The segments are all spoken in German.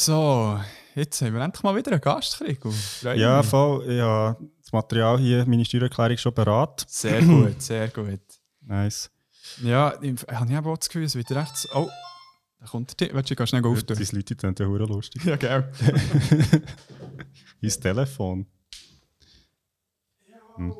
So, jetzt haben wir endlich mal wieder einen Gast. Freut Ja, voll. Ich habe das Material hier, meine Steuererklärung schon beraten. Sehr gut, sehr gut. Nice. Ja, ich habe aber auch das Gefühl, es wird recht... Oh, da kommt der Tipp. Willst du ganz schnell Deine auftun? Leute sind ja hure lustig. Ja, gell. Ins Telefon. Hm.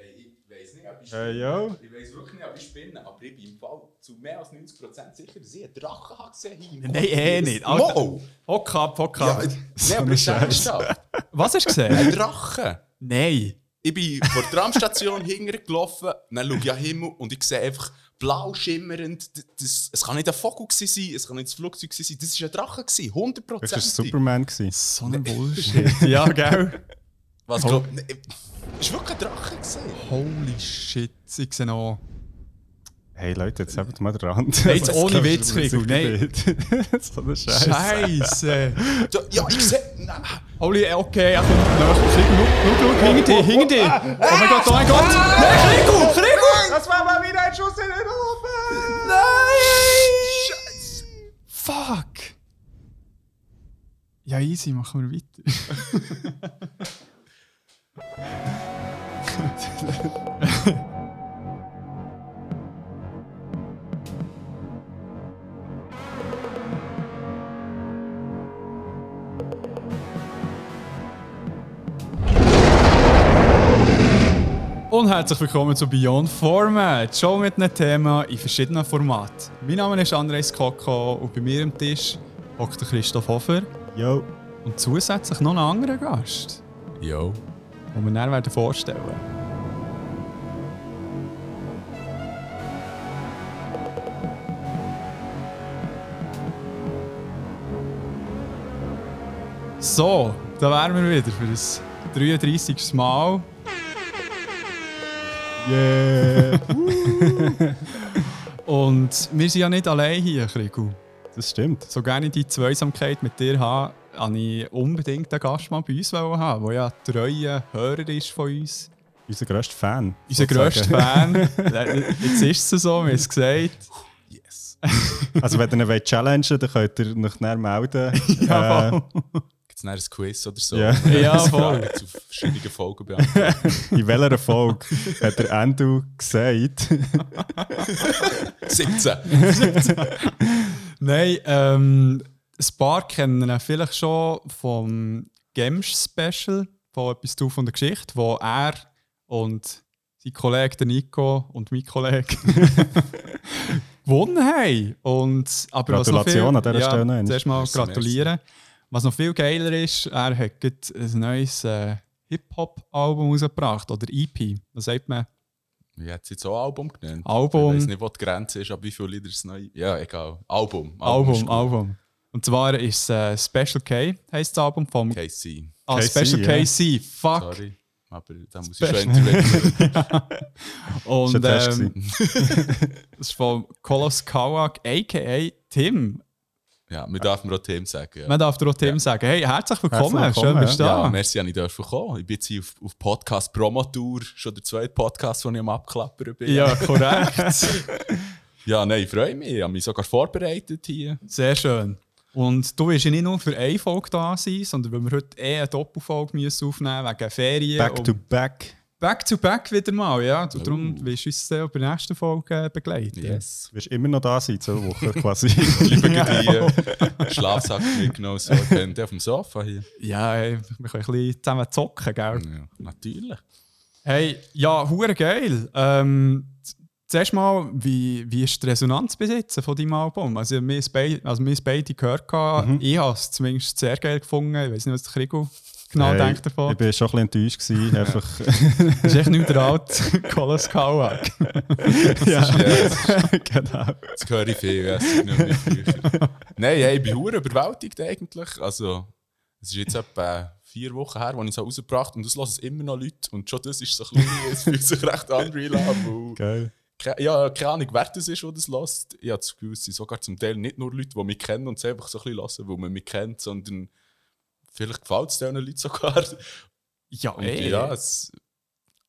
Hey, ich weiß nicht, ob ich Hey, yo. Ich weiß wirklich nicht, ob ich spinne, aber ich bin im Fall zu mehr als 90% sicher, dass ich einen Drachen habe gesehen habe. Nein, eh nicht. Alter. Mo! Hock ab, hock Ja, ab. nein, aber ich. Was hast du gesehen? Ein Drachen. Nein. Ich bin vor der Tramstation hinterher gelaufen, dann schaue ich an den Himmel und ich sehe einfach blau schimmernd. Das, es kann nicht ein Vogel gewesen sein, es kann nicht ein Flugzeug gewesen sein, das war ein Drache, gewesen, 100%. Das war Superman. gewesen. So ein Bullshit. ja, gell. Was glaub Es war wirklich ein Drache. Gewesen. Holy shit. Ich sehe noch... Hey Leute, jetzt habt mal den Rand. Hey, jetzt Das ohne Witz, sicher nein. so eine Scheiße. Scheiße. Da- Ja, ich sehe... Nein. Holy, okay, er kommt nach. Krigo, schau, schau, schau, hinter dir, hinter dir. Oh mein Gott, oh mein Gott. Nein, Krigo, Krigo. Das war mal wieder ein Schuss in den Ofen! Nein! Scheiße! Fuck! Ja, easy, machen wir weiter. Und herzlich willkommen zu Beyond Format, Show mit einem Thema in verschiedenen Formaten. Mein Name ist Andres Koko und bei mir am Tisch hockt der Christoph Hofer Yo. und zusätzlich noch ein anderer Gast, Yo. Den wir dann werden vorstellen So, da wären wir wieder für das 33. Mal. Yeah. Und wir sind ja nicht allein hier, Krigu. Das stimmt. So gerne die Zweisamkeit mit dir haben, wollte ich unbedingt einen Gast mal bei uns haben, der ja treuer Hörer ist von uns. Unser grösster Fan. Unser grösster Fan. Äh, Jetzt ist es so, wir haben es gesagt. Yes. Also, wenn ihr ihn wollt challengen dann könnt ihr euch näher melden. Ja, Äh, Gibt es ein Quiz oder so? Ja. Ja, voll. Zu verschiedenen Folgen beantworten. in welcher Folge hat der Endo gesagt, 17. Nein, ähm, ein paar kennen ihn vielleicht schon vom Games-Special, von etwas «Du von der Geschichte», wo er und sein Kollege der Nico und mein Kollege gewonnen haben. Und, aber was noch Gratulation viel, an dieser ja, Stelle noch. Zuerst mal gratulieren. Was noch viel geiler ist, er hat gerade ein neues äh, Hip-Hop-Album rausgebracht, oder EP. Was sagt man? Wie hat sie jetzt auch Album genannt? Album. Ich weiß nicht, wo die Grenze ist, aber wie viele Lieder es neu Ja, egal. Album. Album, ist gut. Album. Und zwar ist äh, Special K, heisst das Album vom KC. Ah, KC, Special ja. KC, fuck. Sorry. Aber da muss ich schon Special- intervenieren. Und Test ähm, das ist von Kolos Kawak, a.k.a. Tim. Ja, wir dürfen auch Themen sagen. Ja. Man darf dir auch Tim sagen. Hey, herzlich willkommen, Herzlich schön willkommen, bist du Ja, da. merci, dass ich dürfen kommen. Ich bin jetzt hier auf, auf Podcast Promotour, schon der zweite Podcast, den ich am Abklappern bin. Ja, korrekt. ja nein, ich freue mich. Ich habe mich sogar vorbereitet hier. Sehr schön. Und du wirst ja nicht nur für eine Folge da sein, sondern weil wir heute eh eine Doppelfolge müssen aufnehmen müssen, wegen Ferien. back to back. back to back wieder mal, ja. Und darum Oh. wirst du uns bei der nächsten Folge äh, begleiten. Yes. Du wirst immer noch da sein, zwei Wochen quasi. Lieber ja. die Schlafsack mitgenommen, so könnt ihr auf dem Sofa hier. Ja, ey, wir können ein bisschen zusammen zocken, gell? Ja, natürlich. Hey, ja, hure geil. Ähm, zuerst mal, wie, wie ist die Resonanz jetzt von deinem Album? Also, wir haben es beide, also wir haben es beide gehört. gehabt. Ich habe es zumindest sehr geil gefunden. Ich weiß nicht, was der Krigo genau Hey, denkt davon. Ich war schon ein bisschen enttäuscht. Gewesen. Einfach, Das ist echt nicht der alte Colas Kawak. ja, genau. Das höre ich viel, ja, das. Nein, hey, ich bin hure überwältigt eigentlich. Also, es ist jetzt etwa vier Wochen her, als ich es rausgebracht habe und es hören immer noch Leute. Und schon das ist so ein bisschen, es fühlt sich recht unreal an. Geil. Ja, keine Ahnung, wer das ist, der das lässt. Ich habe das Gefühl, es sind sogar zum Teil nicht nur Leute, die mich kennen und es einfach so ein bisschen hören, weil man mich kennt, sondern vielleicht gefällt es diesen Leuten sogar. Ja, Und ey. ja, es,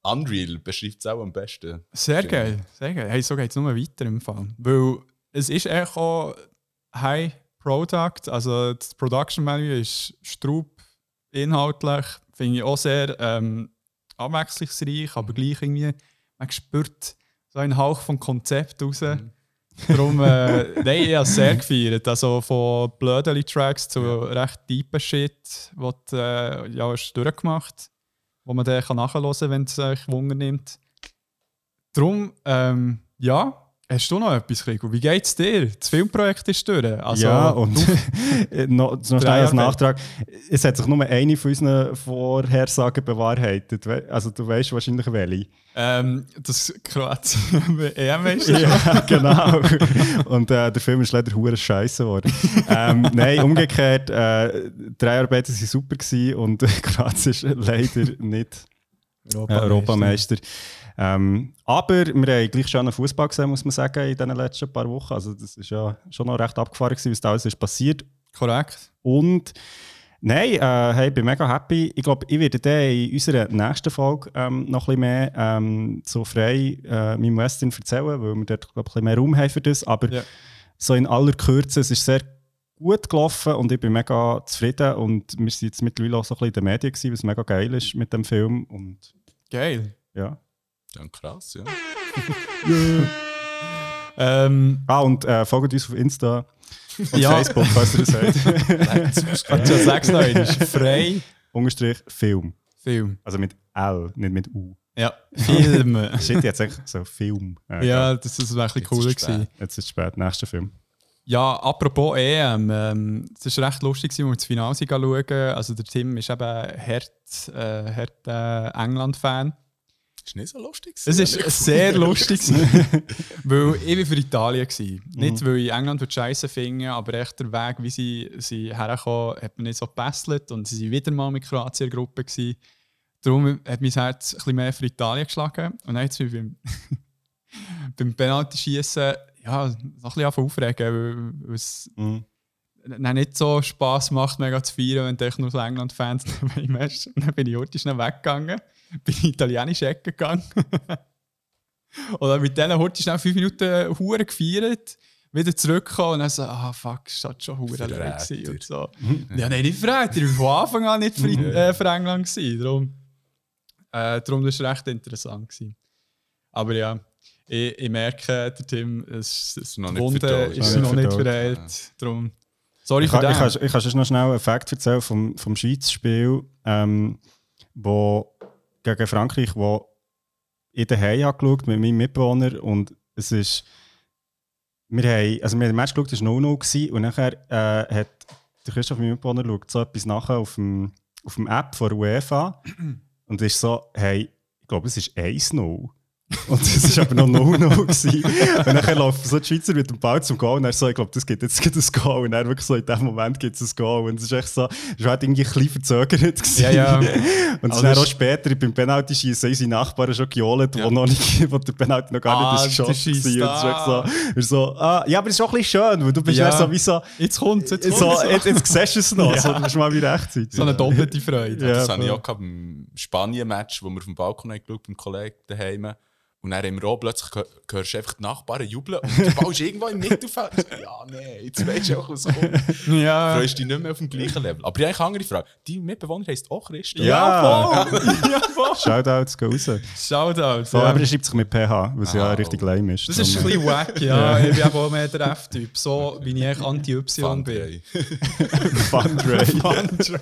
Unreal beschreibt es auch am besten. Sehr geil, sehr geil. Hey, so geht es nur weiter im Fall. Weil es ist echt auch High Product, also das Production Value ist Straub inhaltlich, finde ich auch sehr ähm, abwechslungsreich, aber gleich irgendwie, man spürt so einen Hauch vom Konzept raus. Darum, äh, nein, ich habe es sehr gefeiert. Also von Blödeli-Tracks zu recht deepen Shit, was du äh, ja, hast durchgemacht wo man dann nachhören kann, wenn es euch Wunder nimmt. Darum, ähm, ja, hast du noch etwas, Rico? Wie geht es dir? Das Filmprojekt ist durch. Also, ja, und noch, noch schnell als Nachtrag. Es hat sich nur eine von unseren Vorhersagen bewahrheitet. Also du weißt wahrscheinlich welche. Ähm, das Kroatien EM ist Ja, genau. Und äh, der Film ist leider hure scheiße geworden. ähm, nein, umgekehrt, äh, die Dreharbeiten waren super gewesen und Kroatien ist leider nicht Europameister. Äh, Europameister. Ähm, aber wir haben gleich schon einen Fußball gesehen, muss man sagen, in den letzten paar Wochen. Also, das ist ja schon noch recht abgefahren, gewesen, was da alles ist passiert. Korrekt. Und nein, äh, hey, ich bin mega happy. Ich glaube, ich werde dann in unserer nächsten Folge ähm, noch ein bisschen mehr ähm, so frei äh, meinem Western erzählen, weil wir dort glaub, ein bisschen mehr Raum haben für das. Aber ja. so in aller Kürze, es ist sehr gut gelaufen und ich bin mega zufrieden. Und wir sind jetzt mittlerweile auch so ein bisschen in den Medien gewesen, was mega geil ist mit dem Film. Und, geil. Ja. Ja, krass, ja. ähm, ah, und äh, folgt uns auf Insta und ja. Facebook, falls ihr das seid. Also sag's noch einmal. Frei. Unterstrich Film. Film. Also mit L, nicht mit U. Ja, Film. Shit, jetzt echt so Film. Ja, ja das, wäre ein bisschen cooler gewesen. Jetzt ist es spät, nächster Film. Ja, apropos EM, ähm, es war recht lustig, als wir das Finale schauen. Also der Tim ist eben hart, äh, hart äh, England-Fan. Das ist nicht so lustig. Es ist sehr lustig, weil ich war für Italien war. Mhm. Nicht, weil ich England scheiße finde, aber echt der Weg, wie sie, sie herkommen, hat mir nicht so gepasselt und sie waren wieder mal mit Kroatien Gruppe. Gewesen. Darum hat mein Herz ein bisschen mehr für Italien geschlagen. Und dann jetzt beim, beim Penalty-Schießen ja, noch ein bisschen aufregen, weil es mhm. nicht so Spass macht, mega zu feiern, wenn du nur so England-Fans Dann bin ich heute schnell weggegangen bin ich italienisch Ecke gegangen. und dann mit denen heute schnell fünf Minuten Huren gefeiert, wieder zurückgekommen und dann so, ah fuck, es war schon Huren leer und so. ja, nein, nicht verrät, ich war von Anfang an nicht für, äh, für England gewesen, darum, äh, darum das war recht interessant gewesen. Aber ja, ich, ich merke, der Tim, es, es noch Wunde ist noch nicht verheilt, ja. darum Sorry ich für kann, ich, kann, ich kann noch schnell einen Fakt erzählen vom, vom Schweiz-Spiel, ähm, wo gegen Frankreich, wo ich daheim angeschaut mit meinem Mitbewohner und es ist wir haben, also wir haben den Match geschaut, das war 0-0 und nachher äh, hat der Christoph, mein Mitbewohner, schaut so etwas nachher auf dem, auf dem App von UEFA und ist so, hey, ich glaube, es ist 1-0. Und es war aber noch 0-0. und dann laufen so die Schweizer mit dem Ball zum Goal und er so, ich glaube, das gibt jetzt ein Goal. Und er wirklich so, in dem Moment gibt es ein Goal. Und es ist echt so, es war halt irgendwie ein bisschen verzögert. Gewesen. Ja, ja. Und also dann auch später beim Penalty-Schießen unsere Nachbarn schon gejohlt, ja. wo, noch nicht, wo der Penalty noch gar ah, nicht ist geschossen war. Und so, so ah, ja, aber es ist auch ein bisschen schön, weil du bist ja, so wie so... Jetzt kommt es, jetzt so, jetzt, jetzt siehst du es noch, ja. so, du bist mal wie rechtzeitig. So eine doppelte Freude. Ja, das ja, habe ich auch gehabt beim Spanien-Match, wo wir auf dem Balkon geschaut beim Kollegen daheim und dann im Roh plötzlich hörst du einfach die Nachbarn jubeln und der Ball ist irgendwo im Mittelfeld. ja, nee, jetzt weißt du auch, was kommt. Ja. Freust dich nicht mehr auf dem gleichen Level. Aber ich habe eine andere Frage. Dein Mitbewohner heisst auch Christoph? Ja, voll! ja, voll! Shoutouts, gehen raus. Shoutouts, ja. Aber er schreibt sich mit PH, was ah, ja richtig lame ist. Das ist ein bisschen wack, ja. Ich bin auch mehr der F-Typ. So wie ich eigentlich Anti-Y bin. Fundray. Fundray.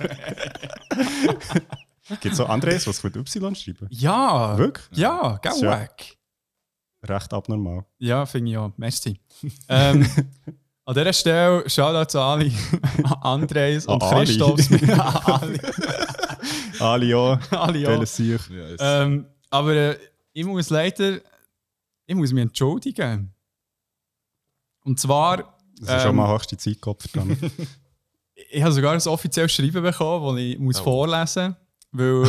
Gibt es so Andres, was mit Y schreiben? Ja. Wirklich? Ja, gell, wack. Recht abnormal. Ja, finde ich auch. Merci. ähm, an dieser Stelle Shoutout zu Ali, Andres und ah, Christoph. Ali. Ali auch. Ali auch. Ähm, aber äh, ich muss leider ich muss mich entschuldigen. Und zwar. Das ist ähm, schon mal höchste Zeit gehabt. ich habe sogar ein offizielles Schreiben bekommen, das ich muss oh. vorlesen muss. Weil,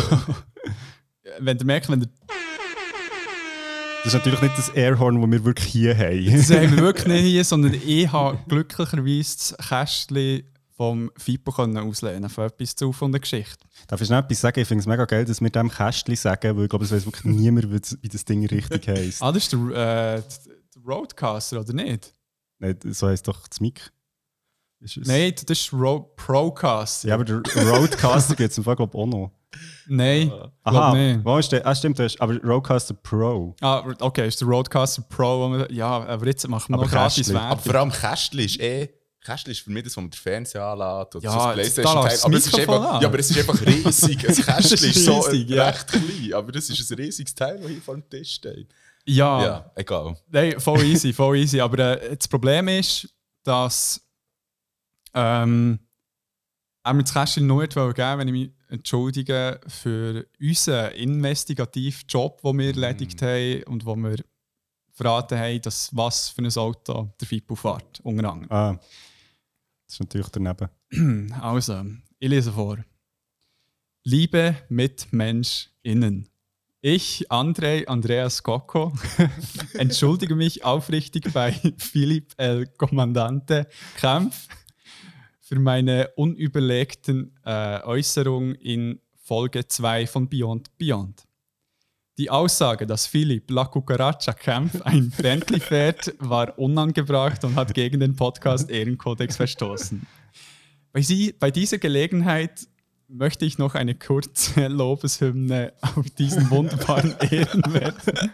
wenn ihr merkt, wenn ihr. Das ist natürlich nicht das Airhorn, das wir wirklich hier haben. das haben wir wirklich nicht hier, sondern ich habe glücklicherweise das Kästchen vom FIPO können auslehnen von etwas zu von der Geschichte. Darf ich noch etwas sagen? Ich finde es mega geil, dass wir dem Kästchen sagen, weil ich glaube, es weiß wirklich niemand, wie das- wie das Ding richtig heisst. Ah, das ist der, äh, der Roadcaster, oder nicht? Nein, so heisst doch das Mic. Ist es- Nein, das ist Ro Procaster. Ja, aber der Roadcaster gibt es im Fall, glaube ich, auch noch. Nein, Aha, glaub nicht. wo ist der? Ah, stimmt, das ist, aber Roadcaster Pro. Ah, okay, ist der Roadcaster Pro. wo wir- Ja, aber jetzt machen wir Aber noch gratis Kästchen. Aber Werbung. vor allem Kästchen ist eh. Kästchen ist für mich das, wo man den Fernseher anlässt oder Ja, so das da Playstation-Teil. Aber, es ist einfach- ja, aber es ist einfach riesig. Ein Kästchen ist ist so riesig, ja. recht klein. Aber das ist ein riesiges Teil, das hier vor dem Tisch steht. Ja, Ja, egal. Nein, voll easy, voll easy. Aber äh, das Problem ist, dass ähm, mir das Kästchen nur nicht geben wenn ich mich entschuldige für unseren investigativen Job, den wir erledigt haben und wo wir verraten haben, dass was für ein Auto der FIPO fährt, unter anderem. Ah, das ist natürlich daneben. Also, ich lese vor. Liebe MitmenschInnen. Ich, André Andreas Gocco, entschuldige mich aufrichtig bei Philipp El Kommandante Kempf für meine unüberlegten äh, Äußerungen in Folge 2 von Beyond Beyond. Die Aussage, dass Philipp La Cucaracha Kempf ein Bentley fährt, war unangebracht und hat gegen den Podcast Ehrenkodex verstoßen. Bei, sie, bei dieser Gelegenheit möchte ich noch eine kurze Lobeshymne auf diesen wunderbaren, ehrenwerten,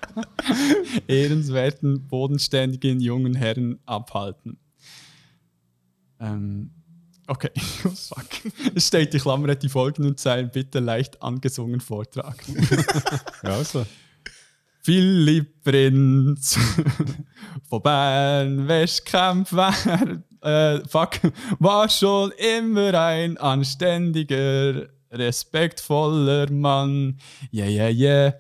ehrenswerten, bodenständigen jungen Herren abhalten. Ähm, okay, oh fuck. Es steht die Klammer, die folgenden Zeilen bitte leicht angesungen vortragen. Ja, also. Philipp Prinz von Bern, Westkamp war, äh, fuck, war schon immer ein anständiger, respektvoller Mann. Yeah, yeah, yeah.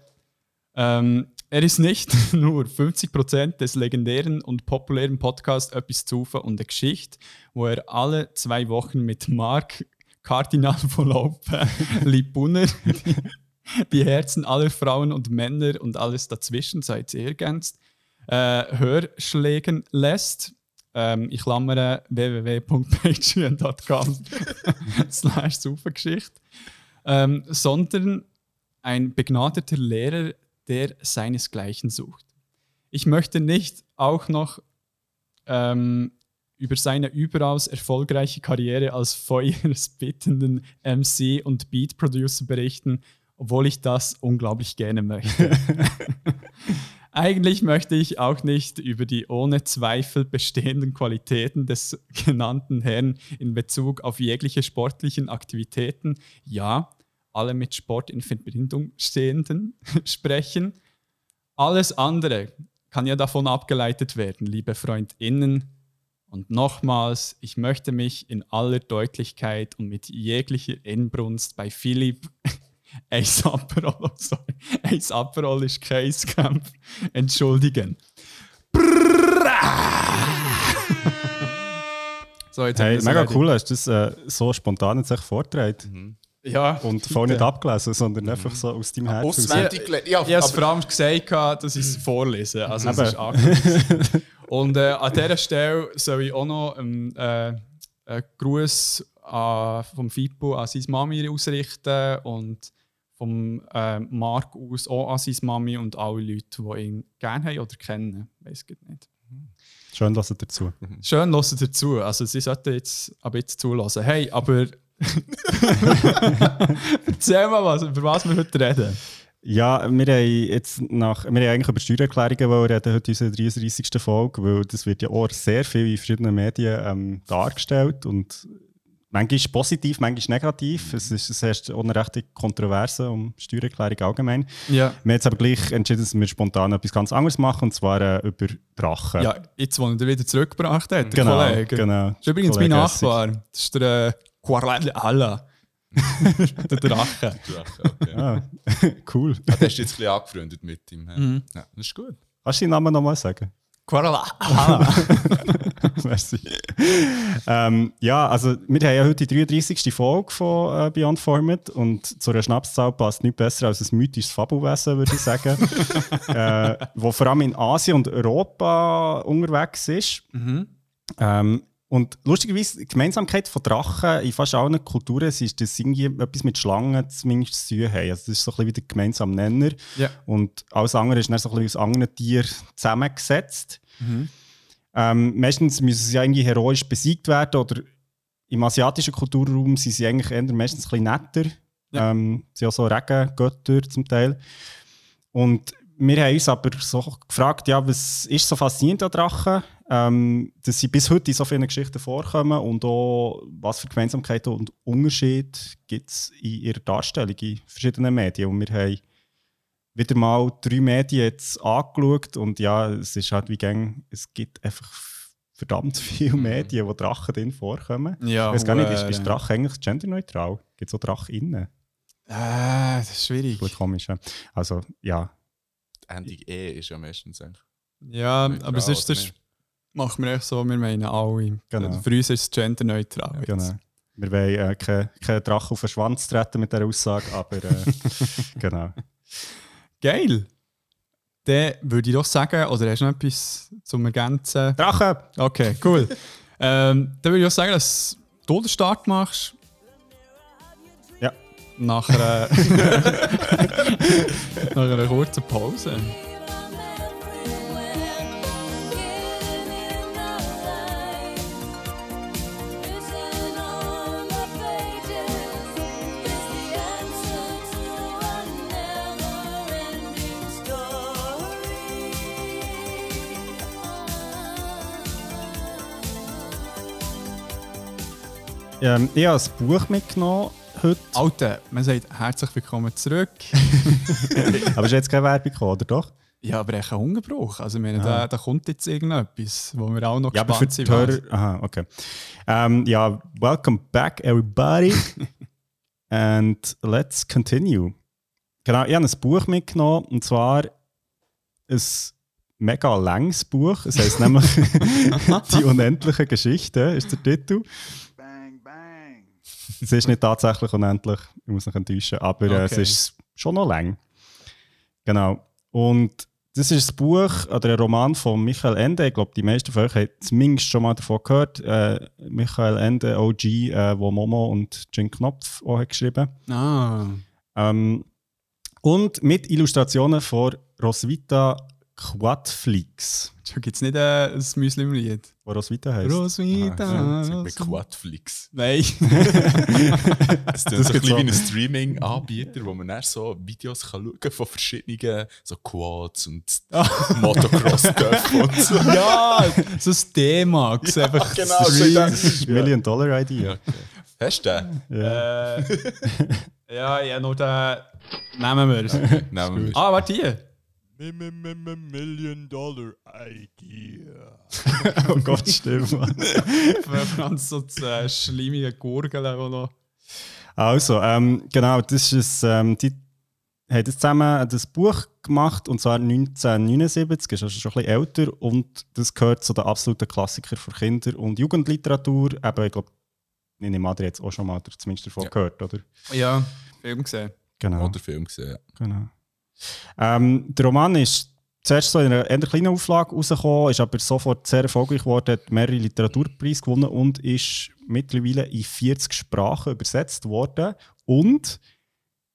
Ähm, er ist nicht nur 50% des legendären und populären Podcasts Etwas Zufa und eine Geschichte, wo er alle zwei Wochen mit Mark Kardinal von Laupen, Lipuner, die, Herzen aller Frauen und Männer und alles dazwischen, seit sie ergänzt, äh, Hörschlägen lässt. Ähm, ich klammere www.patreon.com slash Zufallgeschichte. Ähm, sondern ein begnadeter Lehrer, der seinesgleichen sucht. Ich möchte nicht auch noch ähm, über seine überaus erfolgreiche Karriere als feuersbittenden MC und Beat Producer berichten, obwohl ich das unglaublich gerne möchte. Eigentlich möchte ich auch nicht über die ohne Zweifel bestehenden Qualitäten des genannten Herrn in Bezug auf jegliche sportlichen Aktivitäten, ja, alle mit Sport in Verbindung stehenden, sprechen. Alles andere kann ja davon abgeleitet werden, liebe FreundInnen. Und nochmals, ich möchte mich in aller Deutlichkeit und mit jeglicher Inbrunst bei Philipp Ace Aperol, sorry, Ace Aperol ist Käsekampf, entschuldigen. so, jetzt Hey, mega cool, hast du das äh, so spontan jetzt vorgetragen. Ja, Und voll nicht abgelesen, sondern einfach so aus deinem Herzen. Auswendig gelernt. Ja, Ich habe es vor allem gesagt, dass ich es vorlese. Also es ist angekündigt. Und äh, an dieser Stelle soll ich auch noch ähm, äh, einen Gruß an, vom Fippo an seine Mami ausrichten und vom äh, Marc aus auch an seine Mami und alle Leute, die ihn gerne haben oder kennen. Weiß ich nicht. Schön, dass ihr dazu. Schön, hören dazu. Also, sie sollten jetzt ein bisschen zulassen. Hey, aber. Erzähl mal, was, über was wir heute reden. Ja, wir haben jetzt nach, wir haben eigentlich über Steuererklärungen reden, heute in unserer 33. Folge, weil das wird ja auch sehr viel in verschiedenen Medien ähm, dargestellt und manchmal positiv, manchmal negativ. Es ist es herrscht auch eine rechte Kontroverse um Steuererklärung allgemein. Ja. Wir haben jetzt aber gleich entschieden, dass wir spontan etwas ganz anderes machen, und zwar äh, über Drachen. Ja, jetzt, wo er wieder zurückgebracht hat, der genau. Kollege. genau. Das ist übrigens mein Kollege Essig. Nachbar. Das ist der äh, Quaral Allah. der Drache. okay. Ah, cool. Ah, der ist jetzt ein bisschen angefreundet mit ihm. Mhm. Ja, das ist gut. Kannst du deinen Namen nochmal sagen? Quaral Allah. Merci. ähm, ja, also wir haben ja heute die 33. Folge von äh, Beyond Format und zu einer Schnapszahl passt nicht besser als ein mythisches Fabelwesen, würde ich sagen. äh, wo vor allem in Asien und Europa unterwegs ist. mhm. Ähm, und lustigerweise, die Gemeinsamkeit von Drachen in fast allen Kulturen ist, dass sie irgendwie etwas mit Schlangen zumindest zu tun haben. Also das ist so ein bisschen wie der gemeinsame Nenner. Ja. Und alles andere ist dann so ein bisschen aus anderen Tieren zusammengesetzt. Mhm. Ähm, meistens müssen sie ja irgendwie heroisch besiegt werden oder im asiatischen Kulturraum sind sie eigentlich eher meistens ein bisschen netter. Ja. Ähm, sie sind auch so Regengötter zum Teil. Und wir haben uns aber so gefragt, ja, was ist so faszinierend an Drachen, ähm, dass sie bis heute in so vielen Geschichten vorkommen und auch was für Gemeinsamkeiten und Unterschiede gibt es in ihrer Darstellung in verschiedenen Medien. Und wir haben wieder mal drei Medien jetzt angeschaut und ja, es ist halt wie gang, es gibt einfach verdammt viele Medien, wo Drachen drin vorkommen. Ja, ich weiß gar nicht, ist, ist Drache eigentlich genderneutral? Gibt es so Drachen innen? Äh, das ist schwierig. Gut, komisch. Also, ja. Die Endung E ist ja meistens eigentlich. Ja, Neutral, aber sonst oder das? Machen wir echt so, wir meinen alle. Genau. Für uns ist es genderneutral. Genau. Wir wollen äh, keinen kein Drachen auf den Schwanz treten mit dieser Aussage, aber äh, genau. Geil. Dann würde ich doch sagen, oder hast du noch etwas zum Ergänzen? Drachen! Okay, cool. ähm, dann würde ich auch sagen, dass du den Start machst. Ja. Nach einer, nach einer kurzen Pause. Ähm, ich habe ein Buch mitgenommen heute, Alter, man sagt herzlich willkommen zurück. aber es ist jetzt keine Werbung gekommen, oder doch? Ja, aber echt ein Hungerbruch. Also, ich meine, Aha. da, da kommt jetzt irgendetwas, wo wir auch noch Ja, gespannt sind. Aha, okay. Ähm, ja, welcome back everybody and let's continue. Genau, ich habe ein Buch mitgenommen und zwar ein mega langes Buch. Es heisst nämlich «Die unendliche Geschichte» ist der Titel. Es ist nicht tatsächlich unendlich, ich muss mich enttäuschen, aber äh, es Okay. ist schon noch lang. Genau. Und das ist ein Buch oder ein Roman von Michael Ende. Ich glaube, die meisten von euch haben zumindest schon mal davon gehört. Äh, Michael Ende, OG, äh, wo Momo und Jim Knopf auch hat geschrieben Ah, ähm, Und mit Illustrationen von Roswitha Quadflix. schon gibt es nicht äh, ein Müsli-Lied? Wo Roswitha heisst. Roswitha. Mir Roswitha. Quadflix. Nein. Es ist so ein bisschen wie ein Streaming-Anbieter, wo man dann so Videos kann schauen kann von verschiedenen so Quads und Motocross-Dörfern und so. ja, so ein D-Max. einfach genau, so Stream. das. Das ist Million Dollar Idea. Hast du den? Ja. Äh, ja, ja, nur den nehmen wir. Nehmen wir. ah, warte hier. Million Dollar Idea. Oh Gott, stimmt. Mann. Ganz so äh, schlimmige Gurgeln, die noch. Also, ähm, genau, das ist ein, ähm, die haben das zusammen das Buch gemacht und zwar 1979, ist also schon ein bisschen älter und das gehört zu den absoluten Klassikern für Kinder- und Jugendliteratur. Eben, ich glaube, ich nehme an, ihr habt es auch schon mal oder zumindest davon Ja. gehört, oder? Ja, Film gesehen. Genau. Oder Film gesehen. ja. genau. Ähm, der Roman ist zuerst so in einer eher kleinen Auflage rausgekommen, ist aber sofort sehr erfolgreich geworden, hat mehrere Literaturpreise gewonnen und ist mittlerweile in 40 Sprachen übersetzt worden und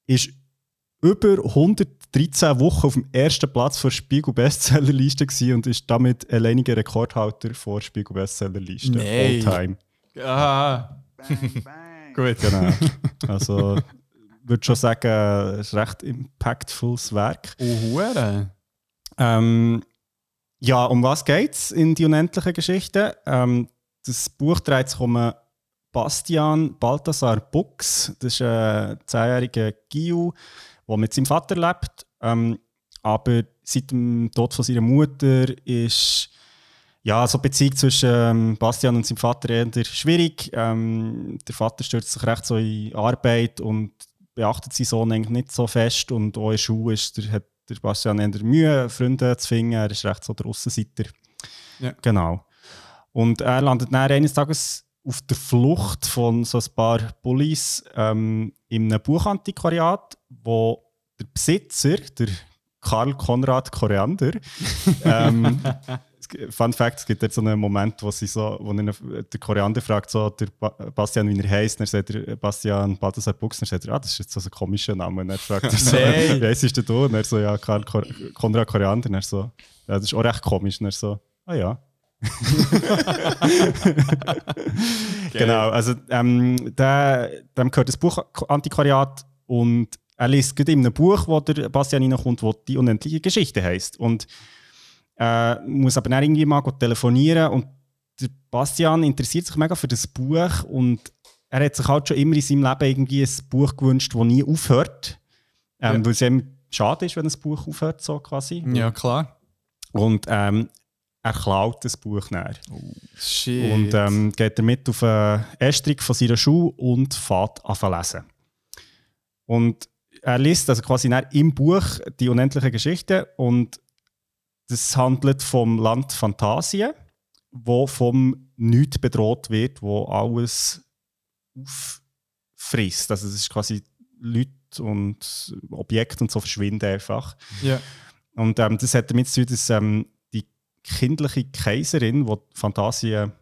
ist über 113 Wochen auf dem ersten Platz der Spiegel-Bestsellerliste gewesen und ist damit alleiniger Rekordhalter vor Spiegel-Bestsellerliste. Nein. All time. Ah, Bang, bang. gut. Genau. Also, würde schon sagen, es ist ein recht impactvolles Werk. Oh. Ähm, ja, um was geht es in die unendlichen Geschichten? Ähm, das Buch dreht sich um Bastian Balthasar Bux. Das ist ein zehnjähriger Giu, der mit seinem Vater lebt. Ähm, aber seit dem Tod von seiner Mutter ist ja, so die Beziehung zwischen ähm, Bastian und seinem Vater eher schwierig. Ähm, der Vater stürzt sich recht so in Arbeit und beachtet seinen Sohn eigentlich nicht so fest. Und auch in der Schule ist der, hat der Bastian eher Mühe, Freunde zu finden. Er ist recht so der Aussenseiter. Ja. Genau. Und er landet dann eines Tages auf der Flucht von so ein paar Bullies ähm, in einem Buchantiquariat, wo der Besitzer, der Karl Konrad Koriander, ähm, Fun Fact: Es gibt jetzt so einen Moment, wo, sie so, wo ihn, der Koreaner fragt, so, der ba Bastian, wie er heisst. Dann sagt er, Bastian Balthasar Buchsner, sagt er, ah, das ist jetzt so ein komischer Name. Und er fragt er so, Nein. wie heisst du? Und er so, ja, Karl Kor Konrad Koreaner. Und er so, ja, das ist auch recht komisch. Und er so, ah ja. genau, also ähm, der, dem gehört das Buch Antiquariat und er liest gerade in einem Buch, wo der Bastian reinkommt, wo die unendliche Geschichte heißt und äh, muss aber dann irgendwie mal telefonieren und der Bastian interessiert sich mega für das Buch und er hat sich halt schon immer in seinem Leben irgendwie ein Buch gewünscht, das nie aufhört, ähm, Ja. weil es ihm schade ist, wenn ein Buch aufhört, so quasi. Ja, klar. Und ähm, er klaut das Buch näher. Shit. Und ähm, geht damit auf einen Estrich von seiner Schule und fährt an zu lesen. Und er liest also quasi im Buch die unendliche Geschichte und das handelt vom Land Phantasien, wo vom Nichts bedroht wird, wo alles auffrisst. Also es ist quasi Leute und Objekte und so verschwinden einfach. ja. Und ähm, das hat damit zu tun, dass ähm, die kindliche Kaiserin, die Fantasien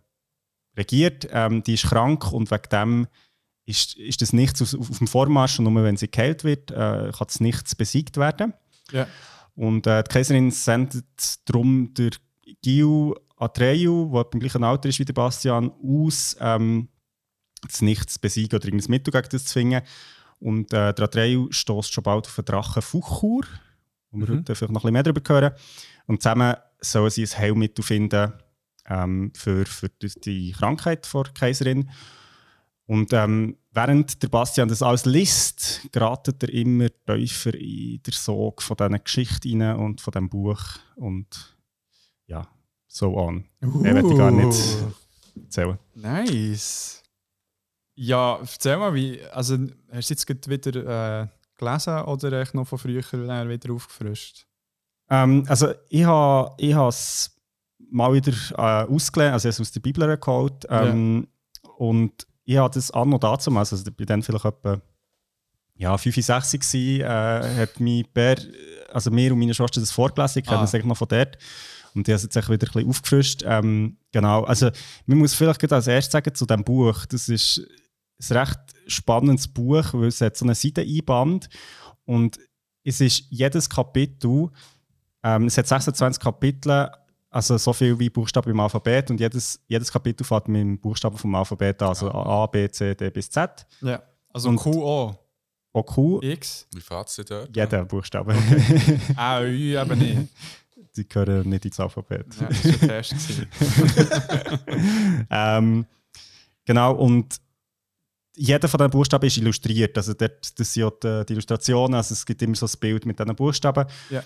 regiert, ähm, die ist krank und wegen dem ist, ist das Nichts auf, auf dem Vormarsch und nur wenn sie geheilt wird, äh, kann das Nichts besiegt werden. Ja. Und äh, die Kaiserin sendet darum der Gil Atreyu, der im gleichen Alter ist wie der Bastian, aus, ähm, das Nichts zu besiegen oder irgendein Mittel gegen das zu finden. Und äh, der Atreyu stößt schon bald auf den Drachen Fuchur, wo wir Mhm. heute vielleicht noch ein bisschen mehr darüber hören. Und zusammen sollen sie ein Heilmittel finden ähm, für, für die, die Krankheit der Kaiserin. Und ähm, während der Bastian das alles liest, geratet er immer tiefer in den Sog von diesen Geschichten rein und von diesem Buch. Und ja, so on. Mehr will ich gar nicht erzählen. Nice. Ja, erzähl mal, wie, also hast du jetzt wieder äh, gelesen oder echt noch von früher wieder aufgefrischt? Ähm, also ich habe ich es mal wieder äh, ausgelesen, also ich habe es aus der Bibel geholt. Ähm, Und ich habe das an und dazu, also ich bin dann vielleicht etwa ja, 65 gewesen, äh, hat mein Bär, also mir und meine Schwester das vorgelesen, ich Ah. das eigentlich noch von dort. Und ich habe es jetzt wieder ein bisschen aufgefrischt. Ähm, genau, also man muss vielleicht als erstes sagen zu diesem Buch, das ist ein recht spannendes Buch, weil es hat so eine Seiteneinband und es ist jedes Kapitel, ähm, es hat 26 Kapitel, also so viel wie Buchstaben im Alphabet und jedes, jedes Kapitel fährt mit dem Buchstaben vom Alphabet an, also A, B, C, D bis Z. Ja. Also Und- QO, Auch Q, X, Wie fährt es dort? jeder Buchstabe. A, Ü eben nicht. Die gehören nicht ins Alphabet. Ja, das war ein Test. ähm, genau, und jeder von diesen Buchstaben ist illustriert. Also dort, das sind ja die, die Illustrationen, also es gibt immer so ein Bild mit diesen Buchstaben. Ja.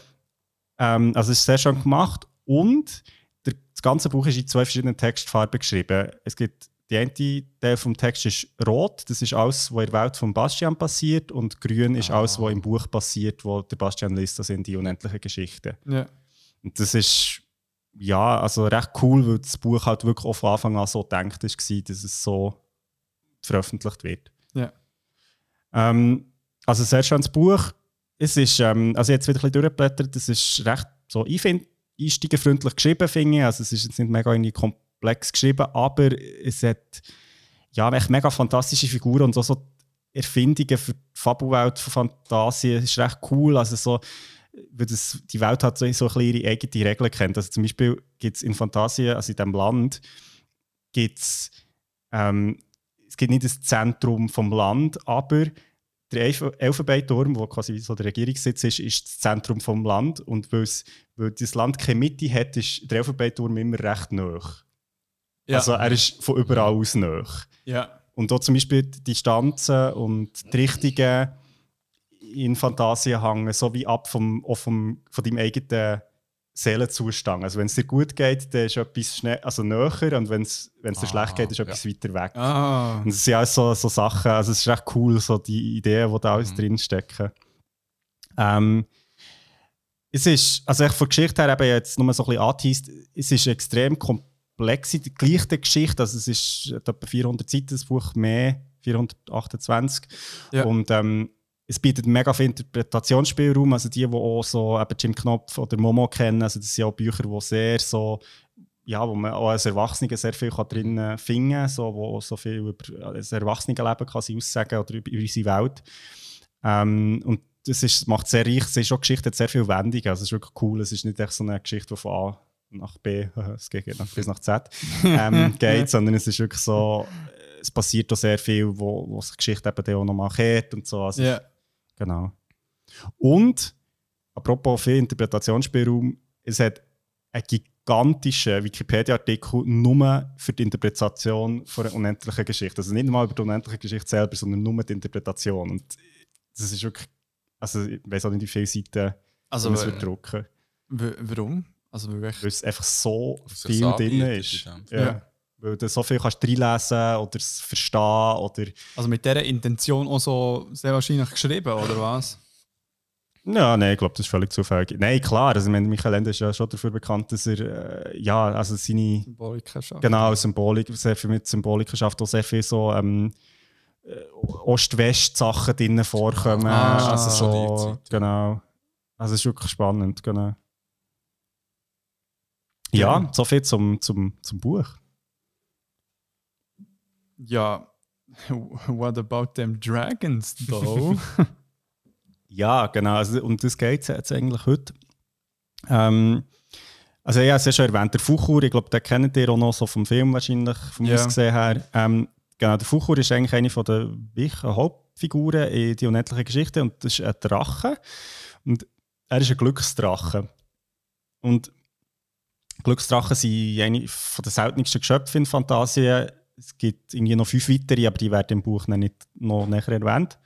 Ähm, also es ist sehr schön gemacht und der, das ganze Buch ist in zwei verschiedenen Textfarben geschrieben. Es gibt die eine Teil vom Text ist rot, das ist alles, was in der Welt von Bastian passiert, und grün ist Ah. alles, was im Buch passiert, wo der Bastian liest, das sind die unendlichen Geschichten. Ja. Und das ist ja, also recht cool, weil das Buch halt wirklich auch von Anfang an so gedacht war, dass es so veröffentlicht wird. Ja. Ähm, also ein sehr schönes Buch. Es ist, ähm, also jetzt wieder ein bisschen durchgeblättert, es ist recht so einfind- einsteigerfreundlich geschrieben, finde ich. Also es ist jetzt nicht mega irgendwie komplex geschrieben, aber es hat ja, echt mega fantastische Figuren und auch so Erfindungen für die Fabelwelt von Fantasien. Es ist recht cool. Also so, weil das, die Welt hat so, so ihre eigenen Regeln kennt. Also zum Beispiel gibt es in Fantasien, also in diesem Land, gibt's, ähm, es gibt nicht das Zentrum vom Land, aber der Elf Elfenbeinturm, wo quasi so der Regierungssitz ist, ist das Zentrum vom Land. Und weil, es, weil das Land keine Mitte hat, ist der Elfenbeinturm immer recht nah. Ja. Also er ist von überall aus nah. ja. Und auch zum Beispiel die Distanzen und die Richtungen in Fantasien hängen so wie ab vom, auch vom, von deinem eigenen Seelenzustand. Also wenn es dir gut geht, dann ist etwas schnell, also näher und wenn es dir Ah, schlecht geht, ist ja. etwas weiter weg. Ah. Und das sind alles so, so Sachen, also es ist recht cool, so die Ideen, die da alles Mhm. drinstecken. Ähm, es ist, also ich von Geschichte her eben jetzt nur so ein bisschen angeteased, es ist extrem komplex, die gleiche Geschichte, also es ist etwa 400 Seiten, das Buch mehr, 428. Ja. Und ähm, es bietet mega viel Interpretationsspielraum, also die, die auch so eben Jim Knopf oder Momo kennen, also das sind auch Bücher, die sehr so ja, wo man auch als Erwachsener sehr viel drin finden kann, so, wo so viel über das Erwachsenenleben kann sie aussagen oder über, über unsere Welt. Ähm, und das ist, macht sehr reich. Es ist auch Geschichte, hat sehr viel Wendungen. Also es ist wirklich cool. Es ist nicht echt so eine Geschichte, die von A nach B, es geht nach, bis nach Z ähm, geht, sondern es ist wirklich so, es passiert auch sehr viel, wo, wo sich die Geschichte eben dann auch nochmal kehrt und so. Also, Ja. Genau. Und, apropos viel Interpretationsspielraum, es hat einen gigantischen Wikipedia-Artikel nur für die Interpretation von einer unendlichen Geschichte. Also nicht mal über die unendliche Geschichte selber, sondern nur die Interpretation. Und das ist wirklich, also ich weiß auch nicht, wie viele Seiten Also, man es wird drucken, warum? Also wirklich. weil es einfach so es viel drin ist. Ja. Ja. Weil du so viel kannst reinlesen oder es verstehen oder Also mit dieser Intention auch so sehr wahrscheinlich geschrieben, oder was? Ja, nein, ich glaube, das ist völlig zufällig. Nein, klar, also Michael Ende ist ja schon dafür bekannt, dass er, äh, ja, also seine, Symboliker schafft. genau, Symbolik, sehr viel mit Symboliken schafft, auch sehr viel so ähm, äh, Ost-West-Sachen drin vorkommen. Ah, also so, ja. genau. Also es ist wirklich spannend, genau. Ja, Ja. so viel zum, zum, zum Buch. Ja. What about them dragons, though? Ja, genau. Also, um das geht es jetzt eigentlich heute. Ähm, also, ja, es ist schon erwähnt, der Fuchur, ich glaube, den kennt ihr auch noch so vom Film wahrscheinlich, vom Ja. Aussehen her. Ähm, genau, der Fuchur ist eigentlich eine von der wichtigen Hauptfiguren in die unendliche Geschichte und das ist ein Drache. Und er ist ein Glücksdrache. Und Glücksdrachen sind eine von den seltensten Geschöpfe in Fantasien. Es gibt irgendwie noch fünf weitere, aber die werden im Buch noch nicht noch näher erwähnt.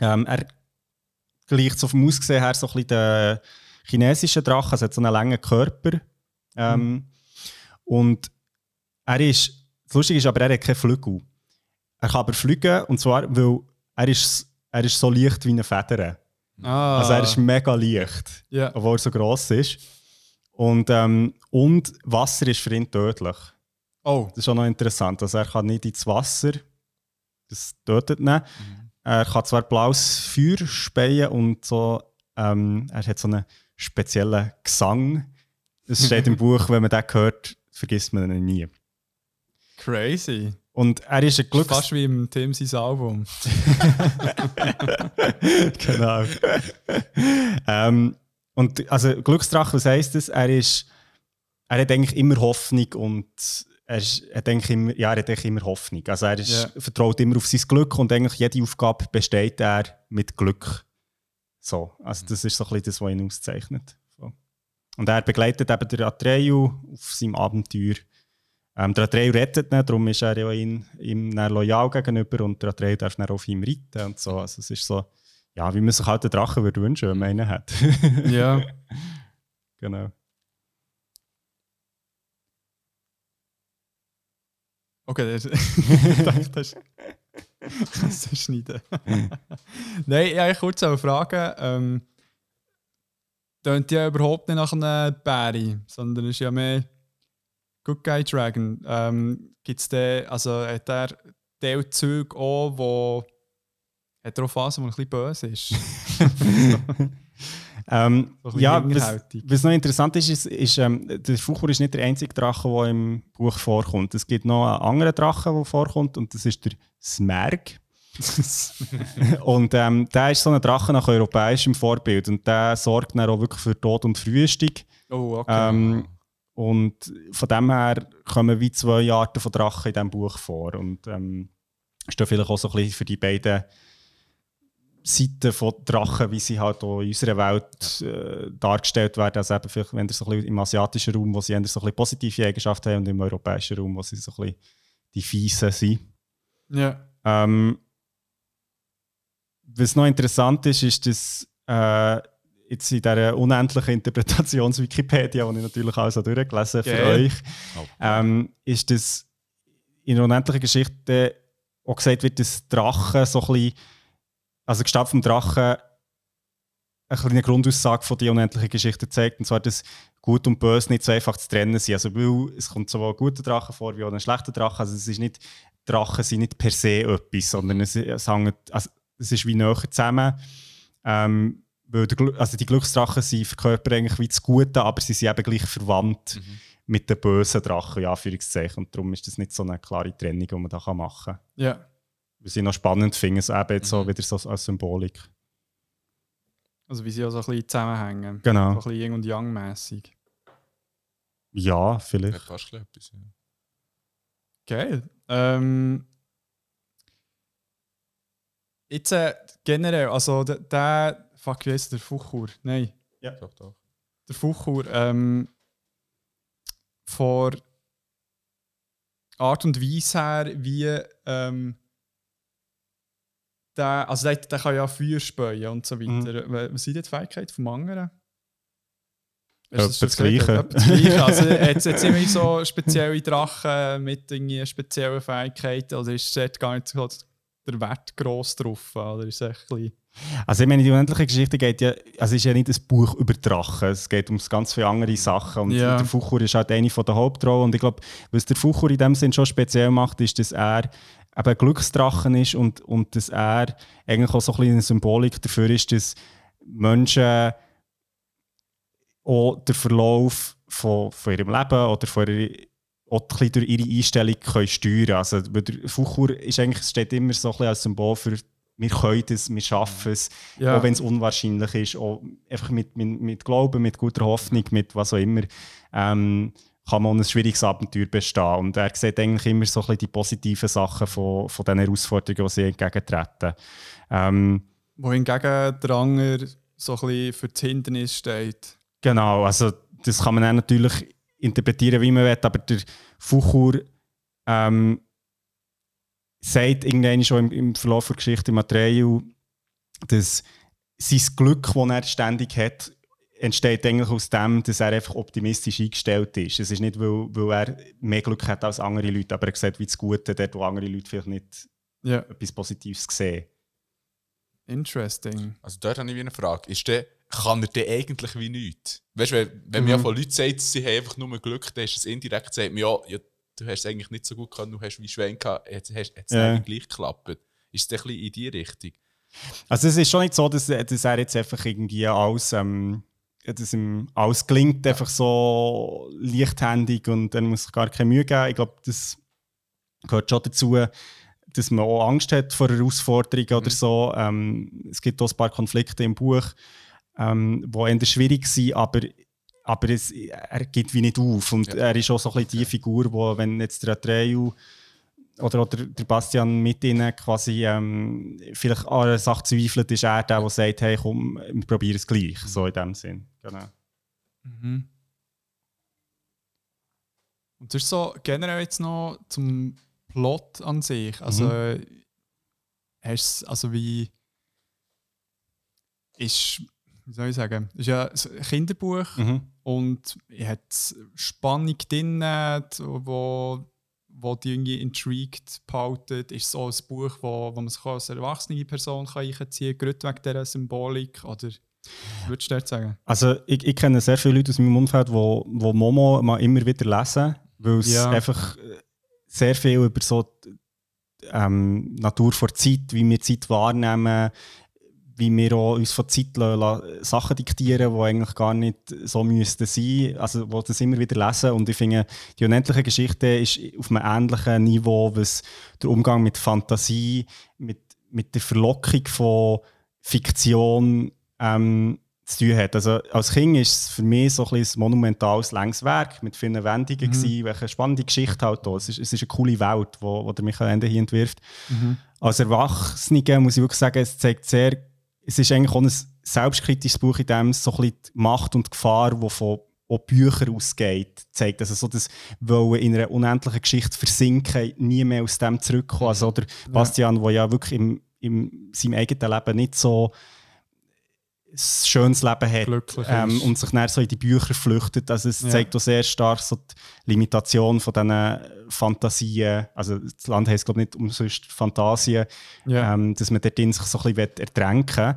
Ähm, er gleicht so vom Aussehen her so ein bisschen den chinesischen Drachen. Es hat so einen langen Körper. Ähm, Und er ist, das Lustige ist aber, er hat keine Flügel. Er kann aber fliegen, und zwar, weil er ist, er ist so leicht wie eine Feder. ah. Also er ist mega leicht, ja. obwohl er so gross ist. Und, ähm, und Wasser ist für ihn tödlich. Oh. Das ist auch noch interessant. Also er kann nicht ins Wasser, das tötet ihn. Er kann zwar blaues Feuer speien und so, ähm, er hat so einen speziellen Gesang. Es steht im Buch, wenn man den hört, vergisst man ihn nie. Crazy. Und er ist ein Glücks... Fast wie im Tim sein Album. genau. ähm, und also Glücksdrache, was heisst das? Er ist, er hat eigentlich immer Hoffnung und er, ist, er, eigentlich immer, ja, er hat eigentlich immer Hoffnung. Also er ist, Ja. vertraut immer auf sein Glück und eigentlich jede Aufgabe besteht er mit Glück. So, also das ist so ein bisschen das, was ihn auszeichnet. So. Und er begleitet eben den Atreyu auf seinem Abenteuer. Ähm, der Atreyu rettet ihn, darum ist er ja ihm, ihm loyal gegenüber und der Atreyu darf dann auf ihm reiten und so. Also es ist so, ja, wie man sich halt den Drachen würde wünschen, wenn man einen hat. ja. genau. Okay, das, ich dachte, das, schneiden. Nein, ja, ich kurz eine Frage. Ähm, Tönt ja überhaupt nicht nach einem Barry, sondern ist ja mehr Good Guy Dragon. Ähm, Gibt es den, also hat er Teilzüge auch, wo hat er auch Phasen, wo ein bisschen böse ist? Ähm, So ja, was, was noch interessant ist, ist, ist ähm, der Fuchur ist nicht der einzige Drache, der im Buch vorkommt. Es gibt noch einen anderen Drachen, der vorkommt, und das ist der Smerg. und ähm, der ist so ein Drache nach europäischem Vorbild und der sorgt dann auch wirklich für Tod und Verwüstung. oh, okay. Ähm, und von dem her kommen wie zwei Arten von Drachen in diesem Buch vor. Und ähm, ist da vielleicht auch so ein bisschen für die beiden Seiten von Drachen, wie sie halt auch in unserer Welt äh, dargestellt werden. Also eben vielleicht, wenn so ein bisschen im asiatischen Raum, wo sie so ein bisschen positive Eigenschaften haben und im europäischen Raum, wo sie so ein bisschen die Fiesen sind. ja. Ähm, was noch interessant ist, ist, dass äh, jetzt in dieser unendlichen Interpretations-Wikipedia, die ich natürlich auch so durchgelesen habe für euch, Oh. ähm, ist, dass in der unendlichen Geschichte auch gesagt wird, dass Drachen so ein bisschen, also Gestalt vom Drachen eine kleine Grundaussage von der unendlichen Geschichte zeigt, und zwar, dass Gut und Böse nicht so einfach zu trennen sind. Also, weil es kommt sowohl ein guter Drache vor wie auch ein schlechter Drache. Also, es ist nicht, Drachen sind nicht per se etwas, sondern es, es, hängt, also, es ist wie näher zusammen. Ähm, weil der, also die Glücksdrachen sind verkörpern eigentlich wie das Gute, aber sie sind eben gleich verwandt mit den bösen Drachen, ja, Anführungszeichen. Und darum ist das nicht so eine klare Trennung, die man da machen kann. Ja. Was ich noch spannend finde, ist eben jetzt so Mhm. wieder so als Symbolik. Also wie sie auch so ein bisschen zusammenhängen. Genau. So ein bisschen Yin und Yang mäßig. Ja, Ja, vielleicht. fast ein bisschen etwas. Ja. Geil. Ähm, jetzt äh, generell, also der, der fuck, wie heisst der Fuchur? Nein, Ich glaube doch. der Fuchur, ähm, vor Art und Weise her, wie ähm, der, also der, der kann ja Feuer speien und so weiter. Mhm. Was sind die Fähigkeiten vom anderen? Ist das gesagt? Gleiche. Etwa das Gleiche. Also jetzt, jetzt immer so spezielle Drachen mit irgendwie speziellen Fähigkeiten oder ist dort gar nicht so der Wert gross drauf? Oder ist es ein Also ich meine, die unendliche Geschichte geht ja, also es ist ja nicht ein Buch über Drachen, es geht um ganz viele andere Sachen und Ja. der Fuchur ist halt eine der Hauptrollen und ich glaube, was der Fuchur in dem Sinn schon speziell macht, ist, dass er eben Glücksdrachen ist und, und dass er eigentlich auch so ein bisschen eine Symbolik dafür ist, dass Menschen auch den Verlauf von, von ihrem Leben oder von ihrer, auch ein durch ihre Einstellung können steuern Also weil der Fuchur ist eigentlich, steht immer so ein bisschen als Symbol für wir können es, wir schaffen es, Ja. auch wenn es unwahrscheinlich ist, auch einfach mit, mit, mit Glauben, mit guter Hoffnung, mit was auch immer, ähm, kann man ein schwieriges Abenteuer bestehen. Und er sieht eigentlich immer so ein bisschen die positiven Sachen von, von den Herausforderungen, die sie entgegentreten. Ähm, wohingegen der andere so ein bisschen für das Hindernis steht. Genau, also das kann man dann natürlich interpretieren, wie man will, aber der Fuchur ähm, sagt irgendwann schon im, im Verlauf der Geschichte Matreyu, dass sein Glück, das er ständig hat, entsteht eigentlich aus dem, dass er einfach optimistisch eingestellt ist. Es ist nicht, weil, weil er mehr Glück hat als andere Leute, aber er sieht wie das Gute, dort wo andere Leute vielleicht nicht Ja, etwas Positives sehen. interesting. Also dort habe ich wie eine Frage. Ist der, kann er denn eigentlich wie nichts? Weißt du, wenn, wenn mir ja von Leuten sagt, sie haben einfach nur Glück, dann ist es indirekt, sagt mir, ja, ja, du hast es eigentlich nicht so gut gehabt, du hast wie Schwein gehabt, jetzt hast es Ja. dann gleich geklappt. Ist es dann ein bisschen in die Richtung? Also es ist schon nicht so, dass, dass er jetzt einfach irgendwie alles, ähm, dass ihm alles gelingt, einfach so leichthändig und dann muss sich gar keine Mühe geben. Ich glaube, das gehört schon dazu, dass man auch Angst hat vor Herausforderungen oder so. Ähm, es gibt auch ein paar Konflikte im Buch, ähm, die eher schwierig sind, aber, aber es, er geht wie nicht auf. Und Ja. er ist auch so ein bisschen die Figur, wo, wenn jetzt der Atreyu oder, oder der Bastian mit ihnen quasi ähm, vielleicht an einer Sache zweifelt, ist er der, der sagt, hey komm, wir probieren es gleich. So in dem Sinn. Genau. Mhm. Und das ist so generell jetzt noch zum Plot an sich. Also, Mhm. hast also wie ist, wie soll ich sagen, ist ja ein Kinderbuch Mhm. und hat Spannung drin, wo, wo die irgendwie intrigued behalten. Ist so ein Buch, wo, wo man sich als erwachsene Person kann einziehen kann, gerade wegen dieser Symbolik? Oder würdest du das sagen? Also ich, ich kenne sehr viele Leute aus meinem Umfeld, die wo, wo Momo mal immer wieder lesen, weil es Ja. einfach äh, sehr viel über so die, ähm, Natur vor Zeit, wie wir Zeit wahrnehmen, wie wir auch uns von Zeit lassen, Sachen diktieren, die eigentlich gar nicht so müssten sein. Also wo das immer wieder lesen und ich finde, die unendliche Geschichte ist auf einem ähnlichen Niveau, was der Umgang mit Fantasie, mit, mit der Verlockung von Fiktion ähm, zu tun hat. Also als Kind ist es für mich so ein, ein monumentales längs Werk mit vielen Wendungen Mhm. gewesen, welche spannende Geschichte halt da. Es ist, es ist eine coole Welt, wo, wo der Michael Ende hier entwirft. Als Erwachsener muss ich wirklich sagen, es zeigt sehr, es ist eigentlich auch ein selbstkritisches Buch, in dem es so ein bisschen die Macht und die Gefahr, die von auch Büchern ausgeht, zeigt. Also so das Wollen in einer unendlichen Geschichte versinken, nie mehr aus dem zurückkommen. Also der Bastian, der ja wirklich im, im seinem eigenen Leben nicht so ein schönes Leben hat ähm, und sich dann so in die Bücher flüchtet. Also es Ja. zeigt auch sehr stark so die Limitation von diesen Fantasien. Also das Land heisst glaube ich nicht umsonst Fantasien, Ja. ähm, dass man dort drin sich so ein bisschen ertränken will.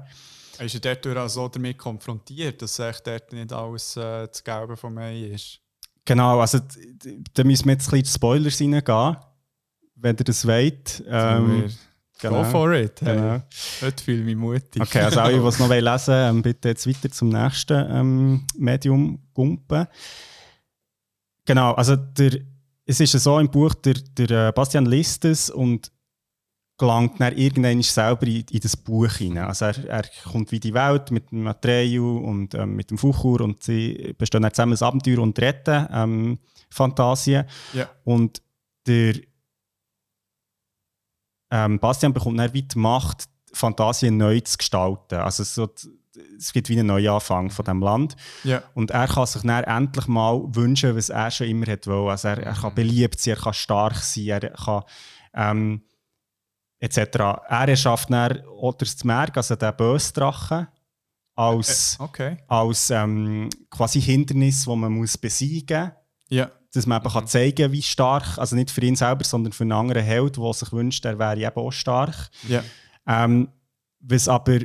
Er ist ja dort auch so damit konfrontiert, dass echt dort nicht alles äh, das Gelbe vom Ei ist. Genau, also da müssen wir jetzt ein bisschen in Spoilers reingehen, wenn ihr das wollt. Ähm, Go for it. Hey. Genau. Heute fühle ich mich mutig. Okay, also alle, die es noch lesen wollen, ähm, bitte jetzt weiter zum nächsten ähm, Medium gumpen. Genau, also der, es ist ja so im Buch, der, der äh, Bastian liest es und gelangt dann irgendwann selber in, in das Buch hinein. Also er, er kommt wie die Welt mit dem Atreyu und ähm, mit dem Fuchur und sie bestehen dann zusammen ein Abenteuer und retten ähm, Fantasien. Ja. Und der ähm, Bastian bekommt dann wie die Macht, Fantasien neu zu gestalten. Also so, es gibt wie einen Neuanfang von dem Land. Ja. Und er kann sich dann endlich mal wünschen, was er schon immer hat wollen. Also er, er kann beliebt sein, er kann stark sein, er kann ähm, etc. Er erschafft dann oder das Zmerg, also den Bösdrachen, als, Okay. als ähm, quasi Hindernis, das man muss besiegen muss. Ja. Dass man eben kann zeigen wie stark, also nicht für ihn selber, sondern für einen anderen Held, der sich wünscht, er wäre eben auch stark. Ja. Ähm, was aber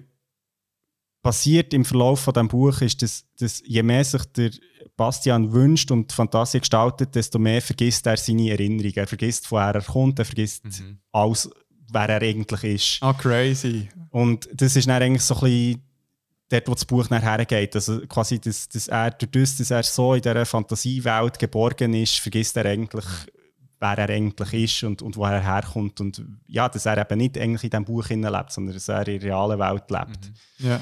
passiert im Verlauf von dem Buch ist, dass, dass je mehr sich der Bastian wünscht und die Fantasie gestaltet, desto mehr vergisst er seine Erinnerungen. Er vergisst, woher er kommt, er vergisst Mhm. alles, wer er eigentlich ist. Ah, crazy. Und das ist dann eigentlich so ein bisschen dort, wo das Buch nachher hergeht. Also quasi, dass, dass er durch das, dass er so in dieser Fantasiewelt geborgen ist, vergisst er eigentlich, wer er eigentlich ist und, und woher er herkommt. Und ja, dass er eben nicht eigentlich in diesem Buch lebt, sondern dass er in der realen Welt lebt. Ja.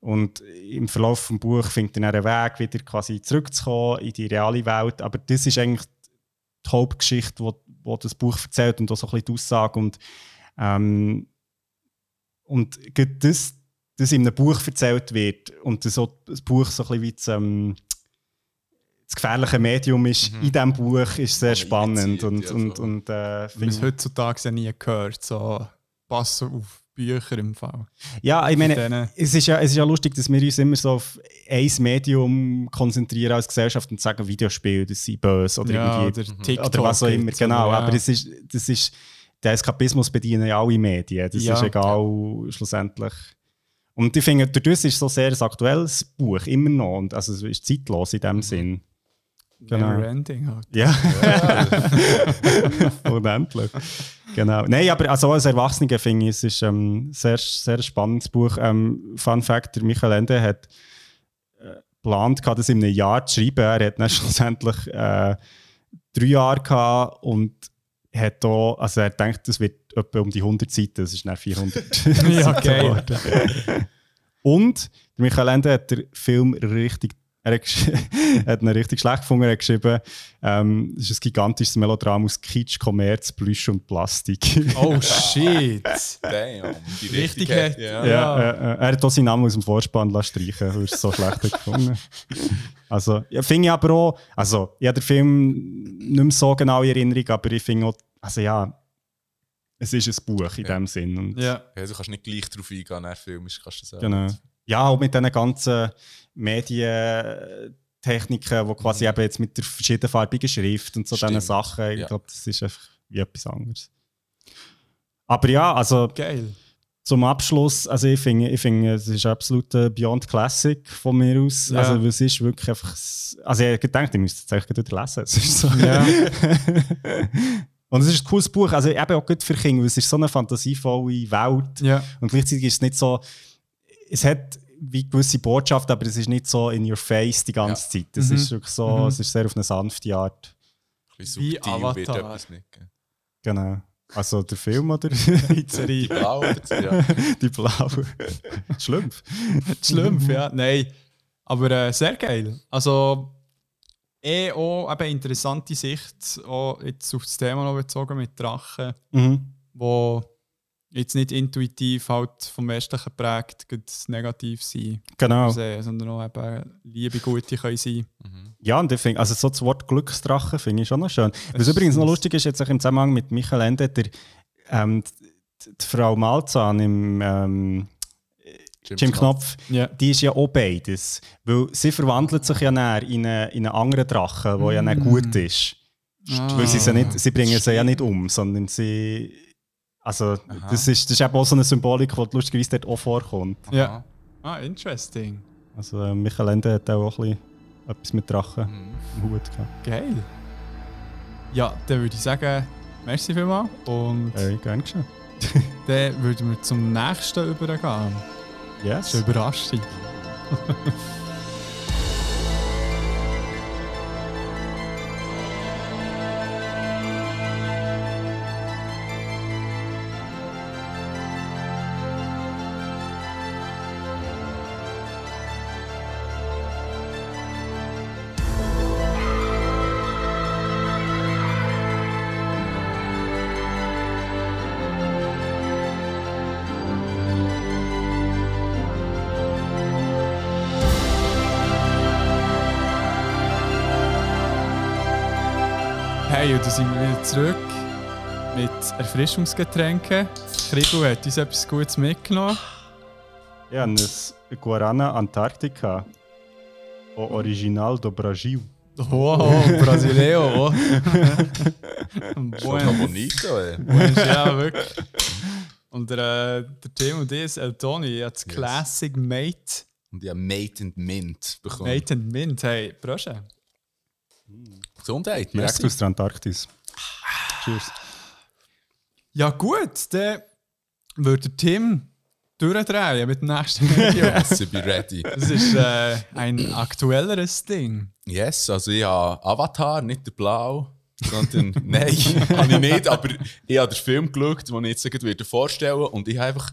Und im Verlauf des Buches findet er einen Weg, wieder quasi zurückzukommen in die reale Welt. Aber das ist eigentlich die Hauptgeschichte, wo, wo das Buch erzählt und auch so ein bisschen die Aussage. Und, ähm, und das, das in einem Buch erzählt wird und das, so, das Buch so ein bisschen wie das, ähm, das gefährliche Medium ist in diesem Buch, ist sehr Man spannend. Und, ja, und, so. und, äh, Wir haben finde es heutzutage ja nie gehört. So, pass auf Bücher im Fall. ja, ich meine, es ist, ja, es ist ja lustig, dass wir uns immer so auf ein Medium konzentrieren als Gesellschaft und sagen, Videospiele, das sind böse oder Ja, irgendwie. oder TikTok. Oder was auch immer, genau. oder, ja. Aber das ist, das ist, den Eskapismus bedienen ja alle Medien. Das Ja. ist egal, schlussendlich. Und ich finde, durch das ist so sehr ein aktuelles Buch, immer noch. Und also es ist zeitlos in dem Sinn. Genau. Never ending halt. Ja. Unendlich. Genau. Nein, aber also als Erwachsener finde ich, es ist ähm, ein sehr, sehr spannendes Buch. Ähm, Fun Fact: der Michael Ende hat äh, geplant, gehabt, das in einem Jahr zu schreiben. Er hat dann schlussendlich äh, drei Jahre gehabt und hat da, also er denkt, das wird etwa um die 100 Seiten, das ist dann 400 Ja, geil. geworden. Und der Michael Ende hat den Film richtig er hat, ihn richtig schlecht gefunden. Er hat geschrieben, ähm, es ist ein gigantisches Melodram aus Kitsch, Kommerz, Plüsch und Plastik. Oh shit. Damn. Die Richtig Richtigkeit, hat- ja. ja, äh, äh, er hat auch seinen Namen aus dem Vorspann lassen streichen weil er es so schlecht hat gefunden. Also, ja, finde ich aber auch, also, ich habe den Film nicht mehr so genau in Erinnerung, aber ich finde auch, also ja, es ist ein Buch in Ja. dem Sinn. Und, Ja. Ja, du kannst nicht gleich drauf eingehen, er Film ist, kannst du sagen. Genau. Ja, auch mit diesen ganzen Medientechniken, die quasi eben jetzt mit der verschiedenfarbigen Schrift und so diesen Stimmt. Sachen, ich Ja. glaube, das ist einfach wie etwas anderes. Aber ja, also Geil. zum Abschluss, also ich finde, ich finde, es ist absolut ein Beyond Classic von mir aus. Ja. Also es ist wirklich einfach, also ich habe gedacht, ich müsste es eigentlich wieder lesen. Es ist so. Ja. Und es ist ein cooles Buch, also eben auch gut für Kinder, weil es ist so eine fantasievolle Welt. Ja. Und gleichzeitig ist es nicht so, es hat wie gewisse Botschaft, aber es ist nicht so in your face die ganze Zeit. Es Mhm. ist wirklich so, Mhm. es ist sehr auf eine sanfte Art. Ein bisschen Wie subtil wird Avatar. etwas nicht. gell? Genau. Also der Film oder Die Die Serie. Blau oder ja. die blaue. Schlumpf. Schlimm, ja. Nein. Aber äh, sehr geil. Also, eh auch eben interessante Sicht, auch jetzt auf das Thema noch bezogen mit Drachen, Mhm. wo jetzt nicht intuitiv halt vom Westlichen geprägt negativ sein Genau. sehen, sondern auch eben liebe, gute können sein. Mhm. Ja, und ich finde, also so das Wort Glücksdrache finde ich schon noch schön. Was Es übrigens noch lustig ist, jetzt auch im Zusammenhang mit Michael Ende, der, ähm, die, die Frau Malzahn im ähm, Jim Knopf, Ja. die ist ja auch beides. Weil sie verwandelt sich ja dann in einen, in einen anderen Drachen, der ja dann Mm. gut ist. Ah. Weil sie, sie, nicht, sie bringen sie ja nicht um, sondern sie. Also, das ist, das ist eben auch so eine Symbolik, die lustigerweise dort auch vorkommt. Ja. Ah, interesting. Also, äh, Michael Ende hat auch ein bisschen etwas mit Drachen Mhm. im Hut gehabt. Geil. Ja, dann würde ich sagen, merci vielmals. Und Äh, gern geschehen. dann würden wir zum nächsten übergehen. Yes. Kjør bra skikk. Da sind wir wieder zurück mit Erfrischungsgetränken. Krigo hat uns etwas Gutes mitgenommen. Ich habe ein Guarana Antarctica. O Original do Brasil. Oh, oh Brasileo. Oh. Schon bonito, ey. Ja, wirklich. Und der, äh, der Tim und ich, El Toni, hat das Yes. Classic Mate. Und ich habe Mate and Mint bekommen. Mate and Mint. Hey, Brösche. Gesundheit, Direkt aus der Antarktis. Cheers. Ja, gut, dann würde der Tim durchdrehen mit dem nächsten Video. Yes, ich bin ready. Das ist äh, ein aktuelleres Ding. Yes, also ich habe Avatar, nicht der Blau, sondern nein, habe ich nicht, aber ich habe den Film geschaut, den ich jetzt vorstellen und ich habe einfach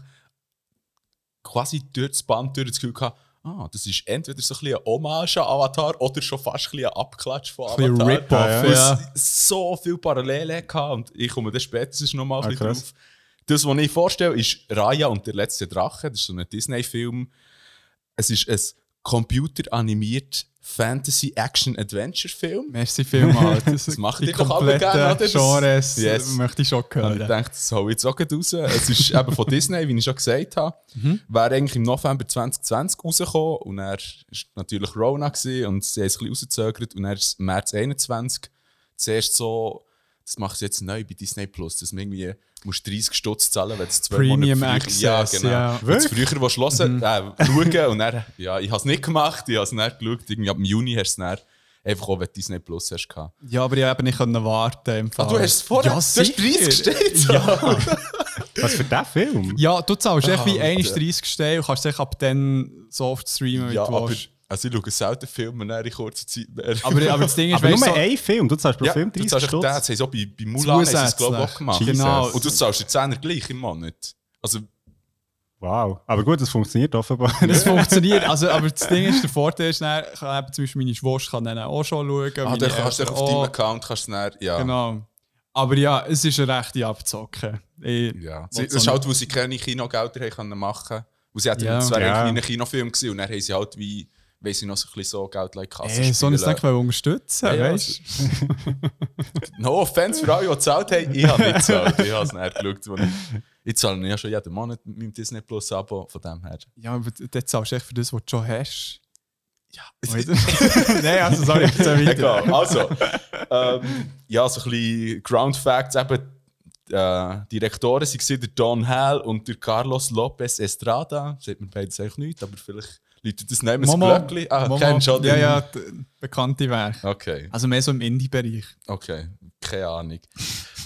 quasi durch das Band durch das Gefühl gehabt, ah, das ist entweder so ein bisschen Hommage an Avatar oder schon fast ein bisschen ein Abklatsch von Ein Avatar. Rip-Off, Weil ja. so viele Parallelen hatte und ich komme dann spätestens noch mal ein Ah, drauf. Das, was ich vorstelle, ist Raya und der letzte Drache. Das ist so ein Disney-Film. Es ist ein computeranimiert Fantasy-Action-Adventure-Film. Merci vielmals. Das, Das gerne, oder? Das- Genres Yes. möchte ich schon Und ich hören. dachte, das hau ich jetzt auch raus. Es ist eben von Disney, wie ich schon gesagt habe. Mhm. Wäre eigentlich im November 2020 rausgekommen und er war natürlich Rona gewesen und sie haben es ein bisschen rausgezögert und er ist März 21 zuerst so, das macht es jetzt neu bei Disney Plus, dass man irgendwie musst 30 Stutz zahlen, wenn es zwei Premium Monate früher- Access, ja. Wenn du früher willst hören, äh, schauen und dann, ja, ich habe es nicht gemacht, ich habe es nicht geschaut, irgendwie ab dem Juni hast du es dann einfach auch, wenn du Disney Plus hast gehabt. Ja, aber ich habe nicht können warten im Fall. Ah, du hast es vorher? Ja, du hast sicher. 30 steht Ja. Was für den Film? ja, du zahlst echt wie Ah, 31 Stellen und kannst dich ab dann so oft streamen, wie Ja, du willst. Also ich schaue selten Filme in kurzer Zeit mehr. Aber, aber das Ding ist, Aber weißt nur du, so, ein Film, du zahlst pro ja, Film du 30 zahlst echt Stutz. das haben sie auch bei, bei Mulan haben es, glaube ich, auch gemacht. Genau. Und du zahlst jetzt 10 gleich im Monat. Also, Wow. Aber gut, das funktioniert offenbar. Es funktioniert. Also, aber das Ding ist, der Vorteil ist, dann, kann eben zum Beispiel meine Schwester kann dann auch schon schauen. ah, dann kannst du Eltern auf deinem auch. Account kannst du dann, ja. Genau. Aber ja, es ist eine rechte Abzocke. Ich, ja. das so ist halt, wo sie keine Kinogelder haben können machen Wo sie hätten, Ja. das wäre Ja. eigentlich ein kleiner Kinofilm gewesen und dann haben sie halt wie, weil sie noch so ein bisschen so Geld like Kasse Ey, so ein wollen unterstützen, Ja, ja, weißt No offense für alle, die gezahlt haben. Ich habe nicht gezahlt. Ich habe es nicht geschaut. Ich, ich zahle ja schon jeden Monat mit meinem Disney Plus Abo, von dem her. Ja, aber dort zahlst du echt für das, was du schon hast. Ja, Nein, also sorry, erzähl weiter. Egal. Also, ähm, ja, so ein bisschen Ground Facts. Eben, äh, Direktoren waren der Don Hall und der Carlos Lopez Estrada. Sagt mir beides eigentlich nicht, aber vielleicht läutet das das Momo, Glöckli. Ah, Momo, kennst du Ja, ja, bekannte Werke. Okay, Also mehr so im Indie-Bereich. okay. Keine Ahnung.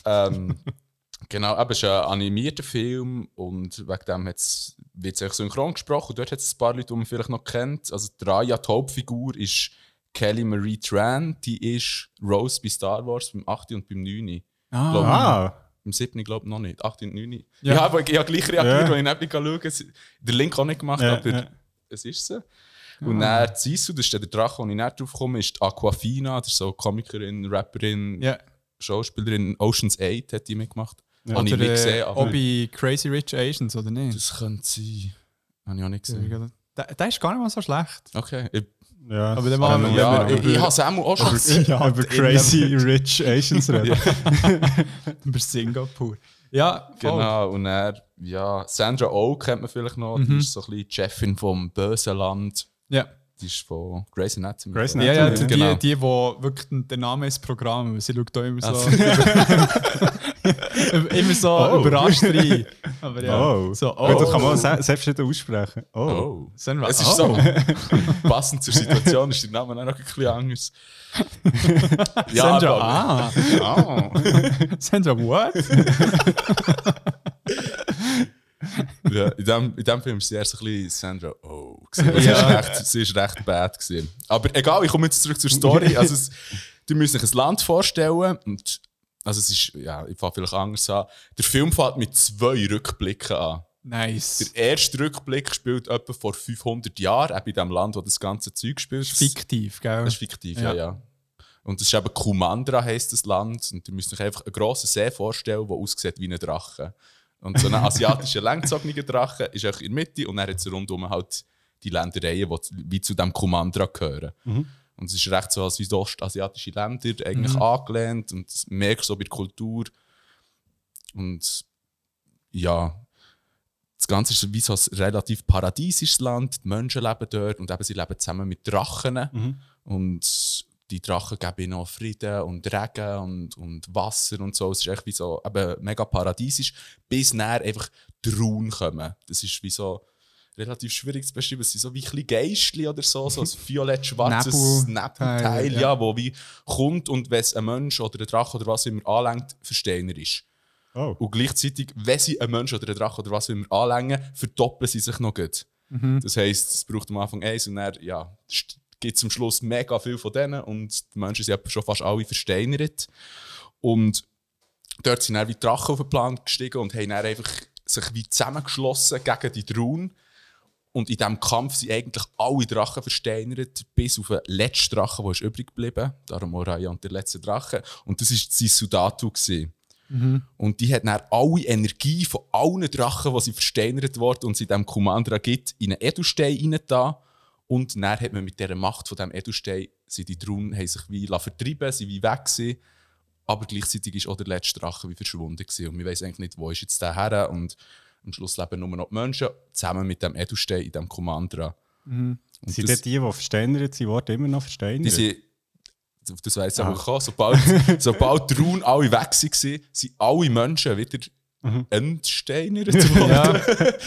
ähm, genau, eben, es ist ein animierter Film und wegen dem wird es synchron gesprochen. Dort hat es ein paar Leute, die man vielleicht noch kennt. Also, die Raya, die Hauptfigur, ist Kelly Marie Tran. Die ist Rose bei Star Wars beim 8. und beim 9. Glaub- Ah, Im 7. glaube ich noch nicht. 8. und 9. Ja. Ja, aber ich habe gleich reagiert, Ja. als ich nicht schauen. Den Link auch nicht gemacht, Ja, aber ja. Es ist so. Und dann Sisu, das ist der Drache, wo ich nicht drauf komme, ist die Aquafina, das ist so Komikerin, Rapperin, Ja. Schauspielerin. Ocean's 8 hat die mitgemacht. Habe ich nicht äh, gesehen, aber bei Crazy Rich Asians, oder nicht? das könnte sein. Habe ich auch nicht gesehen. Der, der ist gar nicht mal so schlecht. Okay. Ich, ja. Aber dann Ah, machen wir- ja, wenn ich, ich habe es auch auch schon gesehen. ja, über crazy rich Asians reden. Über Singapur. Ja, voll. Genau, und er, ja, Sandra Oh kennt man vielleicht noch, Mhm. die ist so ein bisschen die Chefin vom bösen Land. Ja. Die ist von Grey's Anatomy. Grey's Ja, ja, die, Genau. die, die, wo wirklich der Name ist Programm, sie schaut da immer so, Also. immer so Oh. überrascht rein. Aber ja, Oh. so, Gut, das oh, kann man se selbst nicht aussprechen. Oh. Oh. Sandra, Es ist oh. so passend zur Situation, ist der Name auch noch ein bisschen anders. Sandra, aber- ah. Ah. Sandra, what? ja, in, dem, in dem Film ist sie erst ein bisschen Sandra Oh. gewesen. Sie, Ja. ist recht, sie ist recht bad. Gewesen. Aber egal, ich komme jetzt zurück zur Story. Also es, du musst euch ein Land vorstellen. Und, also es ist, ja, ich fange vielleicht anders an. Der Film fängt mit zwei Rückblicken an. Nice. Der erste Rückblick spielt etwa vor 500 Jahren, auch in dem Land, wo das ganze Zeug spielt. Fiktiv, gell? Das ist fiktiv, ja, Ja. ja. Und das ist eben Kumandra, heisst das Land. Und ihr müsst euch einfach einen grossen See vorstellen, der aussieht wie ein Drache. Und so ein asiatischer, langgezogener Drache ist auch in der Mitte und dann hat es rundum halt die Ländereien, die wie zu dem Kumandra gehören. Und Und es ist recht so als wie ostasiatische Länder eigentlich angelehnt und das merkst du so bei der Kultur. Und ja, das Ganze ist wie so ein relativ paradiesisches Land. Die Menschen leben dort und eben sie leben zusammen mit Drachen. Und die Drachen geben ihnen auch Frieden und Regen und, und Wasser und so. Es ist echt wie so eben mega paradiesisch, bis näher einfach Traun kommen. Das ist wie so relativ schwierig zu beschreiben. Es sind so wie ein Geistli oder so, so ein violett-schwarzes Nebel- Nebelteil, Teil, ja. ja. wo wie kommt und wenn es ein Mensch oder ein Drache oder was immer anlenkt, versteiner ist. Oh. Und gleichzeitig, wenn sie einen Mensch oder einen Drache oder was immer anlängen, verdoppeln sie sich noch gut. Das heisst, es braucht am Anfang eins und dann ja, gibt es am Schluss mega viel von denen und die Menschen sind schon fast alle versteinert. Und dort sind dann wie die Drachen auf den Plan gestiegen und haben dann einfach sich wie zusammengeschlossen gegen die Drohnen. Und in diesem Kampf sind eigentlich alle Drachen versteinert, bis auf den letzten Drachen, der ist übrig geblieben. Darum Oraya und der letzte Drache. Und das war Sisudatu. gewesen. Und die hat dann alle Energie von allen Drachen, die sie versteinert worden und sie dem Commander gibt, in einen Edelstein rein Und dann hat man mit dieser Macht von diesem Edelstein, sind die Drohnen haben sich wie vertrieben, sind wie weg gewesen. Aber gleichzeitig ist auch der letzte Drache wie verschwunden gewesen. Und wir wissen eigentlich nicht, wo ist jetzt der her. Und am Schluss leben nur noch die Menschen zusammen mit dem Edelstein in diesem Commandra. Und Sind das- die, die versteinert sind, immer noch versteinert? Die das wäre jetzt auch sobald, sobald die Runen alle weg waren, sind alle Menschen wieder entsteinert worden.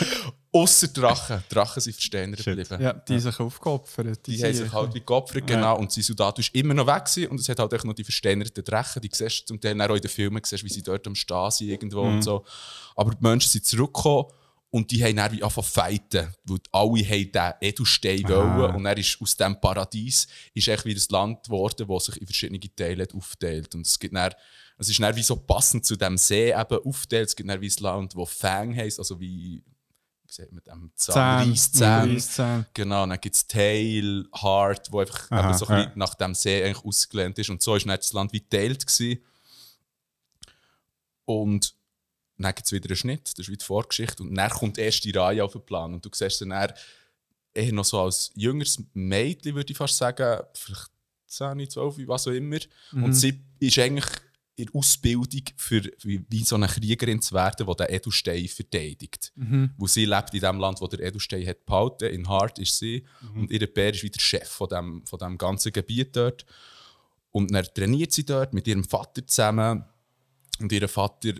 Ausser Drachen. Drachen sind versteinert geblieben. Ja, die sich aufgeopfert. Die haben sich halt wie geopfert, genau. Und sein Soldat ist immer noch weg gewesen. Und es hat halt echt noch die versteinerten Drachen. Die siehst du zum Teil auch in den Filmen, siehst, wie sie dort am Stehen sind irgendwo und so. Aber die Menschen sind zurückgekommen und die haben dann wie angefangen fighten. Weil alle haben diesen Edelstein wollen. Und er ist aus diesem Paradies ist echt wie das Land geworden, das sich in verschiedene Teile aufteilt. Und es gibt dann, es ist dann wie so passend zu dem See eben aufteilt. Es gibt dann wie ein Land, das Fang heisst, also wie, wie sagt man dem? Zahn. Reisszähne. Reisszähne. Genau, dann gibt es Tail, Heart, wo einfach Aha, eben so ein ja. nach dem See eigentlich ausgelehnt ist. Und so ist dann das Land wie geteilt. Gewesen. Und dann gibt es wieder einen Schnitt, das ist wie die Vorgeschichte. Und dann kommt erst die Reihe auf den Plan. Und du siehst dann eher, eher noch so als jüngeres Mädchen, würde ich fast sagen, vielleicht 10, 12, was auch immer. Und sie ist eigentlich in der Ausbildung, für, wie, wie so eine Kriegerin zu werden, die den Edelstein verteidigt. Wo sie lebt in dem Land, wo der Edelstein hat behalten. In Hart ist sie. Und ihr Bär ist wieder Chef von dem, von dem ganzen Gebiet dort. Und dann trainiert sie dort mit ihrem Vater zusammen. Und ihr Vater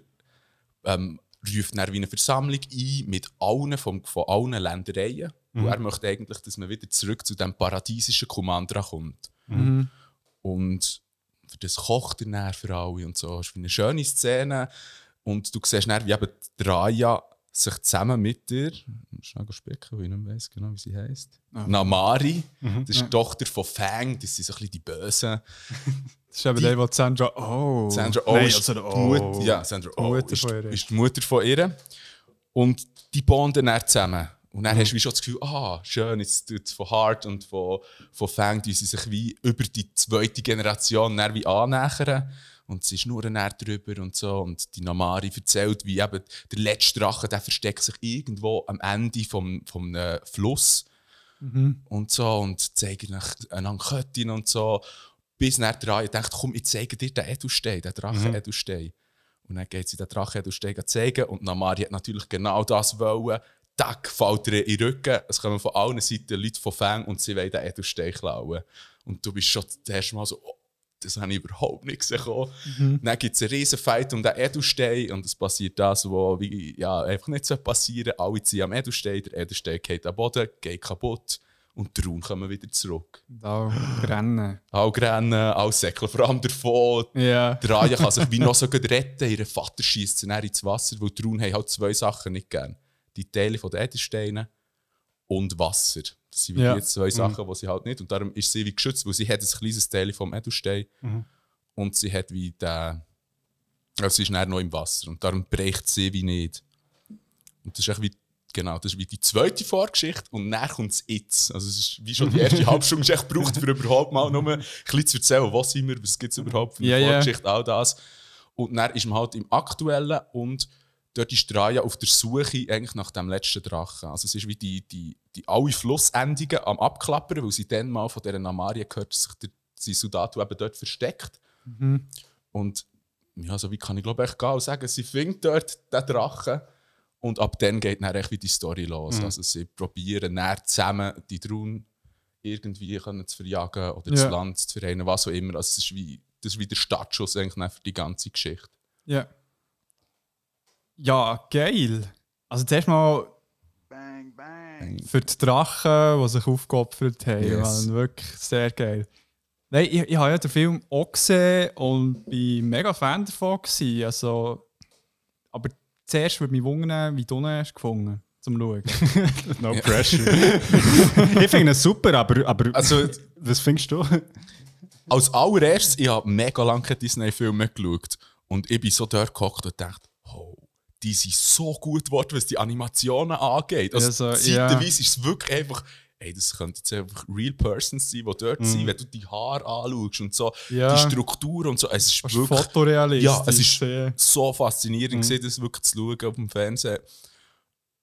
ähm, ruft dann wie eine Versammlung ein mit allen vom, von allen Ländereien. Und er möchte eigentlich, dass man wieder zurück zu dem paradiesischen Commandra kommt. Und für das kocht er dann für alle und so. Es ist eine schöne Szene. Und du siehst dann, wie eben die Raya sich zusammen mit muss schnell spicken, weil ich nicht weiss genau, wie sie heisst. Namari, das ist die Tochter von Fang, das sind so ein bisschen die Bösen. Das ist eben der, der Sandra Oh. Sandra Oh Nein, ist also die der Mutter, Oh. ja, Sandra Die Oh Mutter ist, von ihr. ist die Mutter von ihr. Und die bonden dann zusammen. Und dann hast du wie schon das Gefühl, ah, schön, jetzt tut von Hart und von, von Fang, die sie sich wie über die zweite Generation dann wie annähern. Und sie schnurren dann drüber und so. Und die Namari erzählt, wie eben der letzte Drache, der versteckt sich irgendwo am Ende vom, vom äh, Fluss. Und so. Und zeigen einander Köttin und so. Bis dann der Reihe denkt, komm, ich zeige dir den Edelstein, den Drachen-Edelstein. Und dann geht sie den Drachen-Edelstein zeigen. Und Namari hat natürlich genau das wollen. Tack, fällt ihr in den Rücken. Es kommen von allen Seiten Leute von Fang und sie wollen den Edelstein klauen. Und du bist schon das erste Mal so, oh, das habe ich überhaupt nicht gesehen. Dann gibt es einen riesen Fight um den Edelstein und es passiert das, was wie, ja, einfach nicht so passieren Alle ziehen am Edelstein, der Edelstein geht am Boden, geht kaputt und die Runen kommen wieder zurück. Da brennen. Alle rennen, alle säckeln vor allem davon. Ja. Der Raya kann sich wie noch so gut retten. Ihr Vater schießt sie ins Wasser, weil die Runen haben halt zwei Sachen nicht gern. Die Teile von den Edelsteinen und Wasser. Das sind Ja. die zwei Sachen, die sie halt nicht. Und darum ist sie wie geschützt, weil sie hat ein kleines Teil vom Edelstein und sie hat wie den. Also sie ist noch im Wasser und darum bricht sie wie nicht. Und das ist wie. Genau, das ist wie die zweite Vorgeschichte und dann kommt es jetzt. Also es ist wie schon die erste Halbstunde echt gebraucht, für überhaupt mal nur ein bisschen zu erzählen, was sind wir, was gibt es überhaupt für eine ja. Vorgeschichte, all das. Und dann ist man halt im Aktuellen und dort ist Raya auf der Suche eigentlich nach dem letzten Drachen. Also es ist wie die, die, die alle Flussendungen am Abklappern, weil sie dann mal von dieser Namaria gehört, dass sich der Sisudatu eben dort versteckt. Und ja, so wie kann ich glaube ich gehen und sagen, sie findet dort den Drachen und ab dann geht dann echt wie die Story los. Also sie probieren dann zusammen die Drohnen irgendwie können zu verjagen oder das Ja. Land zu vereinen, was auch immer. Also es ist wie, das ist wie der Startschuss eigentlich für die ganze Geschichte. Ja. Ja, geil. Also zuerst mal Bang, bang. für die Drachen, die sich aufgeopfert haben. Yes. Mann, wirklich sehr geil. Nein, ich, ich habe ja den Film auch gesehen und bin mega Fan davon. Gewesen. Also, aber zuerst würde mich wundern, wie du ihn hast gefunden zum Schauen. No pressure. ich finde es super, aber, aber Also was findest du? als allererstes, ich habe mega lange Disney-Filme geschaut und ich bin so dort gehockt und dachte, die sind so gut geworden, was die Animationen angeht. Also, Ja, so, ja. zeitweise ist es wirklich einfach, ey, das könnten jetzt einfach real persons sein, die dort sind, wenn du die Haare anschaust und so, Mhm. Ja. die Struktur und so. Es ist Fast wirklich fotorealistisch. Ja, es ist so faszinierend, gewesen, das wirklich zu schauen auf dem Fernsehen,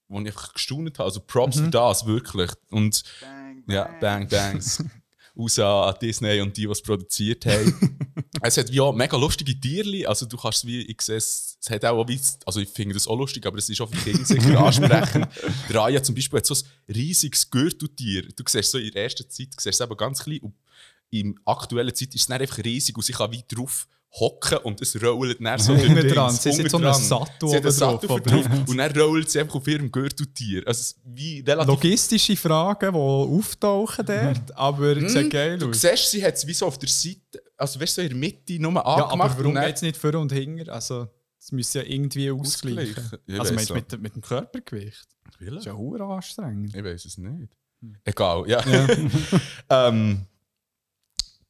wo ich einfach gestaunt habe. Also Props Mhm. für das, wirklich. Und Bang, ja, bang. Bang Bangs. Raus an Disney und die, die es produziert haben. es hat wie auch mega lustige Tierli. Also du kannst wie, ich sehe es, es hat auch wie, also ich finde das auch lustig, aber es ist auch für Kinder sicher ansprechend. Der Raya zum Beispiel hat so ein riesiges Gürteltier. Du siehst so in der ersten Zeit, du siehst es eben ganz klein und in aktueller Zeit ist es dann einfach riesig und sie kann weit drauf hocken und es rollt dann so Hinten dran. Dings, Sie unten so einen dran. Sattel Sie oben Sattel drauf, drauf und dann rollt sie einfach auf ihrem Gürteltier. Also wie relativ Logistische Fragen, die auftauchen dort, aber es sieht geil Hm? Du aus. siehst, sie hat es wie so auf der Seite, also weißt du, so in der Mitte nur Ja, angemacht. aber warum geht es nicht vor und hinter? Also, es müsste ja irgendwie ausgleichen. Ausgleichen? Ich Also, meinst du mit, mit dem Körpergewicht? Das ist ja anstrengend. Ich weiß es nicht. Hm. Egal, ja. ähm,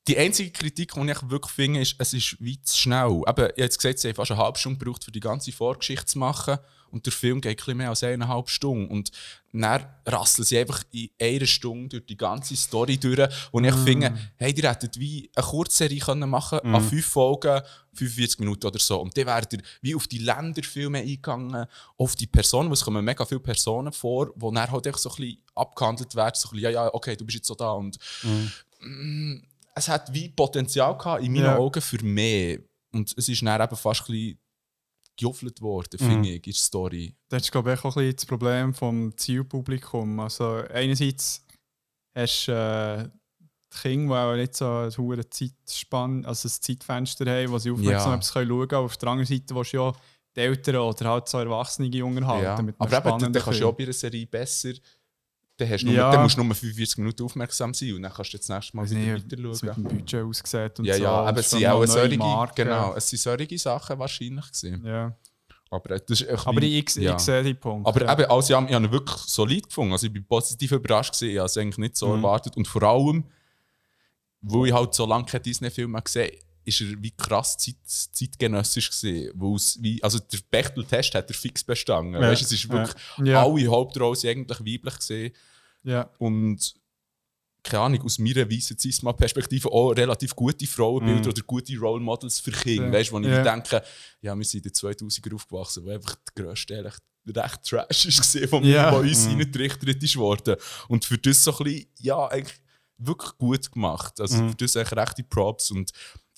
die einzige Kritik, die ich wirklich finde, ist, es ist wie zu schnell. Eben, ich habe jetzt gesagt, sie haben fast eine halbe Stunde gebraucht, um die ganze Vorgeschichte zu machen. Und der Film geht ein bisschen mehr als eineinhalb Stunden. Und dann rasseln sie einfach in einer Stunde durch die ganze Story durch. Und ich finde, hey, die hätten wie eine Kurzserie können machen an fünf Folgen, 45 Minuten oder so. Und dann wäre ihr wie auf die Länderfilme eingegangen, auf die Personen, weil es kommen mega viele Personen vor, die dann halt einfach so ein bisschen abgehandelt werden. So ein bisschen, ja, ja, okay, du bist jetzt so da. Und mm, es hat wie Potenzial gehabt, in meinen Ja. Augen für mehr. Und es ist dann eben fast ein bisschen gejuffelt worden, finde ich, in der Story. Das ist, glaube ich, auch ein bisschen das Problem vom Zielpublikum. Also, einerseits hast du äh, die Kinder, die auch nicht so eine hohe Zeitspanne, also ein Zeitfenster haben, wo sie aufmerksam Ja. etwas schauen können. Auf der anderen Seite willst du ja die Eltern oder halt so Erwachsene unterhalten. Ja. Mit einem Aber eben, dann kannst du ja bei einer Serie besser. Dann, hast du nur, Ja. dann musst du nur 45 Minuten aufmerksam sein und dann kannst du das nächste Mal Ich wieder wie es mit dem Budget aussieht und Ja, so. ja, aber es sind auch solche, Marken. genau, es sind solche Sachen wahrscheinlich gewesen. Ja. Aber das ist Aber bisschen- ich, ich ja. sehe die Punkte. Aber ja. eben, als ich, ich habe ihn wirklich solid gefunden. Also ich bin positiv überrascht gewesen. Ich habe es eigentlich nicht so Mhm. erwartet. Und vor allem, weil ich halt so lange keine Disney-Filme mehr gesehen habe, ist er wie krass zeit, zeitgenössisch gesehen. Wie, also der Bechtel-Test hat er fix bestanden. Ja. Weißt, es ist wirklich, Ja. alle Hauptrollen sind eigentlich weiblich gesehen. ja. Und keine Ahnung, aus meiner weißen Cisma-Perspektive auch relativ gute Frauenbilder Mhm. oder gute Role Models für Kinder. Ja. Weißt wo ich Ja. denke, ja, wir sind in den 2000er aufgewachsen, wo einfach der grösste Teil echt recht trash ist gesehen, von Ja. mir, wo uns Mhm. reingerichtet ist worden. Und für das so ein bisschen, ja, eigentlich wirklich gut gemacht. Also Mhm. für das eigentlich rechte Props. Und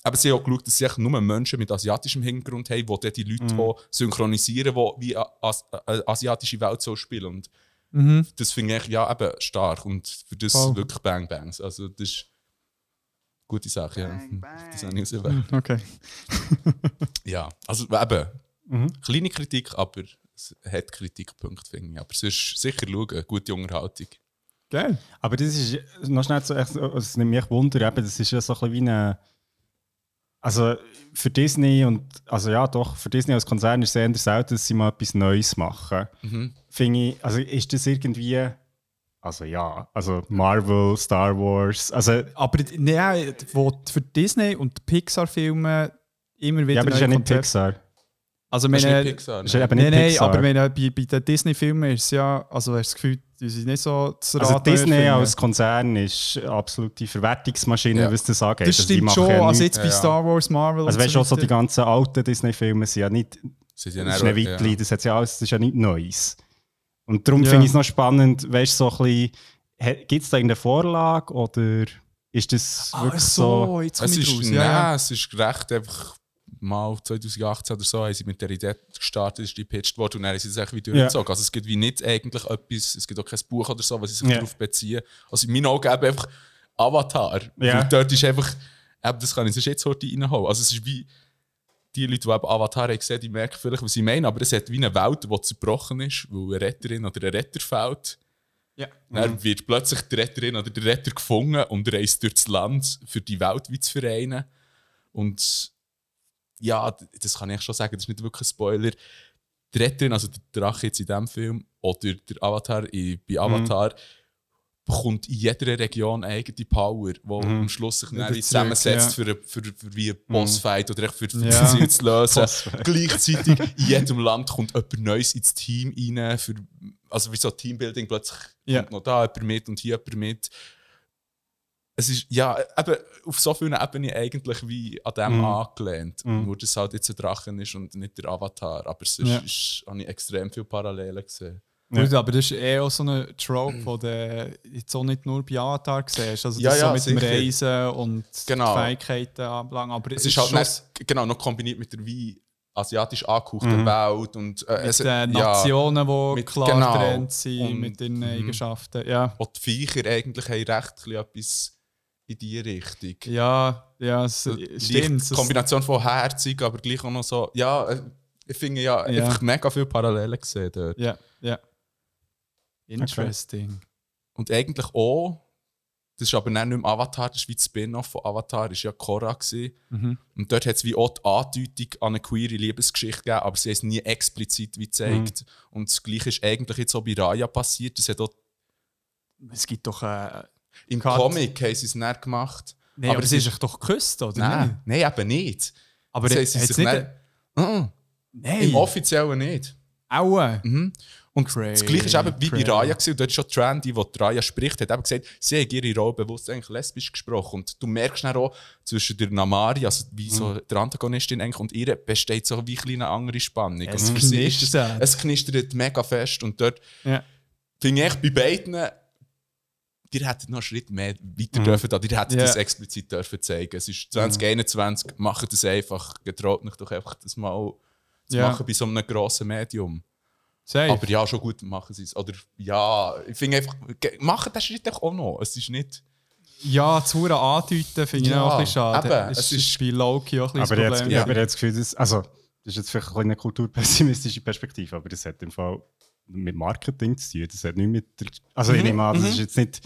aber sie haben auch geschaut, dass sie nur Menschen mit asiatischem Hintergrund haben, die die Leute Mhm. synchronisieren, die wie eine As eine asiatische Welt so spielen. Und Mhm. das finde ich ja eben stark und für das Voll. wirklich Bang Bangs. Also das ist eine gute Sache, ja. Bang, bang. Das habe ich gesehen. Okay. Ja, also eben, Mhm. kleine Kritik, aber es hat Kritikpunkte, finde ich. Aber es ist sicher schauen, gute Unterhaltung. Geil. Aber das ist noch schnell so, echt, so- es nimmt mich Wunder, eben, das ist ja so ein bisschen wie eine. Also für Disney und, also ja doch, für Disney als Konzern ist es eher selten, dass sie mal etwas Neues machen. Mhm. Finde ich, also ist das irgendwie. Also ja, also Marvel, Star Wars, also Aber nein, wo für Disney und Pixar-Filme immer wieder ja, aber das ist ja nicht Konzepte- Pixar. Also Das ist meine, nicht Pixar. Das ist ne? eben Nein, nicht nein, Pixar. aber wenn, bei, bei den Disney-Filmen ist es ja, also hast du das Gefühl, die sind nicht so das also Disney erfinden. als Konzern ist eine absolute Verwertungsmaschine, Ja. was das angeht. Das Also die stimmt schon, ja also jetzt bei Ja, ja. Star Wars, Marvel Also weißt du, auch so die ganzen alten Disney-Filme sind ja nicht Sie sind Das dann- Schneewittli, ja. das, hat's ja alles, das ist ja nicht Neues. Und darum Ja. finde ich es noch spannend, weißt du, so ein bisschen, gibt es da irgendeine Vorlage oder ist das Ah, wirklich so, so? jetzt Es ist, raus. nein, es ist recht einfach mal 2018 oder so haben sie mit der Idee gestartet, ist die gepitcht worden und dann haben sie es echt wieder durchgezogen. Also es gibt wie nicht eigentlich etwas, es gibt auch kein Buch oder so, was sie sich Ja. darauf beziehen. Also in meinen Augen eben einfach Avatar. Ja. Weil dort ist einfach, eben, das kann ich sonst jetzt heute reinhauen. Also es ist wie die Leute, die eben Avatar haben gesehen, die merken vielleicht, was ich meine, aber es hat wie eine Welt, die zerbrochen ist, weil eine Retterin oder ein Retter fehlt. Ja. Dann wird plötzlich die Retterin oder der Retter gefunden und reist durch das Land, für die Welt wie zu vereinen. Und ja, das kann ich schon sagen, das ist nicht wirklich ein Spoiler. Die Retterin, also der Drache jetzt in diesem Film, oder der Avatar in, bei Avatar, bekommt in jeder Region eine eigene Power, die am Schluss sich dann zusammensetzt zurück, für, für, für wie ein Bossfight oder echt für, für Ja. Ziel zu lösen. Gleichzeitig in jedem Land kommt jemand Neues ins Team rein. Für, also wie so Teambuilding, plötzlich Ja. kommt noch da jemand mit und hier jemand mit. Es ist ja eben auf so vielen Ebenen eigentlich wie an dem Mhm. angelehnt. Mhm. Nur, dass es halt jetzt ein Drachen ist und nicht der Avatar. Aber sonst Ja. ist, habe ich extrem viele Parallelen gesehen. Ja. Gut, aber das ist eh auch so eine Trope, die du jetzt auch nicht nur bei Avatar siehst. Also Ja, das ja, so mit dem sicher. Reisen und Genau. die Fähigkeiten anbelangt. Aber Es ist halt nicht, genau, noch kombiniert mit der wie asiatisch angehauchten Mhm. Welt. Und, äh, mit es- den ja, Nationen, die mit- klar genau. getrennt sind, Und- mit den mhm. Eigenschaften. Ja, auch die Viecher eigentlich haben recht ein bisschen etwas in die Richtung. ja, ja es, stimmt. leicht Kombination von herzig, aber gleich auch noch so. Ja, äh, ich finde ja, Ja. einfach mega viele Parallelen gesehen dort. Ja, ja. Interesting. Und eigentlich auch, das ist aber nicht mehr Avatar, das ist wie das Spin-off von Avatar, ist ja Korra gewesen. Mhm. Und dort hat es wie auch die Andeutung an eine queere Liebesgeschichte gegeben, aber sie haben es nie explizit wie gezeigt. Und das Gleiche ist eigentlich jetzt auch bei Raya passiert. Das hat auch Es gibt doch. Äh, im Cut. Comic haben sie es nicht gemacht. Nein, Aber aber, es sie ist- sich doch geküsst, oder? Nein, nein, eben nicht. Aber sie es sich nicht. nicht-. Nein, Im Offiziellen nicht. Aua. Mhm. Und Cray, das Gleiche ist eben wie bei cray. Raya gewesen. Und dort ist schon Trendy, wo die Raya spricht, hat eben gesagt, sie hat ihre Rolle bewusst eigentlich lesbisch gesprochen. Und du merkst dann auch zwischen der Namari, also wie so Mhm. der Antagonistin eigentlich, und ihr besteht so wie ein eine andere Spannung. Es sie knistert. es, es knistert mega fest. Und dort Ja. finde ich bei beiden, ihr hättet noch einen Schritt mehr weiter dürfen, da. ihr hättet Ja. das explizit dürfen zeigen. Es ist 2021, macht das einfach, getraut mich doch einfach das mal zu Ja. machen bei so einem grossen Medium. Safe. Aber ja, schon gut machen sie es. Oder ja, ich finde einfach, machen den Schritt doch auch noch. Es ist nicht. ja, zu hure andeuten finde ich Ja, auch ein bisschen schade. eben, es es ist, bei Loki auch ein Aber bisschen jetzt, das Problem. ja. aber jetzt das Gefühl, dass, also, das ist jetzt vielleicht eine kulturpessimistische Perspektive, aber das hat im Fall mit Marketing zu tun. Das hat nicht mit der, also Mhm, ich nehme an, das ist jetzt nicht,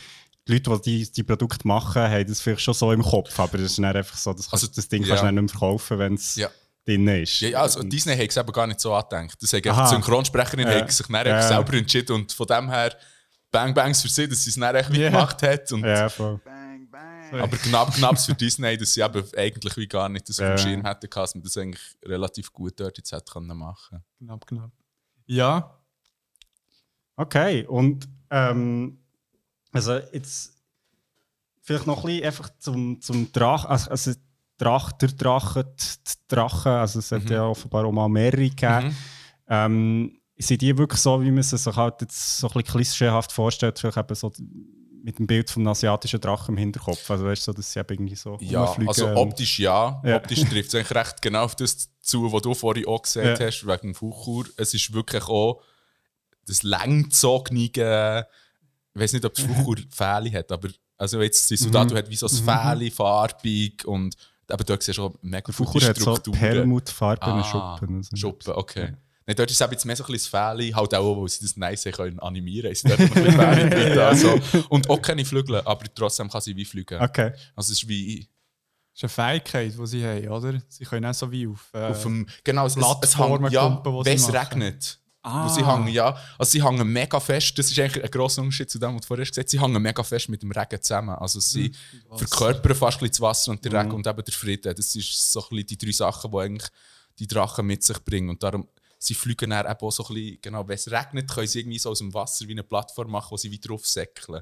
die Leute, die die, die Produkte machen, haben das vielleicht schon so im Kopf, aber das ist dann einfach so, das, Also, das Ding ja. kannst du nicht mehr verkaufen, wenn es Ja. drin ist. Ja, ja, also Disney hat es eben gar nicht so angedenkt. Das die Synchronsprecherin Ja. hat sich dann Ja. selber entschieden und von dem her Bang Bangs für sie, dass sie es dann echt Ja. gemacht hat. Und, Ja, voll. Bang, bang. Aber knapp, knapp für Disney, dass sie eben eigentlich wie gar nicht das auf Ja. dem Schirm hätten dass man das eigentlich relativ gut dort jetzt hätte können machen Knapp, knapp. Ja, Okay, und ähm, also jetzt vielleicht noch ein bisschen einfach zum, zum Drachen, also, also Drach, der Drache, die Drachen, also es hat Mhm. ja offenbar auch mal mehrere gegeben. Ähm, sind die wirklich so, wie man sie sich halt jetzt so ein bisschen klischeehaft vorstellt, vielleicht eben so mit dem Bild vom asiatischen Drachen im Hinterkopf, also weißt du, so, dass sie eben irgendwie so Ja, also optisch ja. Ja. Optisch trifft es eigentlich recht genau auf das zu, was du vorhin auch gesagt Ja. hast, wegen dem Fuchur. Es ist wirklich auch das langgezogene, ich weiß nicht, ob das Fuchur Fähle hat, aber also jetzt du da, du hast wie so ein Fähle, farbig und eben dort siehst du auch mega Fuchur hat so perlmuttfarbene Ah, Schuppen. Also. Schuppen, okay. Nein, dort ist es eben jetzt mehr so ein bisschen das Fähli, halt auch, weil sie das nice haben können animieren. Drin, also. Und auch keine Flügel, aber trotzdem kann sie wie fliegen. Okay. Also es ist wie das ist eine Fähigkeit, die sie haben, oder? Sie können auch so wie auf. Äh, auf dem, genau, es, es, es Plattformen hängt, ja, kumpen, wo sie wenn es regnet. Ah. Wo sie hängen, ja. Also sie hängen mega fest, das ist eigentlich ein grosser Unterschied zu dem, was du vorher gesagt hast, sie hängen mega fest mit dem Regen zusammen. Also sie Hm, verkörpern fast ein bisschen das Wasser und der Mhm. Regen und eben der Frieden. Das ist so ein bisschen die drei Sachen, die eigentlich die Drachen mit sich bringen. Und darum sie fliegen dann eben auch so ein bisschen, genau, wenn es regnet, können sie irgendwie so aus dem Wasser wie eine Plattform machen, wo sie wieder drauf säckeln.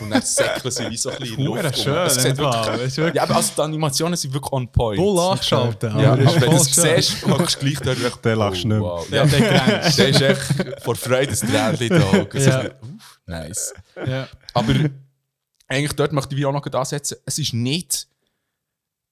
Und dann säckeln sie wie so ein bisschen in Luft. schön, Es sieht wirklich- ja, aber also die Animationen sind wirklich on point. Voll angeschaltet. Ja, aber das aber ist wenn du es schön. siehst, hockst du gleich dort und Dann lachst du nicht mehr. wow. Ja, Ja, der grenzt. der ist echt vor Freude ein Tränchen in den Augen. Ja. Nice. Ja. Aber eigentlich dort möchte ich auch noch ansetzen, es ist nicht,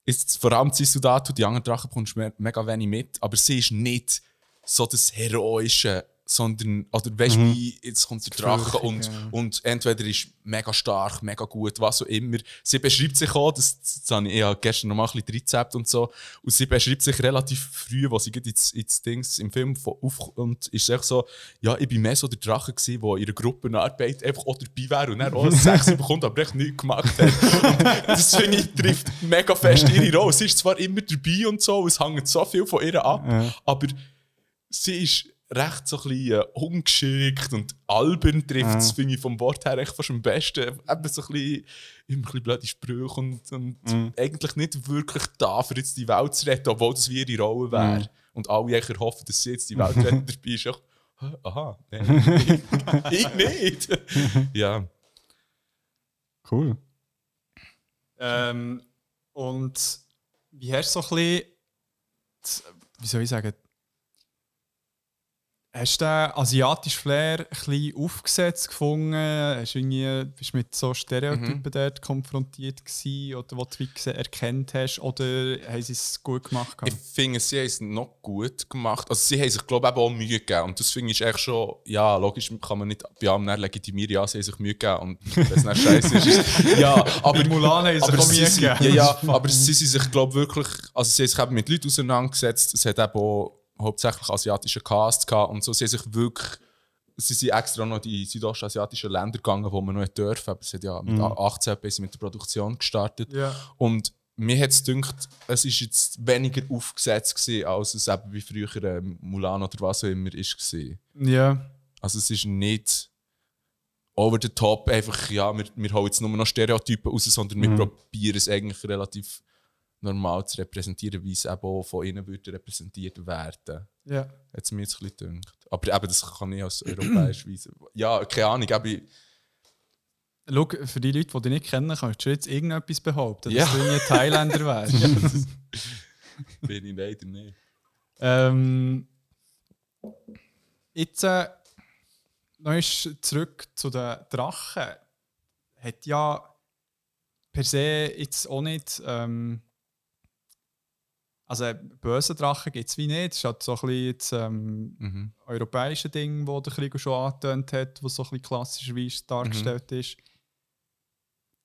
ist vor allem die Sudato, die anderen Drachen bekommst du me- mega wenig mit, aber sie ist nicht so das Heroische, sondern, oder weißt du, wie, jetzt kommt der Drache und, ja. und entweder ist mega stark, mega gut, was auch immer. Sie beschreibt sich auch, das, das habe ich, ich habe gestern noch mal ein bisschen Rezept und so, und sie beschreibt sich relativ früh, wo sie geht ins, Dings im Film aufkommt, ist echt so, ja, ich bin mehr so der Drache gewesen, der in einer Gruppenarbeit einfach auch dabei wäre und dann auch Sex bekommt, aber echt nichts gemacht hat. Und das finde ich, trifft mega fest ihre Rolle. Sie ist zwar immer dabei und so, es hängt so viel von ihr ab, aber sie ist recht so ein bisschen äh, ungeschickt und albern trifft es, finde ich, vom Wort her echt fast am besten. Eben so ein bisschen, immer ein bisschen blöde Sprüche und, und eigentlich nicht wirklich da, für jetzt die Welt zu retten, obwohl das wie ihre Rolle wäre. Und alle hoffen, dass sie jetzt die Welt retten, dabei ist «Hä? aha, nein, ich, ich nicht. ja. Cool. Ähm, und wie hast du so ein bisschen, das- wie soll ich sagen, hast du den asiatischen Flair ein bisschen aufgesetzt gefunden? Hast du irgendwie, bist du mit so Stereotypen dort konfrontiert gewesen, oder was du wie erkannt hast? Oder haben sie es gut gemacht? Ich finde, sie haben es noch gut gemacht. Also sie haben sich, glaube ich, auch Mühe gegeben. Und das finde ich echt schon, ja, logisch kann man nicht bei allem legitimieren, ja, sie haben sich Mühe gegeben. Und wenn es dann scheiße ist, ist ja, aber... Mulan haben aber auch Mühe gegeben. Ja, ja, aber sie sind sich, glaube wirklich, also sie haben sich eben mit Leuten auseinandergesetzt. Es hat eben auch hauptsächlich asiatische Cast gehabt und so. Sie sich wirklich, sie sind extra noch in die südostasiatischen Länder gegangen, wo man noch nicht dürfen. Aber sie hat ja mit 18 bis mit der Produktion gestartet. Ja. Und mir hat es gedacht, es ist jetzt weniger aufgesetzt gewesen, als es eben wie früher ähm, Mulan oder was auch immer ist gewesen. Ja. Also es ist nicht over the top, einfach, ja, wir, wir hauen jetzt nur noch Stereotypen raus, sondern wir probieren es eigentlich relativ normal zu repräsentieren, wie es eben auch von ihnen würde repräsentiert werden. Ja. Hat es mir jetzt ein bisschen gedacht. Aber eben, das kann ich als europäisch Weise. Ja, keine Ahnung, aber ich- Schau, für die Leute, die dich nicht kennen, kannst du jetzt irgendetwas behaupten, Ja. dass du ein Thailänder wärst. bin ich leider nicht. Ähm, jetzt äh, noch zurück zu den Drachen. Hat ja per se jetzt auch nicht. Ähm, also böse Drachen gibt es wie nicht. Es ist halt so ein bisschen das ähm, Mhm. europäische Ding, das der Krieg schon angetönt hat, was so ein bisschen klassischerweise dargestellt ist.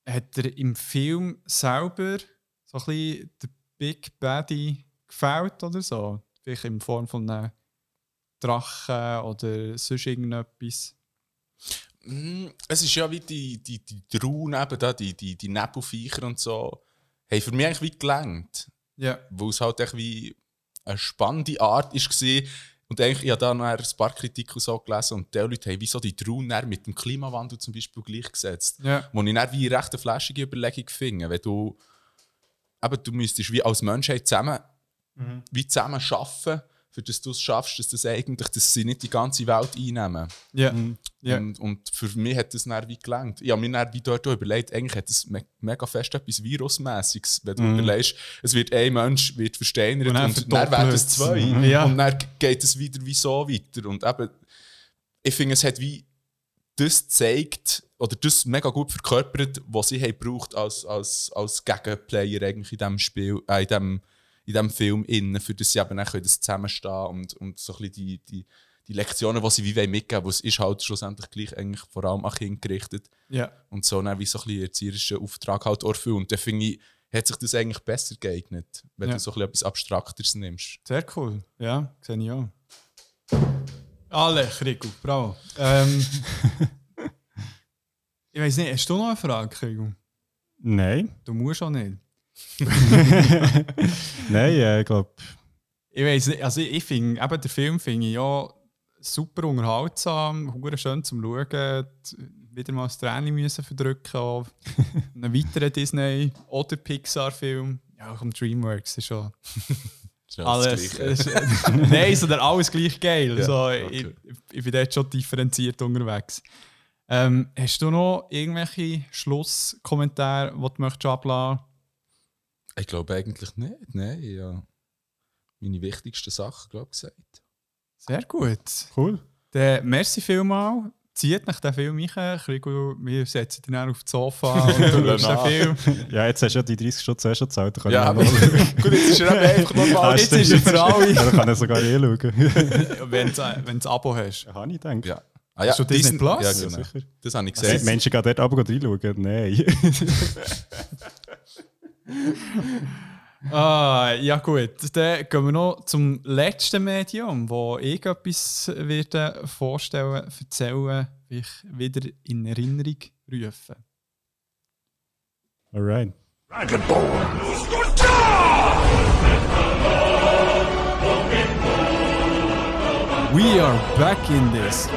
Hat er im Film selber so ein bisschen der Big Baddy gefällt oder so? Vielleicht in Form von einem Drachen oder sonst irgendetwas. Mm, Es ist ja wie die, die, die eben da, die, die, die Nebelviecher und so, haben für mich eigentlich wie gelangt. Ja. Weil es halt echt wie eine spannende Art war. Und eigentlich, ich habe da noch ein paar Kritiken so gelesen und die Leute haben wie so die dann mit dem Klimawandel zum Beispiel gleichgesetzt. Ja. Wo ich dann wie recht eine Überlegung finde, wenn du, eben, du müsstest wie als Menschheit zusammen, wie zusammen arbeiten, für das du es schaffst, dass, das eigentlich, dass sie nicht die ganze Welt einnehmen. Ja. Ja. Und, und für mich hat das dann wie gelangt. Ich habe mir dann wie dort auch überlegt, eigentlich hat das me mega fest etwas Virusmäßiges, wenn du überlegst, es wird ein Mensch wird versteinert Und und, dann dann, werden es zwei. es. Mhm. Ja. Und dann geht es wieder wie so weiter. Und eben, ich finde, es hat wie das gezeigt, oder das mega gut verkörpert, was sie haben gebraucht als, als, als Gegenplayer eigentlich in diesem Spiel, äh, in diesem in diesem Film innen, für das sie eben können das zusammenstehen und, und so ein bisschen die, die, die Lektionen, die sie wie wollen mitgeben wollen, es ist halt schlussendlich gleich eigentlich vor allem an Kinder gerichtet ja. und so dann wie so ein bisschen erzieherischen Auftrag halt auch erfüllt. Und da finde ich, hat sich das eigentlich besser geeignet, wenn Ja. du so ein etwas Abstrakteres nimmst. Sehr cool. Ja, sehe ich auch. Alle, Krigo, bravo. Ähm, ich weiß nicht, hast du noch eine Frage, Krigo? Nein. Du musst auch nicht. Nein, äh, ich glaube, Ich weiß nicht, also ich, finde, eben den Film finde ich ja super unterhaltsam, hure schön zum Schauen. Wieder mal das Training müssen verdrücken auf einen weiteren Disney- oder Pixar-Film. Ja, auch um Dreamworks ist schon ist ja alles. Es- Nein, so der alles gleich geil. Ja, so, okay. ich, ich bin dort schon differenziert unterwegs. Ähm, hast du noch irgendwelche Schlusskommentare, die du möchtest ablassen Ich glaube eigentlich nicht. Nein, ja. Meine wichtigsten Sachen, glaube ich, gesagt. Sehr gut. Cool. Dann merci vielmal. Zieht nach den Film rein. Krigo, wir setzen ihn dann auf das Sofa und du schaust den Film. Ja, jetzt hast du ja die 30 Stunden zuerst schon gezahlt. Ja, ich aber gut, jetzt ist er einfach normal. Jetzt ist er für alle. Ja, da kann ich sogar eh schauen. Wenn du ein Abo hast. Ja, habe ich gedacht. Ja. Ah, ja, Hast du Disney Plus? Ja, Ja, genau. sicher. Das habe ich gesehen. Menschen gehen dort aber reinschauen? Nein. Ah, ja gut. Dann gehen wir noch zum letzten Medium, wo ich etwas werde vorstellen, erzählen, wie ich wieder in Erinnerung rufe. Alright. We are back in this.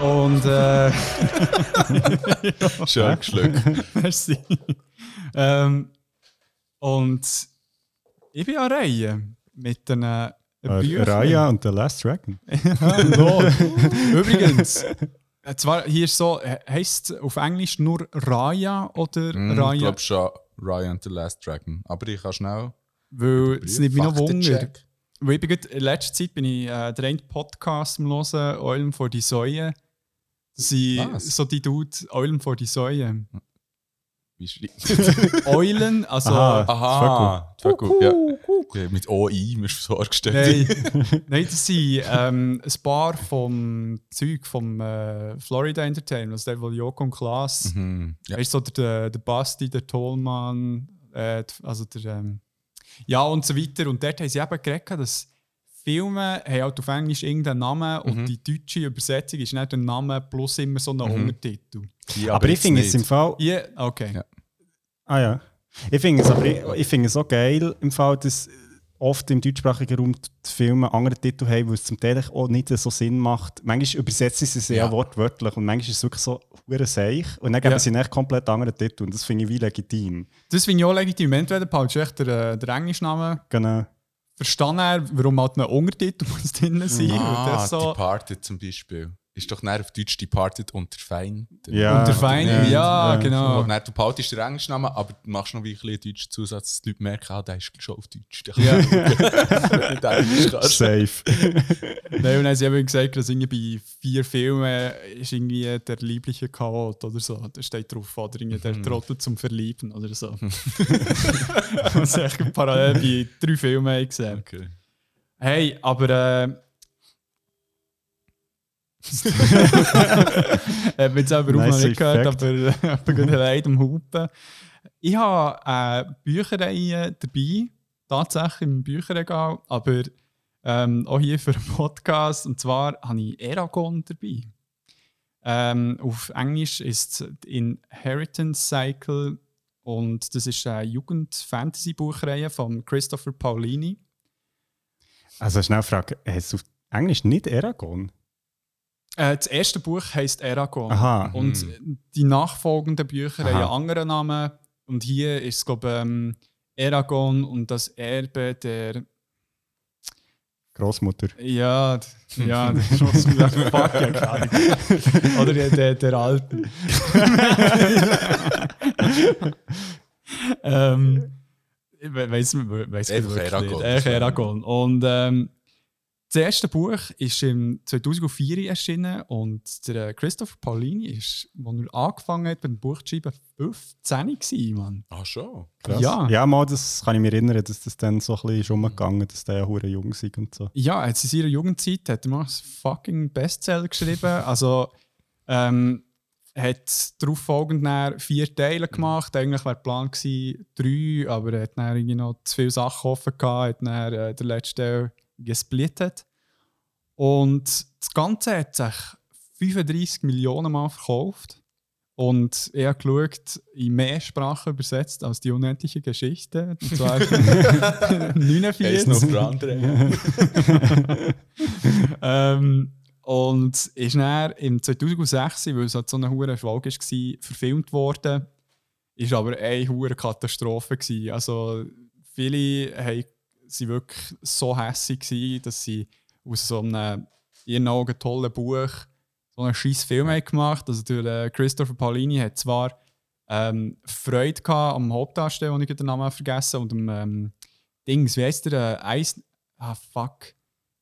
Und äh, Schön geschluckt. merci. Ähm, und ich bin an Reihe mit den äh, Büchern. Raya und The Last Dragon. Hallo. Übrigens, äh, zwar hier so, he- heisst auf Englisch nur Raya oder Mm, Ich Raya? glaube schon Ryan and the Last Dragon. Aber ich kann schnell. Weil es nimmt mich noch Wunder. Weil ich bin gerade, in letzter Zeit bin ich äh, den einen Podcast am hören, Eulen vor die Säue. Was? so die Dude, Eulen vor die Säue. Wie schreibt Eulen, also. Aha. Aha, gut. Ja. Okay, mit OI, mir ist so vorgestellt. Nein, nein, das sind ähm, ein paar vom Zeug vom äh, Florida Entertainment, also der, wo Joko und Klaas. Mhm. Ja. Weißt du, so der, der Basti, der Tollmann, äh, also der. Ähm, ja, und so weiter. Und dort haben sie eben geredet, dass Filme haben halt auf Englisch irgendeinen Namen Mhm. und die deutsche Übersetzung ist nicht der Name plus immer so ein Untertitel. Hier Aber ich finde es nicht. im Fall. Ja, okay. Ja. Ah ja. Ich finde es aber ich, ich finde es auch geil im Fall, dass oft im deutschsprachigen Raum die Filme andere Titel haben, weil es zum Teil auch nicht so Sinn macht. Manchmal übersetzen sie es sehr Ja. wortwörtlich und manchmal ist es wirklich so hure seich und dann geben Ja. sie echt komplett andere Titel und das finde ich wie legitim. Das finde ich auch legitim. Entweder behaltest du echt den, äh, den englischen Namen, Genau. Verstanden er, warum halt ein Untertitel muss drin sein. und Ah, so Departed zum Beispiel. Ist doch näher auf Deutsch Departed unter Feind. Ja. unter Feinde. Ja, ja, genau. Und dann, du behaltest den englischen Namen, aber du machst noch wie ein bisschen einen deutschen Zusatz, dass die Leute merken, ah, der ist schon auf Deutsch. Der Ja. Safe. Nein, und dann haben sie eben gesagt, dass irgendwie bei vier Filmen ist irgendwie der liebliche Chaot oder so. Da steht drauf, oder irgendwie der Trottel zum Verlieben oder so. Was ich parallel bei drei Filmen gesehen. Okay. Hey, aber äh, Hat mich jetzt selber auch noch nicht gehört, aber ich bin leid am Hupen. Ich habe eine Bücherreihe dabei, tatsächlich im Bücherregal, aber ähm, auch hier für einen Podcast. Und zwar habe ich Eragon dabei. Ähm, auf Englisch ist es Inheritance Cycle und das ist eine Jugend-Fantasy-Buchreihe von Christopher Paolini. Also schnell Frage, heißt es auf Englisch nicht Eragon? Äh, das erste Buch heißt Eragon. Aha. Und die nachfolgenden Bücher haben Aha. einen anderen Namen. Und hier ist es, glaube ich, ähm, Eragon und das Erbe der. Großmutter. Ja, d- ja. Fuck, ja, keine Ahnung. Oder der, der, der Alten. ähm, ich we- weiss, weiss ich Einfach Eragon. nicht. Eragon. Und ähm, das erste Buch ist im 2004 erschienen und der äh, Christopher Paulini ist, als er angefangen hat, mit dem Buch zu schreiben, 15 gewesen, Mann. Ah, schon. Krass. Ja. ja, mal, das kann ich mich erinnern, dass das dann so ein bisschen schon umgegangen dass der ja hure jung ist und so. Ja, jetzt in seiner Jugendzeit hat er mal einen fucking Bestseller geschrieben. Also, ähm, hat darauf folgend vier Teile gemacht. Eigentlich wäre der Plan gewesen, drei, aber er hat dann irgendwie noch zu viele Sachen offen gehabt, hat dann äh, der letzte Teil gesplittet. Und das Ganze hat sich 35 Millionen Mal verkauft. Und er hat geschaut, in mehr Sprachen übersetzt als die unendliche Geschichte. Und zwar 49. Eins noch auf der anderen. ähm, und ist dann im 2006, weil es halt so eine hohe Erfolg war, verfilmt worden. Ist aber eine hohe Katastrophe. Gewesen. Also viele haben sie wirklich so hässig gewesen, dass sie aus so einem in ihren Augen tollen Buch so einen scheiß Film haben gemacht. Also der äh, Christopher Paulini hat zwar ähm, Freude gehabt am Hauptdarsteller, ich den Namen vergessen und dem ähm, Dings, wie heißt der? Äh, Eis, ah fuck.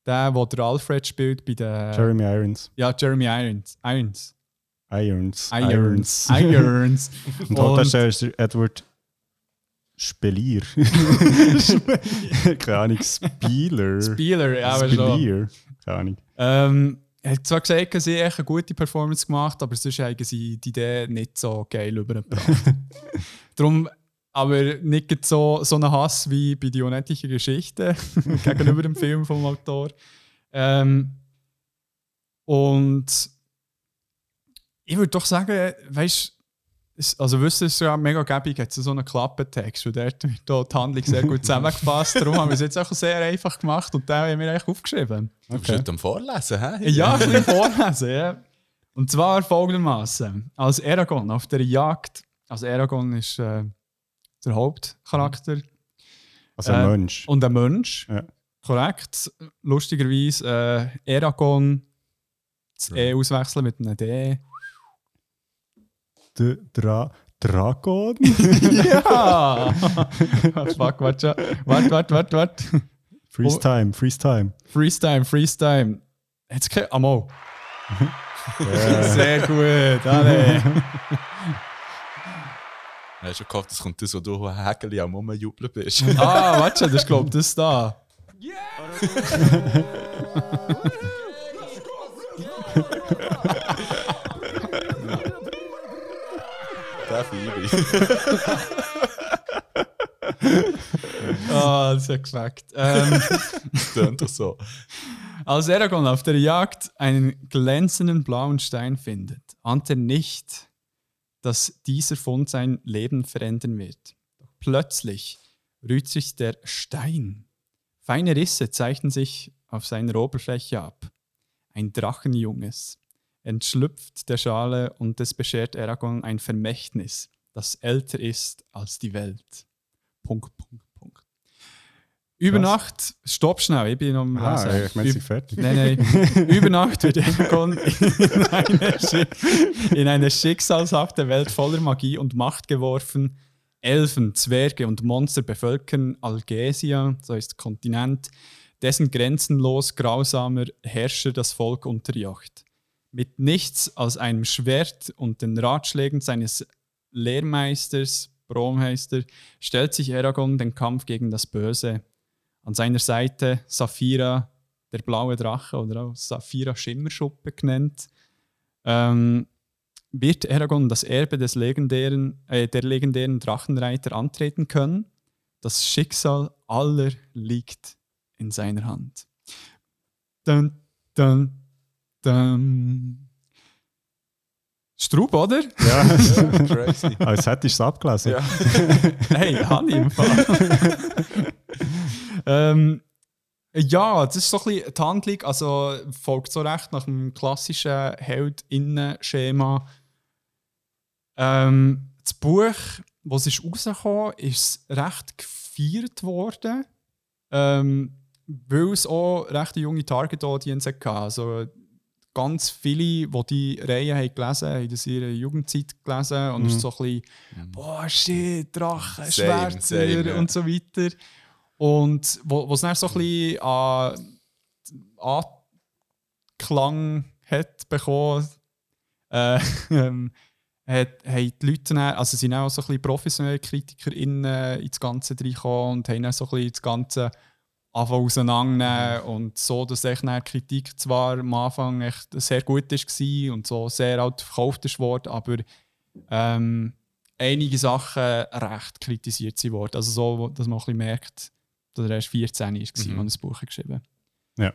Der, wo der Alfred spielt bei der. Jeremy Irons. Ja, Jeremy Irons. Irons. Irons. Irons. Irons. Und Hauptdarsteller ist der Edward Spelier. Keine Ahnung, Spieler. Spieler, ja, aber schon. Spelier. Keine Ahnung. Ähm, er hat zwar gesagt, sie echt eine gute Performance gemacht, aber sonst haben sie die Idee nicht so geil übergebracht. Darum aber nicht so, so einen Hass wie bei die unendliche Geschichte gegenüber dem Film vom Autor. Ähm, und ich würde doch sagen, weißt also wissen es ja mega gäbig, hat so einen Klappentext und dort wird da die Handlung sehr gut zusammengefasst. Darum haben wir es jetzt auch sehr einfach gemacht und den haben wir eigentlich aufgeschrieben. Du bist heute am Vorlesen, hä? Ja, ich bin vorlesen, ja. Und zwar folgendermaßen: Als Aragorn auf der Jagd, also Aragorn ist äh, der Hauptcharakter. Also ein Äh, Mensch. Und ein Mensch. Ja. Korrekt. Lustigerweise äh, Eragon das E auswechseln mit einem D. Der Dra Dragon? Ja! Fuck, warte. Warte, warte, warte, warte. Freeze Oh. Time, Freeze Time. Freeze time, Freeze time. Jetzt kein. Amol. Sehr gut. Alle. Ich habe schon gehofft, es kommt das, wo du Häkeli am Rumjubeln bist. Ah, warte das ist glaube ich das da. Der Phoebe. Ah, das hat geschmeckt. Ähm, Tönt doch so. als Aragorn auf der Jagd einen glänzenden blauen Stein findet, ahnt er nicht, dass dieser Fund sein Leben verändern wird. Doch plötzlich rührt sich der Stein. Feine Risse zeichnen sich auf seiner Oberfläche ab. Ein Drachenjunges entschlüpft der Schale und es beschert Aragorn ein Vermächtnis, das älter ist als die Welt. Punkt, Punkt, Punkt. Über Krass. Nacht, stopp schnell, ich bin am Ah, Lesen. ich meine, sie fertig. Nein, nein. Über Nacht wird Aragorn in eine, in eine schicksalshafte Welt voller Magie und Macht geworfen. Elfen, Zwerge und Monster bevölkern Algesia, so ist Kontinent, dessen grenzenlos grausamer Herrscher das Volk unterjocht. Mit nichts als einem Schwert und den Ratschlägen seines Lehrmeisters, Bromheister, stellt sich Aragorn den Kampf gegen das Böse. An seiner Seite Saphira, der blaue Drache oder auch Saphira Schimmerschuppe genannt. Ähm, wird Aragorn das Erbe des legendären, äh, der legendären Drachenreiter antreten können? Das Schicksal aller liegt in seiner Hand. Dun, dun, dun. Strub, oder? Ja, Crazy. als hättest du es abgelesen. Ja. Hey, habe ich im Fall. ähm, ja, das ist so ein bisschen die Handlung. Also folgt so recht nach dem klassischen Held-Innen-Schema. Ähm, das Buch, was ist rausgekommen, ist recht gefeiert worden. Ähm, weil es auch recht junge Target-Audience hatte. Also ganz viele, die die Reihe haben gelesen haben, haben das in ihrer Jugendzeit gelesen. Und es ist so ein bisschen, boah, shit, Drachen, Schwerter ja. und so weiter. Und wo wo es dann so ein bisschen an Anklang hat bekommen, äh, ähm, hat, haben die Leute dann, also sind auch so ein bisschen professionelle KritikerInnen ins Ganze reingekommen und haben dann so ein bisschen das Ganze anfangen auseinandernehmen und so, dass echt die Kritik zwar am Anfang echt sehr gut war und so sehr alt verkauft ist worden, aber ähm, einige Sachen recht kritisiert sie worden. Also so, dass man auch ein bisschen merkt, dass er erst 14 war, mhm. Mhm. und das Buch geschrieben Ja.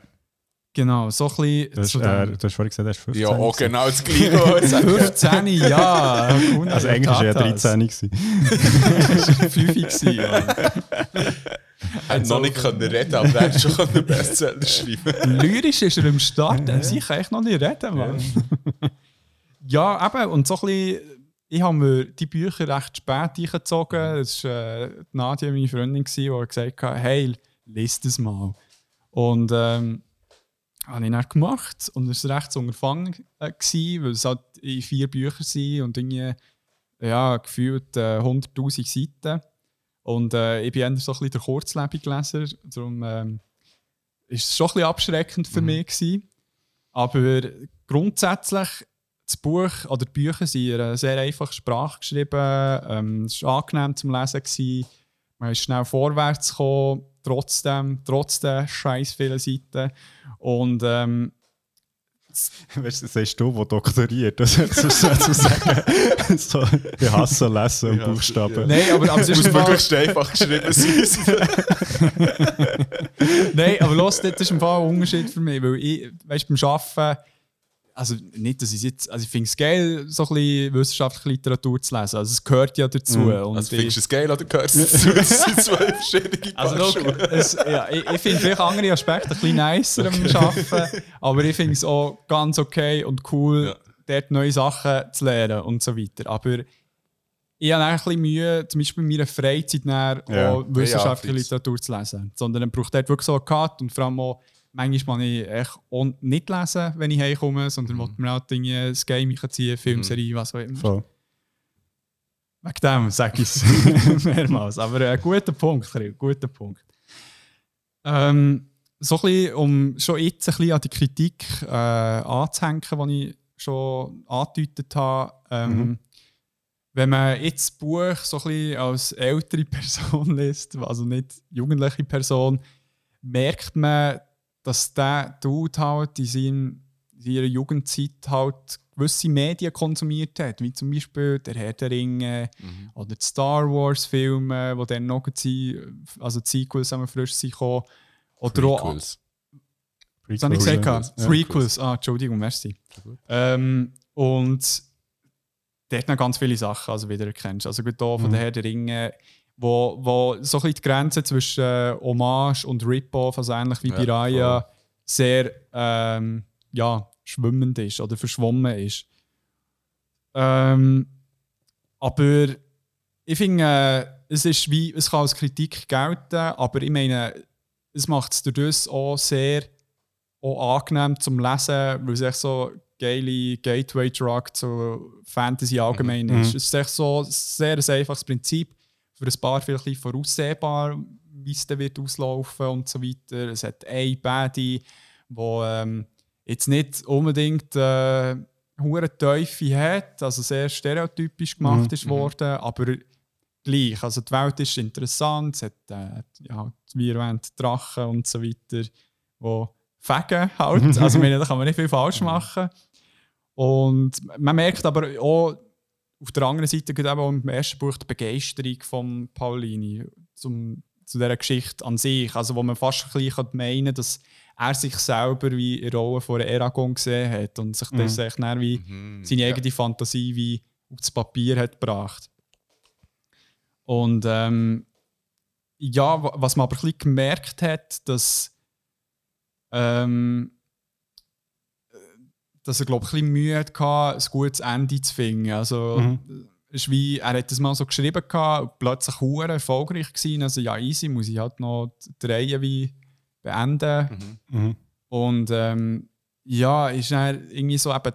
Genau, so ein bisschen Du hast, zu äh, du hast vorhin gesagt, er ist 15. Ja, auch genau das Gleiche. was ich sagen. 15, ja. Also eigentlich war er 13 gewesen. 5 gewesen, ja. Hat noch nicht können reden, aber er hat schon einen Bestseller schreiben. Lyrisch ist er im Start, ja. ich kann echt noch nicht reden, Mann. Ja, eben, und so ein bisschen, ich habe mir die Bücher recht spät eingezogen. Das war äh, die Nadia, meine Freundin, die gesagt hat, hey, lese das mal. Und ähm, habe ich dann gemacht und es war recht so Unterfangen, äh, gewesen, weil es halt in vier Bücher sind und irgendwie ja, gefühlt äh, 100'000 Seiten. Und äh, ich bin eher so ein bisschen der kurzlebige Leser, darum ähm, ist es schon ein bisschen abschreckend für mich gewesen. Aber grundsätzlich, das Buch oder die Bücher sind in einer sehr einfachen Sprache geschrieben. Ähm, es war angenehm zum Lesen. Gewesen. Man ist schnell vorwärts gekommen, trotzdem, trotz der scheiß vielen Seiten. Und ähm, Weißt du, das sagst du, der doktoriert. Das du dazu sagen. so, ich hasse Lesen und Ja, Buchstaben. nein, aber, aber es ist Muss möglichst einfach geschrieben sein. Nein, aber los, das ist im Fall ein Unterschied für mich, weil ich, weißt, beim Arbeiten, also nicht, dass ich jetzt, also ich finde es geil, so ein bisschen wissenschaftliche Literatur zu lesen, also es gehört ja dazu. Und Also findest du es geil oder gehört es dazu? Das sind zwei verschiedene Also, Schuhe. es, ja, ich, ich finde vielleicht andere Aspekte ein bisschen nicer am Arbeiten, aber ich finde es auch ganz okay und cool, Ja. dort neue Sachen zu lernen und so weiter. Aber ich habe ein bisschen Mühe, zum Beispiel in meiner Freizeit Ja. auch wissenschaftliche Ja. Literatur zu lesen. Sondern man braucht dort wirklich so einen Cut und vor allem auch, manchmal ich echt nicht lesen, wenn ich heimkomme, sondern mhm. mir auch Dinge, das Game ziehen, Filmserie, was auch immer. Voll. Wegen dem sage ich es mehrmals. Aber ein guter Punkt, Krill, guter Punkt. Ähm, so ein bisschen, um schon jetzt ein bisschen an die Kritik äh, anzuhängen, die ich schon angedeutet habe. Ähm, Wenn man jetzt das Buch so ein bisschen als ältere Person liest, also nicht jugendliche Person, merkt man, dass der Dude halt in, seinem, in ihrer Jugendzeit halt gewisse Medien konsumiert hat, wie zum Beispiel der Herr der Ringe oder die Star Wars Filme, die dann noch die, also die Sequels haben frisch sind gekommen. Oder auch, Prequels. was habe ich gesagt? Prequels. Ja. Prequels. Ah, Entschuldigung, merci. Ähm, und dort noch ganz viele Sachen also wiedererkennst. Also gut hier von der Herr der Ringe, wo, wo so ein bisschen die Grenze zwischen äh, Hommage und Rip-Off, also ähnlich wie Ja, bei Raya, sehr ähm, ja, schwimmend ist oder verschwommen ist. Ähm, aber ich finde, äh, es, ist wie, es kann als Kritik gelten, aber ich meine, es macht es dadurch auch sehr auch angenehm zum Lesen, weil es echt so geile Gateway-Drug zu Fantasy allgemein ist. Es ist echt so ein sehr ein einfaches Prinzip, für ein paar vielleicht ein bisschen voraussehbar, wie es dann wird auslaufen und so weiter. Es hat ein Baddy, wo ähm, jetzt nicht unbedingt äh, hure Teufel hat, also sehr stereotypisch gemacht ist worden, aber gleich. Also die Welt ist interessant, es hat äh, ja, wie erwähnt Drachen und so weiter, wo fegen halt. Also meine, da kann man nicht viel falsch machen. Und man merkt aber auch auf der anderen Seite gerade eben auch im ersten Buch die Begeisterung von Paulini zum, zu dieser Geschichte an sich. Also wo man fast ein bisschen meinen kann, dass er sich selber wie in der Rolle von Eragon gesehen hat und sich das echt dann wie seine eigene Fantasie wie aufs Papier hat gebracht. Und ähm, ja, wa- was man aber ein bisschen gemerkt hat, dass, ähm, äh, dass er glaube ich ein bisschen Mühe hatte, ein gutes Ende zu finden. Also ist wie, er hat das mal so geschrieben gehabt, plötzlich hure erfolgreich gewesen. Also ja, easy, muss ich halt noch die Reihe wie beenden. Mhm. Und ähm, ja, ist dann irgendwie so eben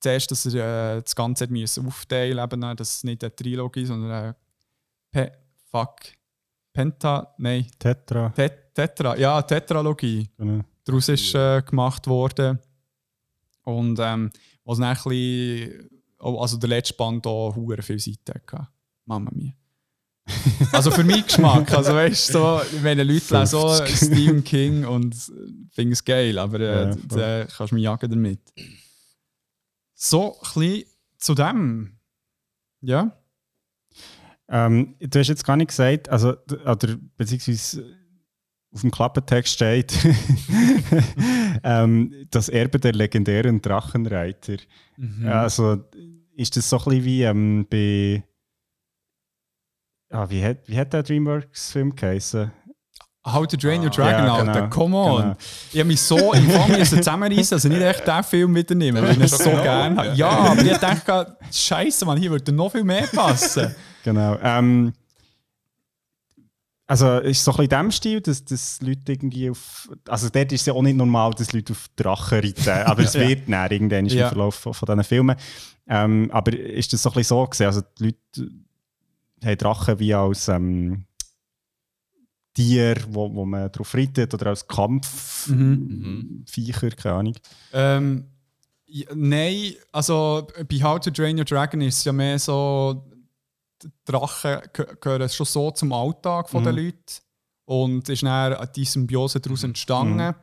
zuerst, dass er äh, das Ganze hat müssen aufteilen äh, dass es nicht eine Trilogie, sondern eine Pe Fuck. Penta, nein, Tetra. Tet Tetra, ja, Tetralogie Genau. daraus ist äh, gemacht worden. Und ähm, was dann ein bisschen, oh, also der letzte Band auch hure viele Seiten hatte. Mama mia. also für meinen Geschmack, also weißt du, so, wenn Leute lesen so 50. Stephen King und finden es geil, aber äh, Ja, da kannst du mich jagen damit. So, ein bisschen zu dem. Ja. Ähm, du hast jetzt gar nicht gesagt, also, oder beziehungsweise auf dem Klappentext steht, ähm, das Erbe der legendären Drachenreiter. Ja, Also ist das so ein bisschen wie ähm, bei. Ah, wie, hat, wie hat der Dreamworks-Film geheißen? How to Drain Your Dragon, Ja, Alter. genau, Come on. genau. Ich habe mich so im Fang zusammenreißen, dass ich nicht echt diesen Film mitnehmen, weil ich ihn so gerne habe. Ja, aber ich dachte, Scheiße, Mann, hier würde noch viel mehr passen. Genau. Ähm, Also ist so ein bisschen in dem Stil, dass, dass Leute irgendwie auf... Also dort ist es ja auch nicht normal, dass Leute auf Drachen reiten, aber es Ja. wird dann irgendwann Ja. im Verlauf von, von diesen Filmen. Ähm, aber ist das so ein bisschen so gewesen? Also die Leute haben Drachen wie als ähm, Tier, wo, wo man drauf reitet oder als Kampfviecher, keine Ahnung. Ähm, ja, nein, also bei How to Train Your Dragon ist es ja mehr so, Drachen geh- gehören schon so zum Alltag von den Leuten und ist dann die Symbiose daraus entstanden.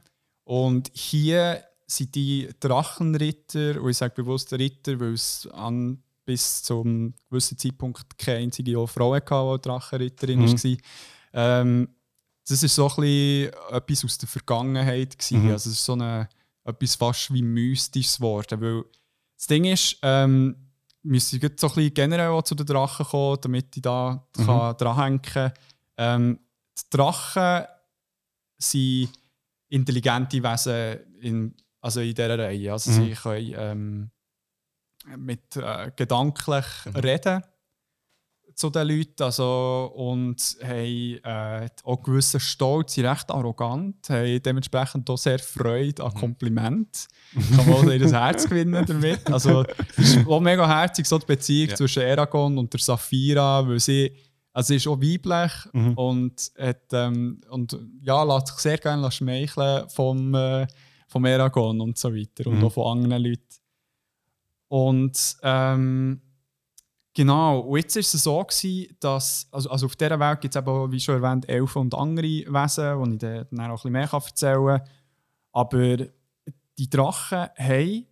Und hier sind die Drachenritter, und ich sage bewusst Ritter, weil es an, bis zum gewissen Zeitpunkt keine einzige Frau hatte, die Drachenritterin war. Ähm, das ist so ein bisschen etwas aus der Vergangenheit. Gewesen. Mhm. Also es ist so eine, etwas fast wie mystisches geworden. Weil das Ding ist, ähm, müsste ich jetzt so ein bisschen generell zu den Drachen kommen, damit ich da kann dranhängen kann. Ähm, die Drachen sind intelligente Wesen in, also in dieser Reihe. Also sie können ähm, mit äh, gedanklich reden zu den Leuten also, und haben äh, auch gewissen Stolz, sind recht arrogant, haben dementsprechend auch sehr Freude an Kompliment. Kann man ihr Herz gewinnen damit. Also, es ist auch mega herzig, so die Beziehung Ja. zwischen Eragon und der Saphira, weil sie, also sie ist auch weiblich und, hat, ähm, und ja, lässt sich sehr gerne schmeicheln vom, äh, vom Eragon und so weiter und auch von anderen Leuten. Und ähm, Genau, und jetzt war es so, gewesen, dass also, also auf dieser Welt gibt es eben, wie schon erwähnt, Elfen und andere Wesen, die ich dann dann auch ein bisschen mehr erzählen kann. Aber die Drachen haben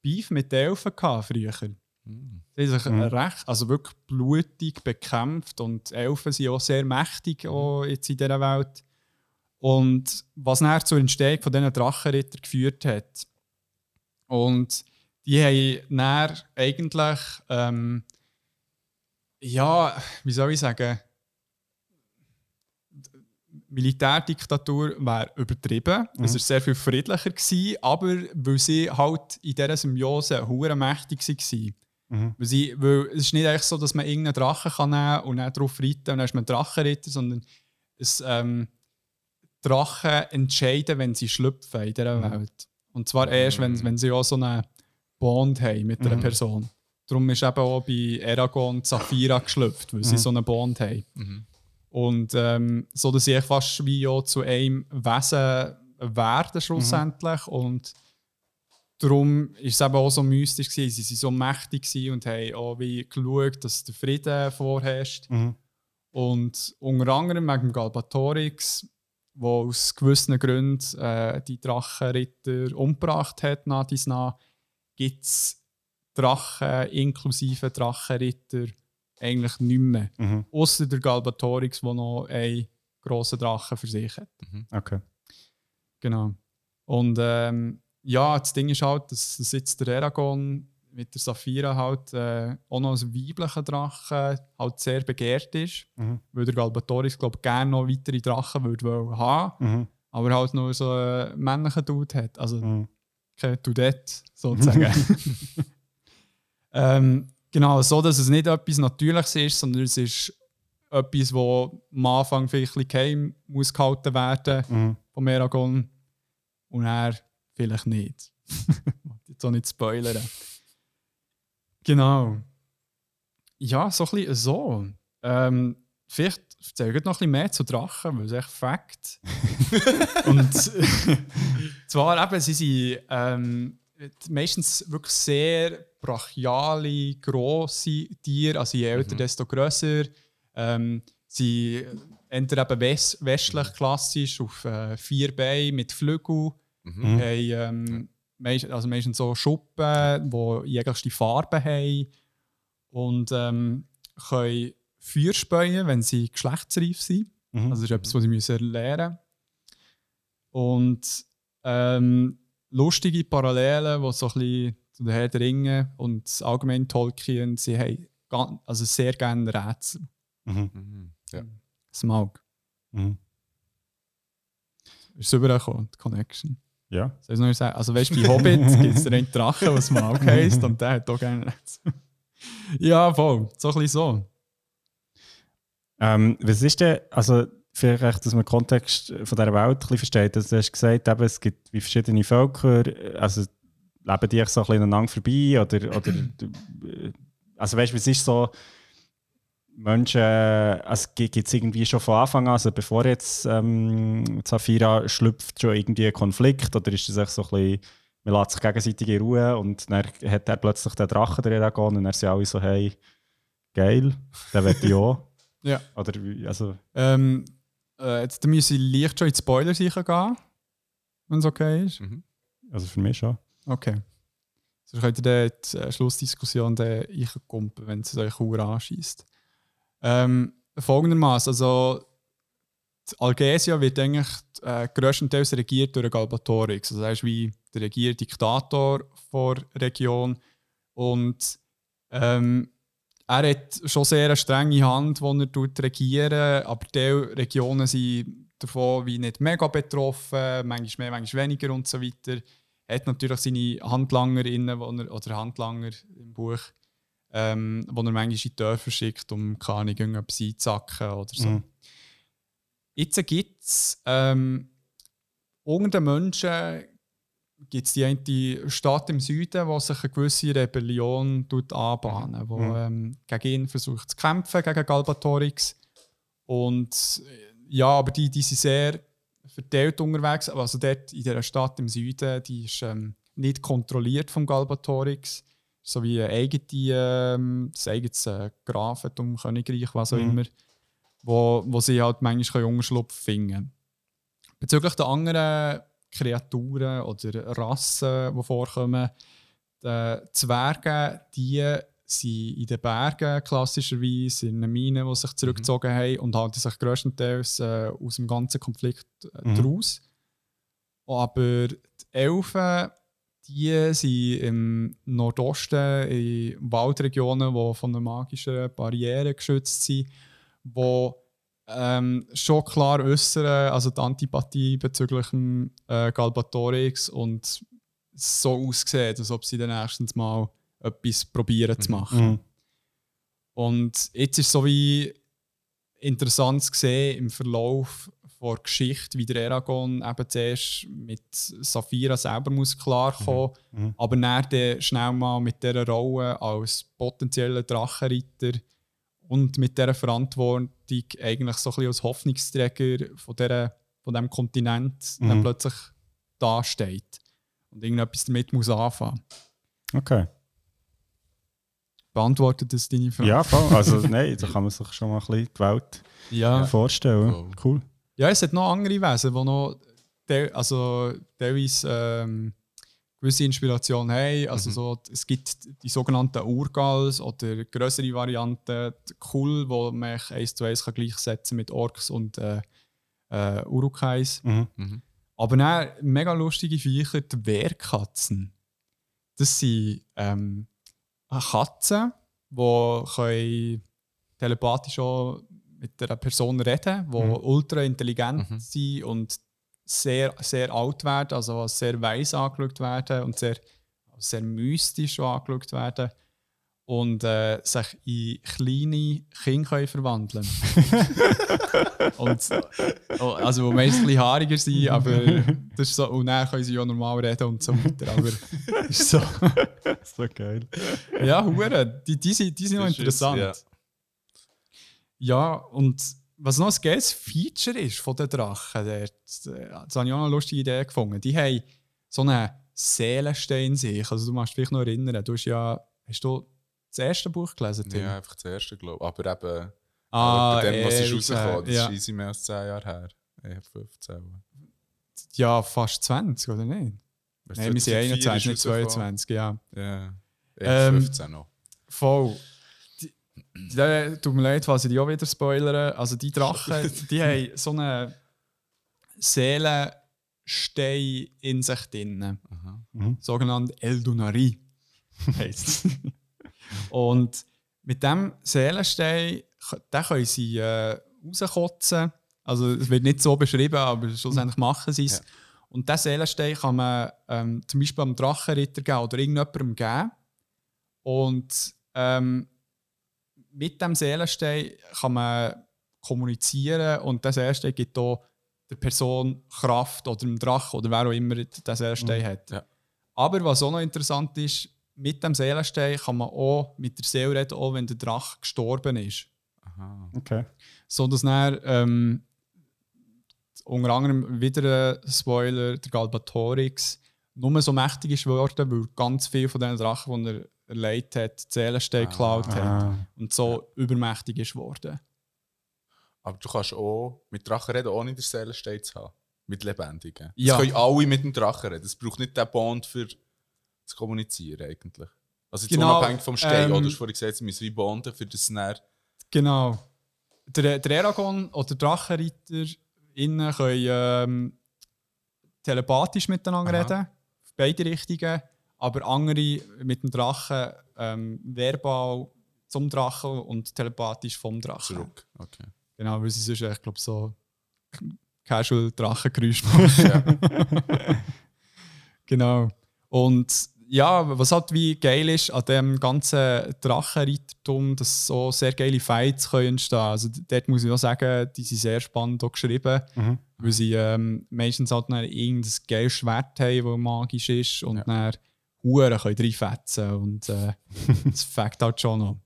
Beef mit den Elfen gehabt früher. Sie haben sich recht, also wirklich blutig bekämpft und Elfen sind auch sehr mächtig auch jetzt in dieser Welt. Und was nachher zur Entstehung von diesen Drachenritter geführt hat. Und die haben dann eigentlich ähm, ja, wie soll ich sagen, Militärdiktatur wäre übertrieben. Es war sehr viel friedlicher, gewesen, aber weil sie halt in dieser Symbiose hure mächtig waren. Weil, sie, weil es ist nicht echt so, dass man irgendeinen Drachen kann nehmen und dann darauf reiten und dann ist man Drachenritter, sondern es, ähm, Drachen entscheiden, wenn sie schlüpfen in dieser Welt. Und zwar erst, wenn, wenn sie auch so einen Bond haben mit einer Person. Darum ist eben auch bei Eragon Saphira geschlüpft, weil sie so einen Bond haben. Und ähm, so, dass sie fast wie auch zu einem Wesen werden schlussendlich. Und darum ist es eben auch so mystisch gewesen. Sie waren so mächtig und haben auch wie geschaut, dass der Frieden vorherrscht. Und unter anderem wegen Galbatorix, der aus gewissen Gründen äh, die Drachenritter umgebracht hat, nach dies nach, gibt es Drachen inklusive Drachenritter eigentlich nicht mehr. Mhm. Außer der Galbatorix, der noch einen grossen Drachen für sich hat. Okay. Genau. Und ähm, ja, das Ding ist halt, dass, dass jetzt der Eragon mit der Saphira halt äh, auch noch als weiblicher Drache halt sehr begehrt ist. Mhm. Weil der Galbatorix, glaube ich, gerne noch weitere Drachen würde wollen haben, Mhm. aber halt nur so einen männlichen Dude hat. Also Mhm. kein Dudette, sozusagen. ähm, genau, so dass es nicht etwas Natürliches ist, sondern es ist etwas, wo am Anfang vielleicht ein bisschen geheim muss gehalten werden Mhm. vom Eragon und er vielleicht nicht. jetzt auch nicht spoilern. Genau. Ja, so ein bisschen so. Ähm, vielleicht erzähle ich noch ein bisschen mehr zu Drachen, weil es echt Fakt. Und zwar eben, sie sind ähm, meistens wirklich sehr brachiale, grosse Tiere. Also je älter, desto grösser. Ähm, sie entweder eben west westlich klassisch auf äh, vier Beinen mit Flügeln. Mhm. Haben, ähm, meist, also meistens so Schuppen, die jeglichste Farben haben. Und ähm, können Feuer speien, wenn sie geschlechtsreif sind. Mhm. Also das ist etwas, was sie müssen lernen Und ähm, lustige Parallelen, die so ein bisschen zu den Herr der Ringe und allgemein Tolkien, sie haben gan- also sehr gerne Rätsel. Mhm. Mhm. Ja. Smaug. Mhm. Ist es übergekommen, die Connection. Ja. Soll ich noch sagen? Also weißt du, bei Hobbit gibt es einen Drachen, der Smaug heisst und der hat auch gerne Rätsel. ja, voll. So ein bisschen so. Ähm, was ist denn, also vielleicht, dass man den Kontext von dieser Welt ein bisschen versteht. Also, du hast gesagt, eben, es gibt wie verschiedene Völker, also leben die so ein bisschen aneinander vorbei oder, oder also weißt du, es ist so, Menschen, also gibt es irgendwie schon von Anfang an, also bevor jetzt ähm, Zafira schlüpft, schon irgendwie ein Konflikt oder ist das echt so ein bisschen, man lässt sich gegenseitig in Ruhe und dann hat er plötzlich den Drachen drin und dann sind alle so, hey, geil, will ich auch. Ja. Oder wie, also, Ähm, äh, jetzt müssen wir leicht schon in die Spoiler sicher gehen, wenn es okay ist. Mhm. also für mich schon. Okay. Sonst könnt ihr dann die äh, Schlussdiskussion einkumpen, wenn es euch Uhr anschießt. Ähm, folgendermaßen, also die Algesia wird eigentlich äh, größtenteils regiert durch Galbatorix. Also er ist wie der Regierdiktator der Region und ähm, er hat schon sehr eine strenge Hand, die er regieren aber die Regionen sind davon wie nicht mega betroffen, manchmal mehr, manchmal weniger und so weiter. Er hat natürlich seine Handlangerinnen er, oder Handlanger im Buch, ähm, wo er manchmal in die Dörfer schickt, um keine Ahnung, irgendetwas einzusacken oder so. Mhm. Jetzt gibt es ähm, unter den Menschen gibt es die eine Stadt im Süden, wo sich eine gewisse Rebellion tut anbahnen, wo Mhm. ähm, gegen ihn versucht zu kämpfen, gegen Galbatorix. Und äh, ja, aber die, die sind sehr verteilt unterwegs. Also dort in dieser Stadt im Süden, die ist ähm, nicht kontrolliert vom Galbatorix. So wie eine eigene, ähm, eigenes äh, Grafentum, Königreich, was auch Mhm. immer, wo, wo sie halt manchmal Unterschlupf finden. Bezüglich der anderen Kreaturen oder Rassen, die vorkommen, die Zwerge, die sind in den Bergen klassischerweise, in den Minen, die sich zurückgezogen haben und halten sich grösstenteils äh, aus dem ganzen Konflikt äh, Mhm. daraus. Aber die Elfen, die sind im Nordosten in Waldregionen, die von einer magischen Barriere geschützt sind, die ähm, schon klar äußern, also die Antipathie bezüglich dem äh, Galbatorix und so aussieht, als ob sie dann erstens mal etwas probieren zu machen. Mhm. Und jetzt ist so wie interessant zu sehen im Verlauf der Geschichte, wie der Eragon eben zuerst mit Saphira selber muss klarkommen Mhm. aber dann, dann schnell mal mit dieser Rolle als potenzieller Drachenritter und mit dieser Verantwortung eigentlich so ein bisschen als Hoffnungsträger von, dieser, von diesem Kontinent dann Mhm. plötzlich dasteht und irgendetwas damit muss anfangen. Okay. Beantwortet das deine Frage? Ja, voll. Also nein, da kann man sich schon mal ein bisschen die Welt Ja. vorstellen. Voll. Cool. Ja, es hat noch andere Wesen, die noch also teilweise ähm, gewisse Inspiration haben. Also Mhm. so, es gibt die sogenannten Urgals oder größere Varianten, die Kull, wo man eins zu eins kann gleichsetzen mit Orks und äh, äh, Urukais. Mhm. Mhm. Aber dann mega lustige Viecher, die Wehrkatzen. Das sind ähm, Katzen, die können telepathisch auch mit einer Person reden, die Mhm. ultra intelligent Mhm. sind und sehr, sehr alt werden, also als sehr weise angeschaut werden und sehr, sehr mystisch angeschaut werden und äh, sich in kleine Kinder verwandeln und, oh, Also, wo meist ein bisschen haariger sind, aber das ist so, und dann können sie ja normal reden und so weiter. Aber ist so. so geil. Ja, Hure, die, die, sind, die sind noch Das ist- interessant. ja. Ja, und was noch ein geiles Feature ist von den Drachen, der, das habe ich auch noch eine lustige Idee gefunden. Die haben so einen Seelenstein in sich. Also du machst dich vielleicht noch erinnern, du hast ja, hast du das erste Buch gelesen, Tim? Ja, einfach das erste, glaube ich. Aber eben, ah, bei dem, was ist rausgekommen, das ja. ist easy mehr als 10 Jahre her. Eher 15. ja, fast 20, oder nicht? Nein, wir sind 2004 21, nicht ist rausgekommen. 22, ja. Ja, eher Ähm, 15 noch. Voll. Tut mir leid, falls ich die auch wieder spoilere. Also die Drachen, die haben so einen Seelenstein in sich drin. Mhm. Sogenannt Eldunari heisst. Und mit dem Seelenstein, den können sie äh, rauskotzen. Also es wird nicht so beschrieben, aber schlussendlich machen sie es. Ja. Und diesen Seelenstein kann man ähm, zum Beispiel am Drachenritter geben oder irgendjemandem geben. Und ähm, mit dem Seelenstein kann man kommunizieren und das erste gibt auch der Person Kraft oder dem Drachen oder wer auch immer das erste hat. Ja. Aber was auch noch interessant ist, mit dem Seelenstein kann man auch mit der Seele reden, auch wenn der Drache gestorben ist. Aha. Okay. So dass dann, ähm, unter anderem wieder ein Spoiler, der Galbatorix nur so mächtig ist geworden, weil ganz viele von diesen Drachen, die er erleidet hat, die Seelenstein Ah. geklaut hat und so übermächtig ist geworden. Aber du kannst auch mit Drachen reden, ohne den Seelenstein zu haben. Mit Lebendigen. Ja. Es können alle mit dem Drachen reden. Es braucht nicht den Bond für zu kommunizieren eigentlich. Also jetzt Genau, unabhängig vom Stein, ähm, oder? Du hast vorhin gesagt, sie müssen wie bonden, für das dann... Genau. Der, der Eragon oder der Drachenreiter innen können ähm, telepathisch miteinander Aha. reden, auf beide Richtungen, aber andere mit dem Drachen ähm, verbal zum Drachen und telepathisch vom Drachen. Zurück. Okay. Genau, weil sie sonst, ich glaube, so casual Drachengeräusch machen. genau. Und ja, was halt wie geil ist an dem ganzen Drachenreitertum, dass so sehr geile Fights können entstehen. Also dort muss ich auch sagen, die sind sehr spannend auch geschrieben, Mhm. weil sie ähm, meistens halt dann irgendein geiles Schwert haben, das magisch ist und Ja. dann Huren können reinfetzen und äh, das fängt halt schon noch.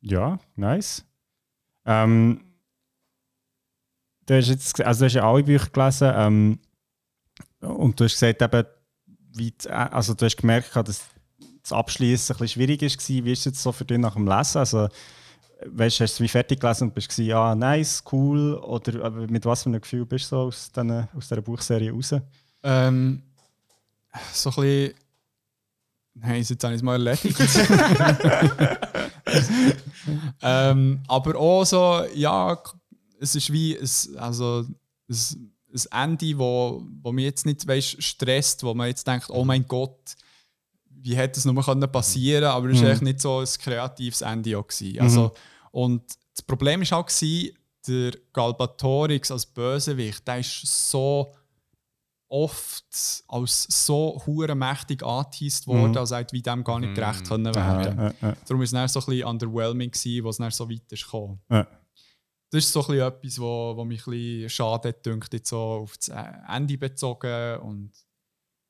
Ja, nice. Ähm, du hast jetzt, also du hast ja alle Bücher gelesen ähm, und du hast gesagt, eben, wie die, also du hast gemerkt, dass das Abschließen ein bisschen schwierig ist. Wie ist es jetzt so für dich nach dem Lesen? Also, weißt, hast du es wie fertig gelesen und bist du ja nice, cool oder aber mit was für einem Gefühl bist du so aus, den, aus dieser Buchserie raus? Ähm, so ein bisschen. Nein, jetzt habe ich es mal erledigt. ähm, aber auch so, ja, es ist wie ein, also ein, ein Ende, wo, wo mich jetzt nicht weißt, stresst, wo man jetzt denkt, oh mein Gott, wie hätte es nur können passieren aber es war Mhm. echt nicht so ein kreatives Ende auch. Gewesen. Also, Und das Problem war auch, gewesen, der Galbatorix als Bösewicht, der ist so oft als so hure mächtig angeteased worden, Mhm. als hätte wie dem gar nicht Mhm. gerecht können Aha, werden. äh, äh, Darum war es dann so ein bisschen underwhelming, gewesen, was dann so weit ist gekommen. Ja. Das ist so ein bisschen etwas, wo, wo mich ein bisschen schade hat, dünkt, jetzt so auf das Ende bezogen. Und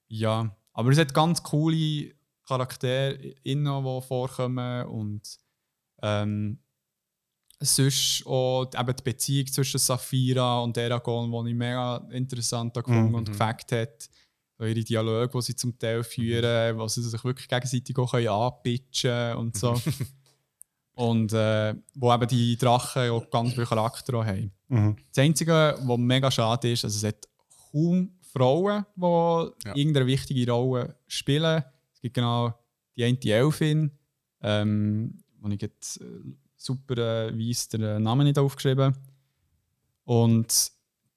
ja, aber es hat ganz coole Charaktere innen, die vorkommen und ähm, sonst auch eben die Beziehung zwischen Sapphira und Eragon, die ich mega interessant gefunden Mhm. und gefällt hat. Ihre Dialoge, die sie zum Teil führen, wo sie sich wirklich gegenseitig auch können anpitchen und so. und äh, wo eben die Drachen auch ganz viel Charakter auch haben. mhm. Das Einzige, was mega schade ist, also es hat kaum Frauen, die Ja. irgendeine wichtige Rolle spielen. Es gibt genau die eine Elfin, ähm, wo ich jetzt super weiss, den Namen nicht aufgeschrieben. Und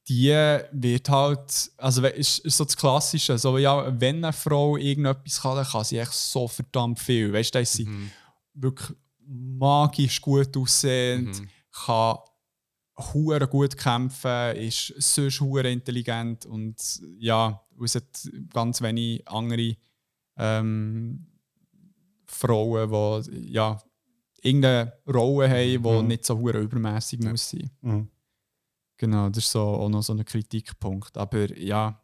die wird halt, also ist, ist so das Klassische, so ja, wenn eine Frau irgendetwas kann, dann kann sie echt so verdammt viel. Weißt du, sie Mhm. wirklich magisch gut aussehend, Mhm. kann hure gut kämpfen, ist sonst hure intelligent und ja, es hat ganz wenige andere ähm, Frauen, die ja, irgendeine Rolle haben, die Mhm. nicht so hure übermäßig Ja. muss sein. Mhm. Genau, das ist so, auch noch so ein Kritikpunkt. Aber ja.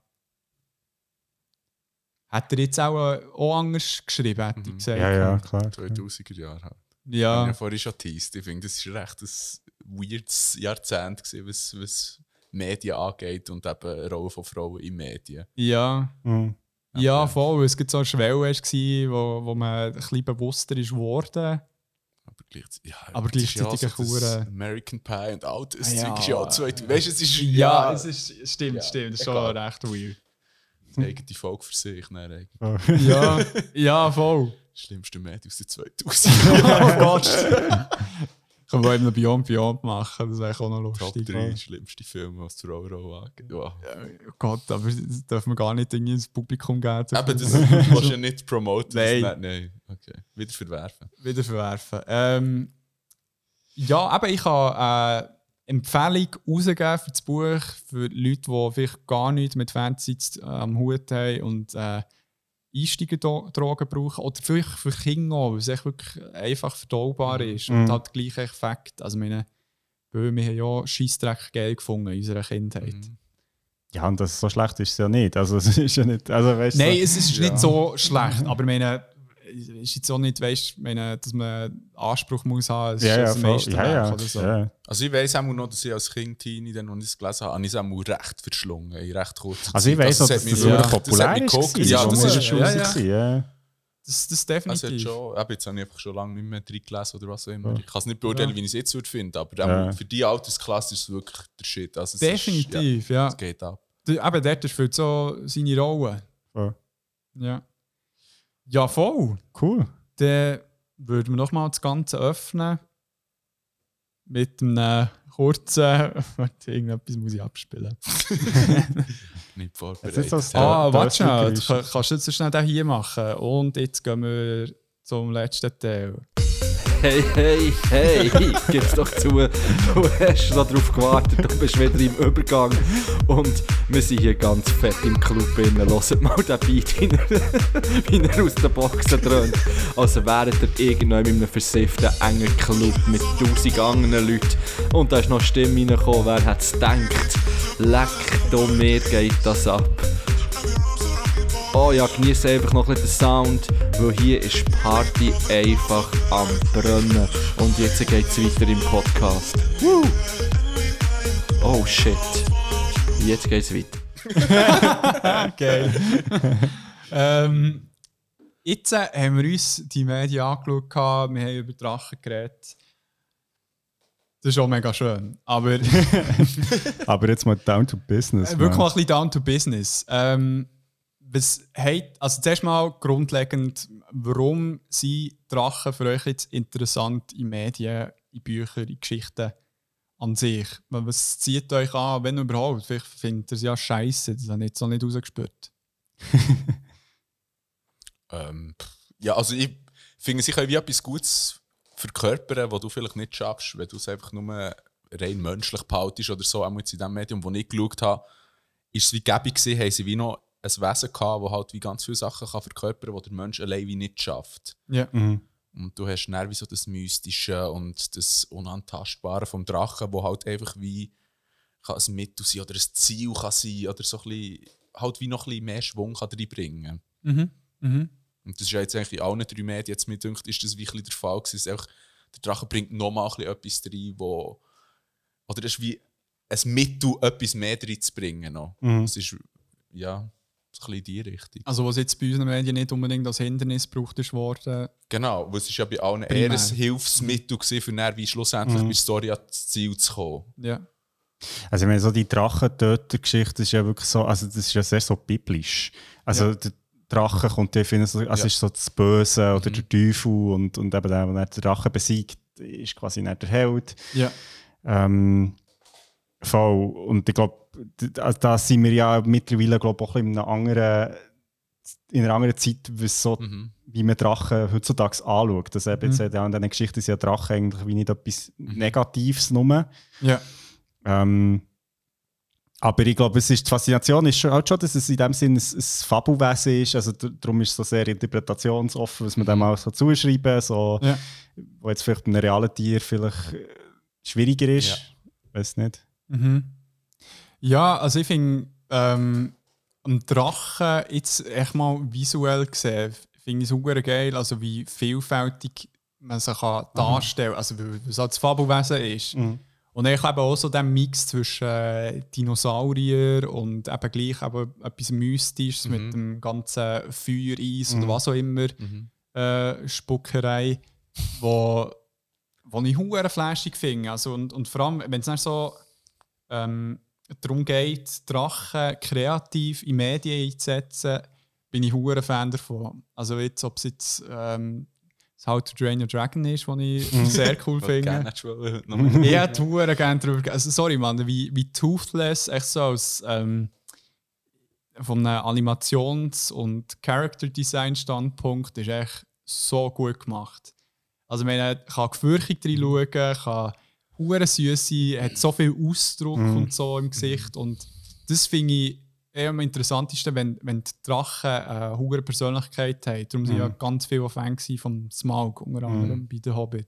Hat er jetzt auch, äh, auch anders geschrieben, hätte ich Mhm. gesagt. Ja, ja, klar. 2000er Jahre halt. Ja. Ich habe ja vorhin schon teased. Ich finde, das war recht ein weirdes Jahrzehnt, gewesen, was, was Medien angeht und eben Rolle von Frauen in Medien. ja. Mhm. Ja, voll. weil Es gibt so eine Schwelle, war, wo, wo man ein bisschen bewusster ist geworden. Aber, gleichzeitig, ja, Aber gleichzeitig ja so das Hure- American Pie und all das Ja. Zeug ist ja auch 2000. Weißt du, es ist es ist, stimmt, Ja, stimmt. Das ist schon recht weird. eine eigene Folge für sich. Nein, eigentlich. Oh. Ja, ja, voll. Schlimmste Medien aus den 2000. oh Gott. Können wir eben Beyond Beyond machen, das wäre auch noch Top lustig. 3 schlimmste Filme, was zur Euro angeht. Wow. Oh Gott, aber das dürfen wir gar nicht irgendwie ins Publikum geben. Eben, das willst du ja nicht promoten. Nein. Das, nein, okay. Wieder verwerfen. wieder verwerfen. Ähm, ja, aber ich habe eine Empfehlung rausgegeben für das Buch für Leute, die vielleicht gar nichts mit Fantasy zu- äh, am Hut haben und äh, Einsteigerdrogen brauchen. Oder vielleicht für Kinder auch, weil es echt wirklich einfach verdaubar ist. Mhm. Und hat gleich Effekt. Also meine, weil wir haben ja Scheissdreck geil gefunden in unserer Kindheit. Mhm. Ja, und das so schlecht ist es ja nicht. Also, es ist ja nicht. Also, weißt Nein, so, es ist Ja. nicht so schlecht, aber meine, ist jetzt auch nicht, weißt, meine, dass man Anspruch muss haben, es ja, ja, ist ja, ja, oder so. ja. Also ich weiss auch noch, dass ich als Kind, Teenie, dann, als ich es gelesen habe, habe ich es auch recht verschlungen, in recht kurzer Also, ich auch, es dass das populär ist. geguckt. Ja, das ist ja, ja. ja. Das, das hat definitiv. schon, eben, jetzt habe ich einfach schon lange nicht mehr drin gelesen oder was auch immer. Ja. Ich kann es nicht beurteilen, Ja. wie ich es jetzt würde finden, aber Ja. für die Altersklasse ist es wirklich der Shit. Also definitiv, Ist, ja, ja. es geht ab. Der- Eben, dort spielt so seine Rolle. Ja. Ja. Voll. Cool. Dann würden wir nochmal das Ganze öffnen. Mit einem kurzen. Warte, irgendetwas muss ich abspielen. Nicht vorbereitet. ist so das Ah, warte schnell. Kannst du jetzt so schnell den hier machen? Und jetzt gehen wir zum letzten Teil. Hey, hey, hey, gib's doch zu. Du hast darauf gewartet, du bist wieder im Übergang. Und wir sind hier ganz fett im Club innen. Hört mal den Beat, wie er, wie er aus den Boxen dröhnt. Also wäret ihr irgendwann in einem versifften, engen Club mit tausend anderen Leuten. Und da ist noch eine Stimme reingekommen, wer hat's gedacht? Leck, mir geht das ab. Oh ja, genieße einfach noch ein bisschen den Sound, weil hier ist die Party einfach am Brennen. Und jetzt geht's weiter im Podcast. Woo! Oh shit. Jetzt geht's weiter. Geil. ähm, jetzt äh, haben wir uns die Medien angeschaut, wir haben über Drachen geredet. Das ist auch mega schön. Aber Aber jetzt mal down to business. Äh, Wirklich mal ein bisschen down to business. Ähm, was hat, also zuerst mal grundlegend, warum sind Drachen für euch jetzt interessant in Medien, in Büchern, in Geschichten an sich? Was zieht euch an, wenn überhaupt? Vielleicht findet ihr es ja scheiße, das habe ich jetzt noch nicht rausgespürt. Ähm, ja, also ich finde sicher wie etwas Gutes verkörpern, was du vielleicht nicht schaffst, wenn du es einfach nur rein menschlich behaltest oder so. Auch jetzt in dem Medium, das ich geschaut habe, ist es wie gäbig gewesen, haben sie wie noch ein Wesen gehabt, das halt wie ganz viele Sachen kann verkörpern kann, die der Mensch allein wie nicht schafft. Ja. Mhm. Und du hast dann wie so das Mystische und das Unantastbare vom Drachen, wo halt einfach wie kann ein Mittel sein oder ein Ziel kann sein oder so ein bisschen, halt wie noch ein bisschen mehr Schwung kann reinbringen Mhm. Mhm. Und das ist ja jetzt eigentlich in allen drei Medien jetzt mir dünkt, ist das bisschen der Fall gewesen. Es ist einfach, der Drache bringt nochmal ein bisschen etwas rein, wo oder das ist wie ein Mittel, etwas mehr reinzubringen. noch. Mhm. Es ist ja ein bisschen in die Richtung. Also was jetzt bei unseren Medien nicht unbedingt als Hindernis gebraucht ist worden. Genau, weil es ist ja bei allen Primär. eher ein Hilfsmittel gewesen, für dann wie schlussendlich Mhm. bei der Story ans Ziel zu kommen. Ja. Also, ich meine, so die Drachentöter-Geschichte ist ja wirklich so, also das ist ja sehr so biblisch. Also, Ja. der Drache kommt ja, finde ich, so, also Ja. ist so das Böse oder Mhm. der Teufel und, und eben der, der den Drachen besiegt, ist quasi nicht der Held. Ja. Ähm, voll. Und ich glaube, da sind wir ja mittlerweile glaub, auch ein bisschen in einer anderen, in einer anderen Zeit, so, Mhm. wie man Drachen heutzutage anschaut. Das eben Mhm. jetzt ja in diesen Geschichten ist ja Drachen eigentlich wie nicht etwas Negatives nur. Ja. Ähm, aber ich glaube, es ist, die Faszination ist halt schon, dass es in dem Sinne ein, ein Fabelwesen ist. Also darum ist es so sehr interpretationsoffen, was man dem auch so zuschreiben, so, Ja. wo jetzt vielleicht bei einem realen Tier vielleicht schwieriger ist. Ja. Weiß nicht. Mhm. Ja, also ich finde, ähm, ein Drachen jetzt echt mal visuell gesehen, finde ich es super geil, also wie vielfältig man sich kann darstellen kann, also weil es als Fabelwesen ist. Mhm. Und ich habe auch so den Mix zwischen äh, Dinosaurier und eben gleich eben etwas Mystisches Mhm. mit dem ganzen Feuer, Eis Mhm. oder was auch immer, Mhm. äh, Spuckerei, wo, wo ich hure flashig finde. Also und, und vor allem, wenn es dann so ähm, darum geht, Drachen kreativ in Medien einzusetzen, bin ich hure Fan davon. Also jetzt, ob es jetzt ähm, das How to Train Your Dragon ist, was ich sehr cool finde. Ich hätte hure gerne darüber also Sorry, Mann, wie, wie Toothless echt so aus ähm, von einem Animations- und Character-Design-Standpunkt ist echt so gut gemacht. Also man kann gefürchtig drin schauen, kann hure süß sein, hat so viel Ausdruck Mhm. und so im Gesicht und das finde ich eher am interessantesten, wenn, wenn die Drachen eine hohe Persönlichkeit haben. Darum sind ja ganz viele gewesen vom Smaug, unter anderem bei den Hobbit.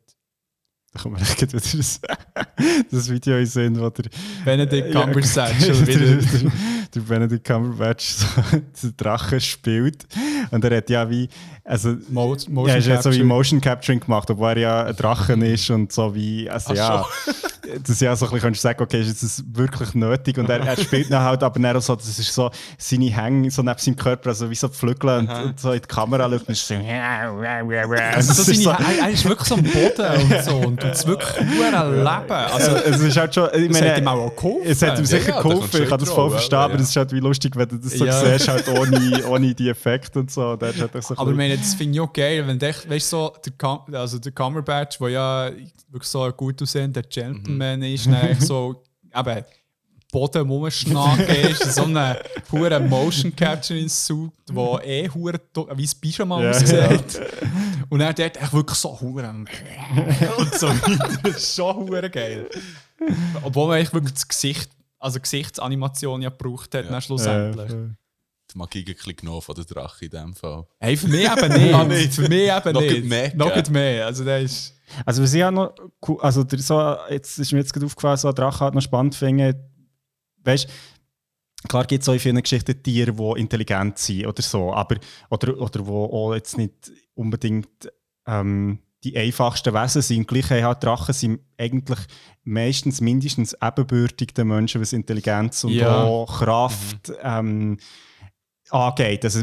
Da kommt mir echt wieder das, das Video Sinn, wo der Benedict Ja, Cumberbatch der, schon wieder. der, der Benedict Cumberbatch so den Drachen spielt. Und er hat ja wie, also Mo Motion ja, er hat so wie. Motion Capturing gemacht, obwohl er ja ein Drachen ist und so wie, also ja, das ja so ein bisschen kannst du sagen, okay, ist das wirklich nötig? Und er, er spielt dann halt, aber dann auch so, das ist so seine Hänge so neben seinem Körper, also wie so Flügel und, und so in die Kamera schaut und ist so, Also so so, er, ist wirklich so am Boden und so und tut es wirklich nur Leben. Also, also, es ist halt schon, ich das meine, hat ihm auch geholfen. Es hat ihm sicher ja, geholfen, ich schon kann das voll verstehen, aber ja. es ist halt wie lustig, wenn du das so Ja. siehst, halt ohne, ohne die Effekte und so. Da ist halt so ein Aber meine, das finde ich auch geil, wenn du echt, weißt so, der, Cum also der Cumberbatch, der ja wirklich so ein gut aussehender Gentleman ist, dann so, eben, Boden rumschnacken ist, so eine pure Motion Capturing Suit, der eh hure wie ein Pyjama Ja. aussieht. Und er dort echt wirklich so hure und so weiter. Schon hure geil. Obwohl man echt wirklich das Gesicht, also Gesichtsanimation ja gebraucht hat, dann schlussendlich. Äh, Die Magie ein bisschen genommen von der Drache in dem Fall. Hey, für mich eben nicht. Ah, nicht. Für mich eben Noch nicht. mehr, Noch mehr. Also der ist... Also was ich auch noch cool, also so, jetzt ist mir jetzt gerade aufgefallen, so ein Drache halt noch spannend finde, weißt klar gibt es auch in vielen Geschichten Tiere, die intelligent sind oder so, aber oder, oder wo auch jetzt nicht unbedingt ähm, die einfachsten Wesen sind. Gleich halt Drachen sind eigentlich meistens mindestens ebenbürtig den Menschen, was Intelligenz und Ja. auch Kraft ähm, angeht. Also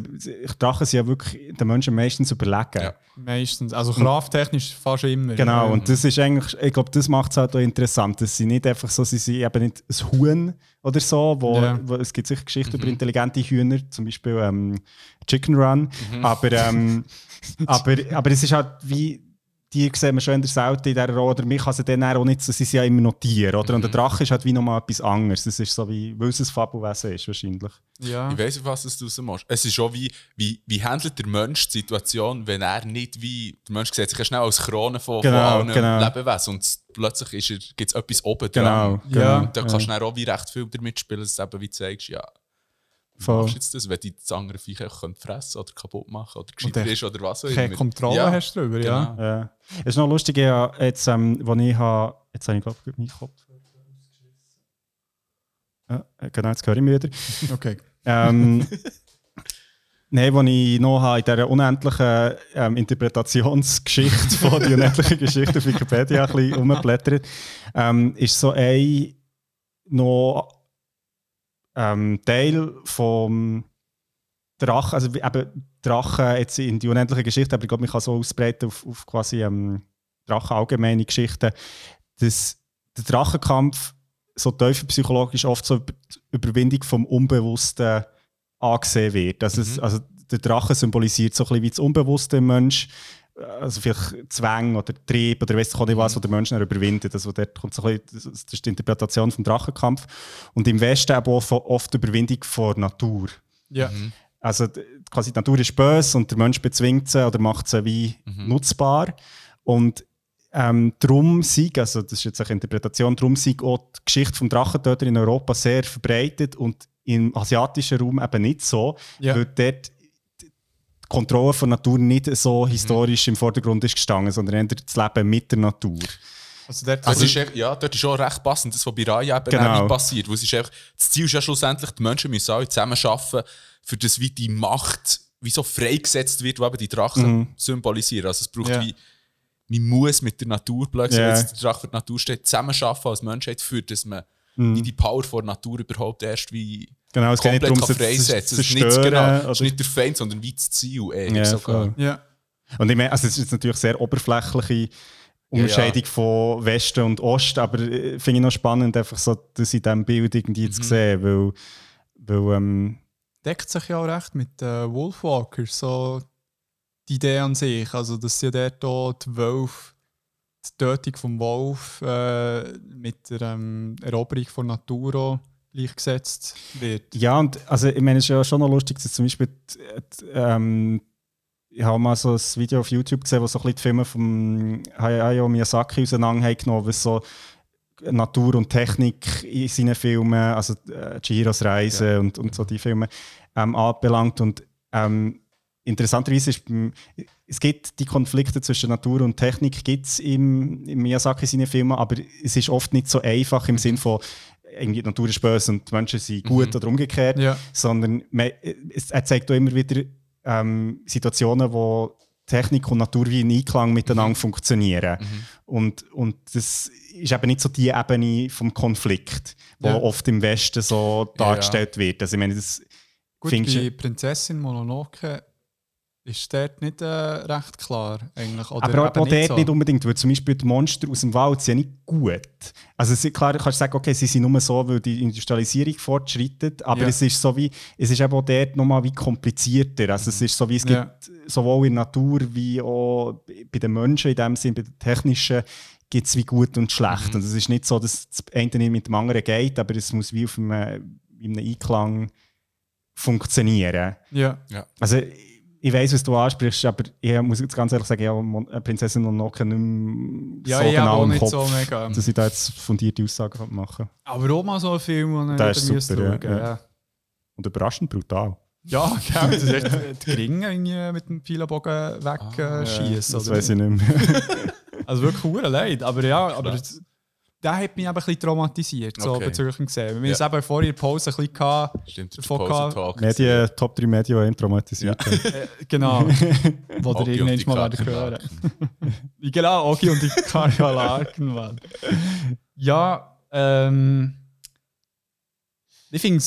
Drachen sind ja wirklich den Menschen meistens überlegen. Ja. Meistens. Also krafttechnisch fast immer. Genau, Ja. und das ist eigentlich, ich glaube, das macht es halt auch interessant, dass sie nicht einfach so, sie sind eben nicht ein Huhn oder so, wo, Ja. wo es gibt sicher Geschichten über intelligente Hühner, zum Beispiel ähm, Chicken Run, aber, ähm, aber, aber es ist halt wie, die sehen wir schon in der Seite in dieser Rolle, oder mich kann sie dann auch nicht, sie sind ja immer noch Tiere, oder? Und der Drache ist halt wie nochmal etwas anderes, das ist so wie, weil es ein Fabelwesen ist wahrscheinlich. ja. Ich weiss, was du raus machst. Es ist schon wie, wie, wie handelt der Mensch die Situation, wenn er nicht wie. Der Mensch sieht sich ja schnell als Krone von, Genau, von allen genau. Lebewesen und plötzlich gibt es etwas oben Genau, dran. Ja. Und da kannst du dann auch wie recht viel damit spielen, dass du eben wie zeigst, ja, Voll. machst du jetzt das, wenn die das andere Viech auch können fressen oder kaputt machen oder gescheiter ist oder was auch Keine immer. Kontrolle Ja, hast du darüber, ja. genau. Ja. Es ist noch lustig, ja, jetzt, ähm, wo ich habe, jetzt habe ich glaube ich meinen Kopf. Ja, genau, jetzt höre ich mich wieder. Okay. Ähm, Nein, was ich noch habe in dieser unendlichen ähm, Interpretationsgeschichte von die unendliche Geschichte auf Wikipedia ein bisschen rumblättert, ähm, ist so ein noch ähm, Teil vom Drachen, also eben Drachen jetzt in die unendliche Geschichte, aber ich glaube, man kann so ausbreiten auf, auf quasi ähm, Drachen allgemeine Geschichten, dass der Drachenkampf so tiefenpsychologisch oft so über die Überwindung vom Unbewussten angesehen wird. Also, es, also der Drache symbolisiert so ein bisschen wie das Unbewusste im Mensch, also vielleicht Zwang oder Trieb oder weiss ich auch nicht was, was der Mensch dann überwindet. Also dort kommt so ein bisschen, das ist die Interpretation vom Drachenkampf. Und im Westen von- oft die Überwindung vor Natur. Ja. Also d- quasi die Natur ist böse und der Mensch bezwingt sie oder macht sie wie nutzbar. Und ähm, darum sei, also das ist jetzt eine Interpretation, darum sei auch die Geschichte vom Drachentöter in Europa sehr verbreitet und im asiatischen Raum eben nicht so, Ja. weil dort Kontrolle von Natur nicht so historisch im Vordergrund ist gestanden, sondern eher das Leben mit der Natur. Also dort, Also ist echt, ja, dort ist schon recht passend, das, was bei Raya eben Genau. auch passiert. Wo es ist einfach, das Ziel ist ja schlussendlich, die Menschen müssen alle zusammen arbeiten, für das wie die Macht wie so freigesetzt wird, die eben die Drachen symbolisieren. Also es braucht Ja. wie, man muss mit der Natur, plötzlich, wenn jetzt der Drache für die Natur steht, zusammen arbeiten als Menschheit, für dass man wie die Power vor der Natur überhaupt erst wie Genau, es geht nicht komplett darum, sie freisetzen. Es ist nicht, zerstören genau, es ist nicht der Feind, sondern wie das Ziel Ja, sogar. ja. Und ich meine, also es ist jetzt natürlich sehr oberflächliche Unterscheidung von Westen und Ost, aber äh, finde ich noch spannend, einfach so das in diesem Bild irgendwie Mhm. zu sehen, weil, weil ähm, deckt sich ja auch recht mit äh, Wolfwalkers, so die Idee an sich. Also, dass ja dort auch die Wolf, die Tötung vom Wolf äh, mit der ähm, Eroberung von Natur auch gleichgesetzt wird. ja, und also ich meine, es ist ja schon noch lustig, dass zum Beispiel die, ähm, ich habe mal so ein Video auf YouTube gesehen, wo so ein bisschen die Filme von Hayao Miyazaki auseinandergenommen was so Natur und Technik in seinen Filmen, also äh, Chihiros Reise und, und so die Filme ähm, anbelangt. Und ähm, interessanterweise ist, es gibt die Konflikte zwischen Natur und Technik gibt's im, im Miyazaki seinen Filmen, aber es ist oft nicht so einfach im Sinn von irgendwie die Natur ist böse und die Menschen sind gut oder umgekehrt, Ja. sondern man, es, er zeigt auch immer wieder ähm, Situationen, wo Technik und Natur wie in Einklang miteinander funktionieren. Und, und das ist eben nicht so die Ebene vom Konflikt, wo Ja. oft im Westen so dargestellt wird. Also ich meine, das Gut, bei Prinzessin Mononoke ist dort nicht äh, recht klar eigentlich. Oder aber auch, auch dort so. nicht unbedingt, weil zum Beispiel die Monster aus dem Wald sind ja nicht gut. Also sie, klar, kannst du sagen, okay, sie sind nur so, weil die Industrialisierung fortschreitet, aber Ja. es ist so wie, es ist eben auch dort nochmal wie komplizierter. Also es ist so wie, es Ja. gibt sowohl in der Natur wie auch bei den Menschen in dem Sinn, bei den technischen, gibt es wie gut und schlecht. Und es ist nicht so, dass das eine nicht mit dem anderen geht, aber es muss wie auf einem, in einem Einklang funktionieren. Ja. Also, ich weiß, was du ansprichst, aber ich muss jetzt ganz ehrlich sagen, Mon- äh, Prinzessin Mononoke nicht mehr Ja, so ich habe genau auch im nicht Kopf, so mega. dass ich da jetzt fundierte Aussagen machen kann. Aber auch mal so ein Film, den ich super, ja, schauen, ja. ja. Und überraschend brutal. Ja, genau. Das ist echt die irgendwie mit dem Pfeilenbogen wegschießen. Das weiß ich nicht mehr. Also wirklich hure leid. Aber ja, aber das, der hat mich eben ein bisschen traumatisiert, so Okay. bezüglich dem gesehen. Wir haben Ja. es eben vor der Pause ein bisschen gehabt. Stimmt, Davon Pause gehabt- Talk. Medien, Top 3 Medien, die ihn traumatisiert haben. Äh, genau. Wo ihr irgendwann mal werdet hören. Genau, Ogi und die Karja Larken, Mann. Ja, ähm. Ich finde,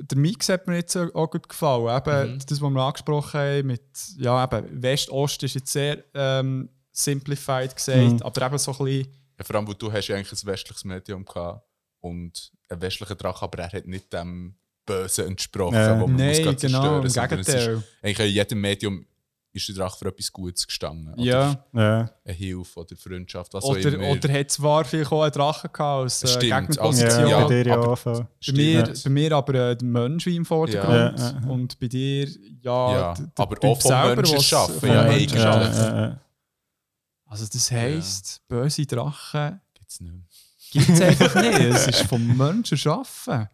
der Mix hat mir jetzt auch gut gefallen. Eben, Mhm. Das, was wir angesprochen haben, mit ja, eben, West-Ost ist jetzt sehr ähm, simplified gesagt, Mhm. aber eben so ein bisschen. Ja, vor allem, weil du hast ja eigentlich ein westliches Medium gehabt und ein westlicher Drache, aber er hat nicht dem Bösen entsprochen, Ja. wo man muss Nein, gerade genau, im zerstören, ist Gegenteil. Eigentlich in jedem Medium ist der Drache für etwas Gutes gestanden. Ja. Ja. Eine Hilfe oder Freundschaft, was auch Oder, immer. oder hat zwar vielleicht auch einen Drachen gehabt als äh, Stimmt, Ja, Gegnerposition. Ja, bei dir ja aber- auch. Bei mir, bei mir aber äh, der Mensch wie im Vordergrund. Ja. Und bei dir, ja, Ja, der- der aber auch vom Menschen schaffen, ja, ja, ja. Also das heisst, böse Drachen Gibt's nicht mehr. gibt es einfach nicht. Es ist vom Menschen schaffen.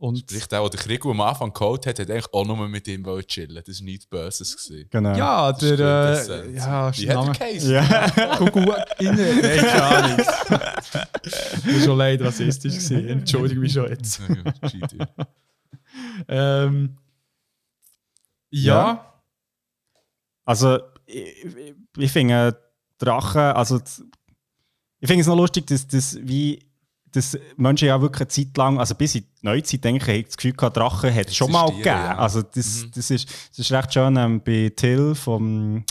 Und Sprich, der, der den Krieg am Anfang geholt hat, hat eigentlich auch nur mit ihm wollen chillen. Das war nichts Böses. Gewesen. Genau. ja, Das ist der, äh, ja, Wie hat der Case? Ja. Gugu in Nein, keine Ahnung. Das war schon leid rassistisch. Gewesen. Entschuldige mich schon jetzt. Ähm, ja, Ja. Also, ich, ich, ich finde Drachen, also ich finde es noch lustig, dass, dass wie dass Menschen ja wirklich eine Zeit lang, also bis in die Neuzeit, denke ich, das Gefühl gehabt, Drachen hat es schon mal gegeben. ja. Also das, Mhm. das, ist, das ist recht schön ähm, bei Till vom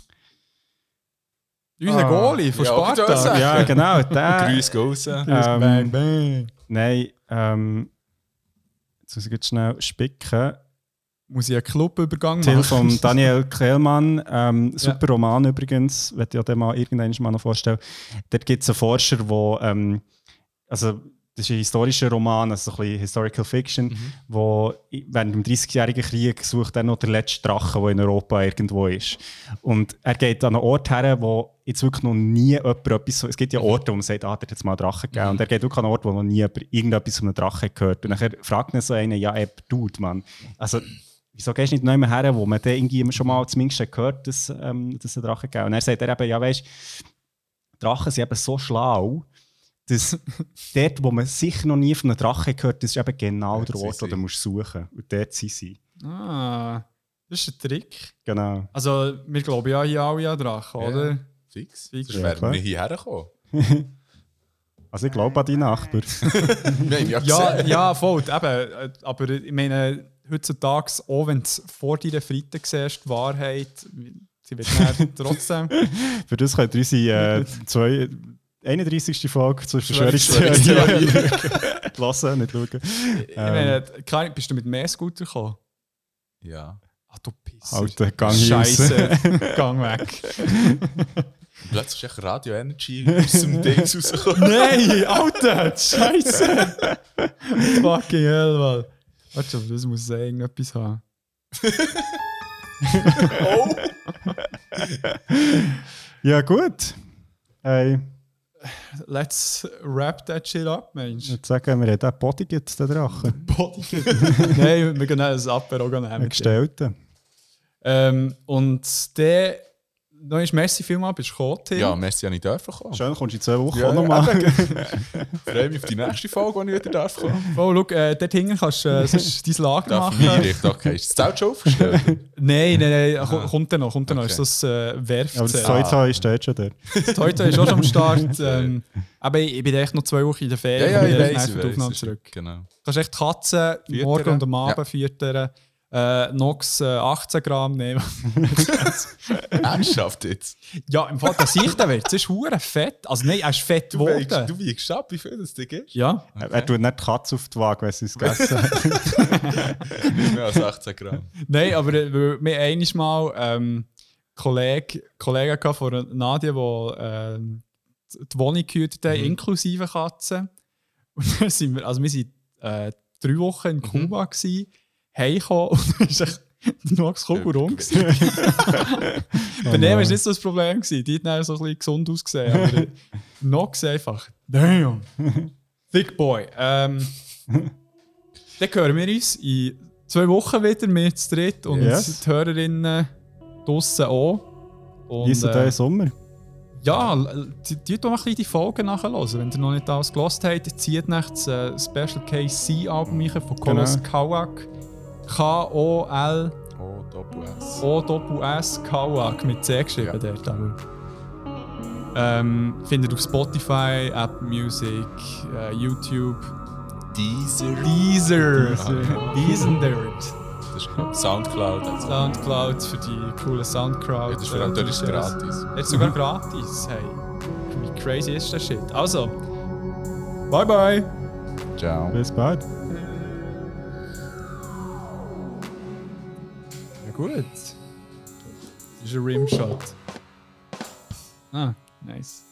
unser Ah. Goalie von Sparta. Ja, genau, der. Grüß raus. Ähm, Bang, bang. Nein, ähm, jetzt muss ich jetzt schnell spicken. Muss ich einen Clubübergang Till machen? von Daniel Kehlmann, ähm, super Roman übrigens, werde ich dir mal irgendwann mal noch vorstellen. Dort gibt es einen Forscher, der, ähm, also das ist ein historischer Roman, also so ein bisschen Historical Fiction, wo i- während dem 30-jährigen Krieg sucht er noch den letzten Drachen, der in Europa irgendwo ist. Und er geht an einen Ort her, wo jetzt wirklich noch nie jemand etwas, es gibt ja Orte, wo man sagt, ah, da hat jetzt mal einen Drachen gegeben. Und er geht wirklich an einen Ort, wo noch nie jemand irgendetwas von einem Drachen gehört. Und dann fragt ihn so einer, ja, ey, Dude, Mann, also wieso gehst du nicht noch her, wo man dann irgendwie schon mal zumindest gehört dass, ähm, dass es einen Drachen gibt? Und er sagt er eben, ja, weißt Drachen sind eben so schlau, dass dort, wo man sicher noch nie von einem Drachen gehört, das ist eben genau Dort der Ort, wo du musst suchen Und dort sind sie. Ah, das ist ein Trick. Genau. Also, wir glauben ja hier alle an Drachen, Ja. oder? Fix. Fix. Sonst wären wir nicht hierher gekommen. Also ich glaube an die Nachbar. Wir haben ja ja, voll. Eben, äh, aber ich meine, heutzutage, auch wenn du vor deiner Freitag siehst, die Wahrheit, sie wird trotzdem. Für das könnt ihr unsere äh, zwei, 31. Folge zur Verschwörungstheorie. Lassen, nicht schauen. Ich meine, klar, bist du mit mehr Scooter gekommen? ja. Ah, du Pisser. Alter, gang. Scheiße, gang weg. Plötzlich ist echt Radio Energy aus dem Dings rausgekommen. Nein, Alter, Scheiße. Fucking hell, Mann. Warte schon, das muss irgendetwas haben. oh! Ja, gut. Hey. let's wrap that shit up, Mensch. Würde sagen, wir haben den Body jetzt, den Drachen. Nein, wir gehen ein Apero nehmen. Gestellten. Ähm, und der, noch ist Messi vielmal, bist du gekommen, Tim? Ja, merci, dass ich dürfen kommen. Schön, kommst du in zwei Wochen Ja, auch nochmal. Ich freue mich auf die nächste Folge, die ich wieder darf kommen. Oh, schau, äh, dort hinten kannst du äh, sonst dein Lager Darf machen. ich mich einrichten? Okay, ist das Zelt schon aufgestellt? Nein, nein, nein, ko- kommt dann noch, kommt dann noch. Okay. Ist das äh, Aber das Werfzelt. Toy Toy steht schon dort. Das Heute ist auch schon am Start. ähm, aber ich, ich bin echt noch zwei Wochen in der Ferien. ja, ja, ich komme weiß, ich weiß. zurück. Genau. Du kannst echt die Katzen morgen und am Abend Ja. füttern. Äh, Nox äh, 18 Gramm nehmen. Ernsthaft jetzt? ja, im Fall, der Sicht wird, das ist hure fett. Also nein, er ist fett Du wiegst, geworden. du wiegst ab, wie viel das dir gibt? Ja, Er tut nicht die Katze auf die Waage, wenn sie es gegessen hat. Nicht mehr als 18 Gramm. nein, aber äh, wir wir haben einmal mal ähm, Kollegen, Kollegen von Nadia, die ähm, die Wohnung gehütet haben, inklusive Katzen. Und dann sind wir, also wir waren äh, drei Wochen in Kuba, mhm. Heimgekommen und dann ist echt nur das Kuba rum. gewesen. Bei dem war nicht so das Problem. Gewesen. Die hat so ein bisschen gesund ausgesehen. Aber der Nox einfach, damn, thick boy. Ähm, dann hören wir uns in zwei Wochen wieder, wir zu dritt und Yes. die Hörerinnen draussen auch. Und, Ist äh, der Sommer? ja, die, die tun noch ein bisschen die Folgen nachhören. Wenn ihr noch nicht alles gelost habt, zieht nach das äh, Special Case C-Album rein von Kolos Genau. Kawak. K-O-L-O-S-S Oh, Doppel-S. Kawak mit C geschrieben Ja. dort. Aber. Ähm, findet auf Spotify, Apple Music, äh, YouTube, Deezer. Deezer. Deezer. Das ist glaub ich, Soundcloud. Also. Soundcloud für die coolen Soundcloud. Ja, das ist für natürlich DJs. gratis. Jetzt sogar gratis. Hey, wie crazy ist das Shit? Also, bye bye. Ciao. Bis bald. Gut. Ist ein Rimshot. Ah, nice.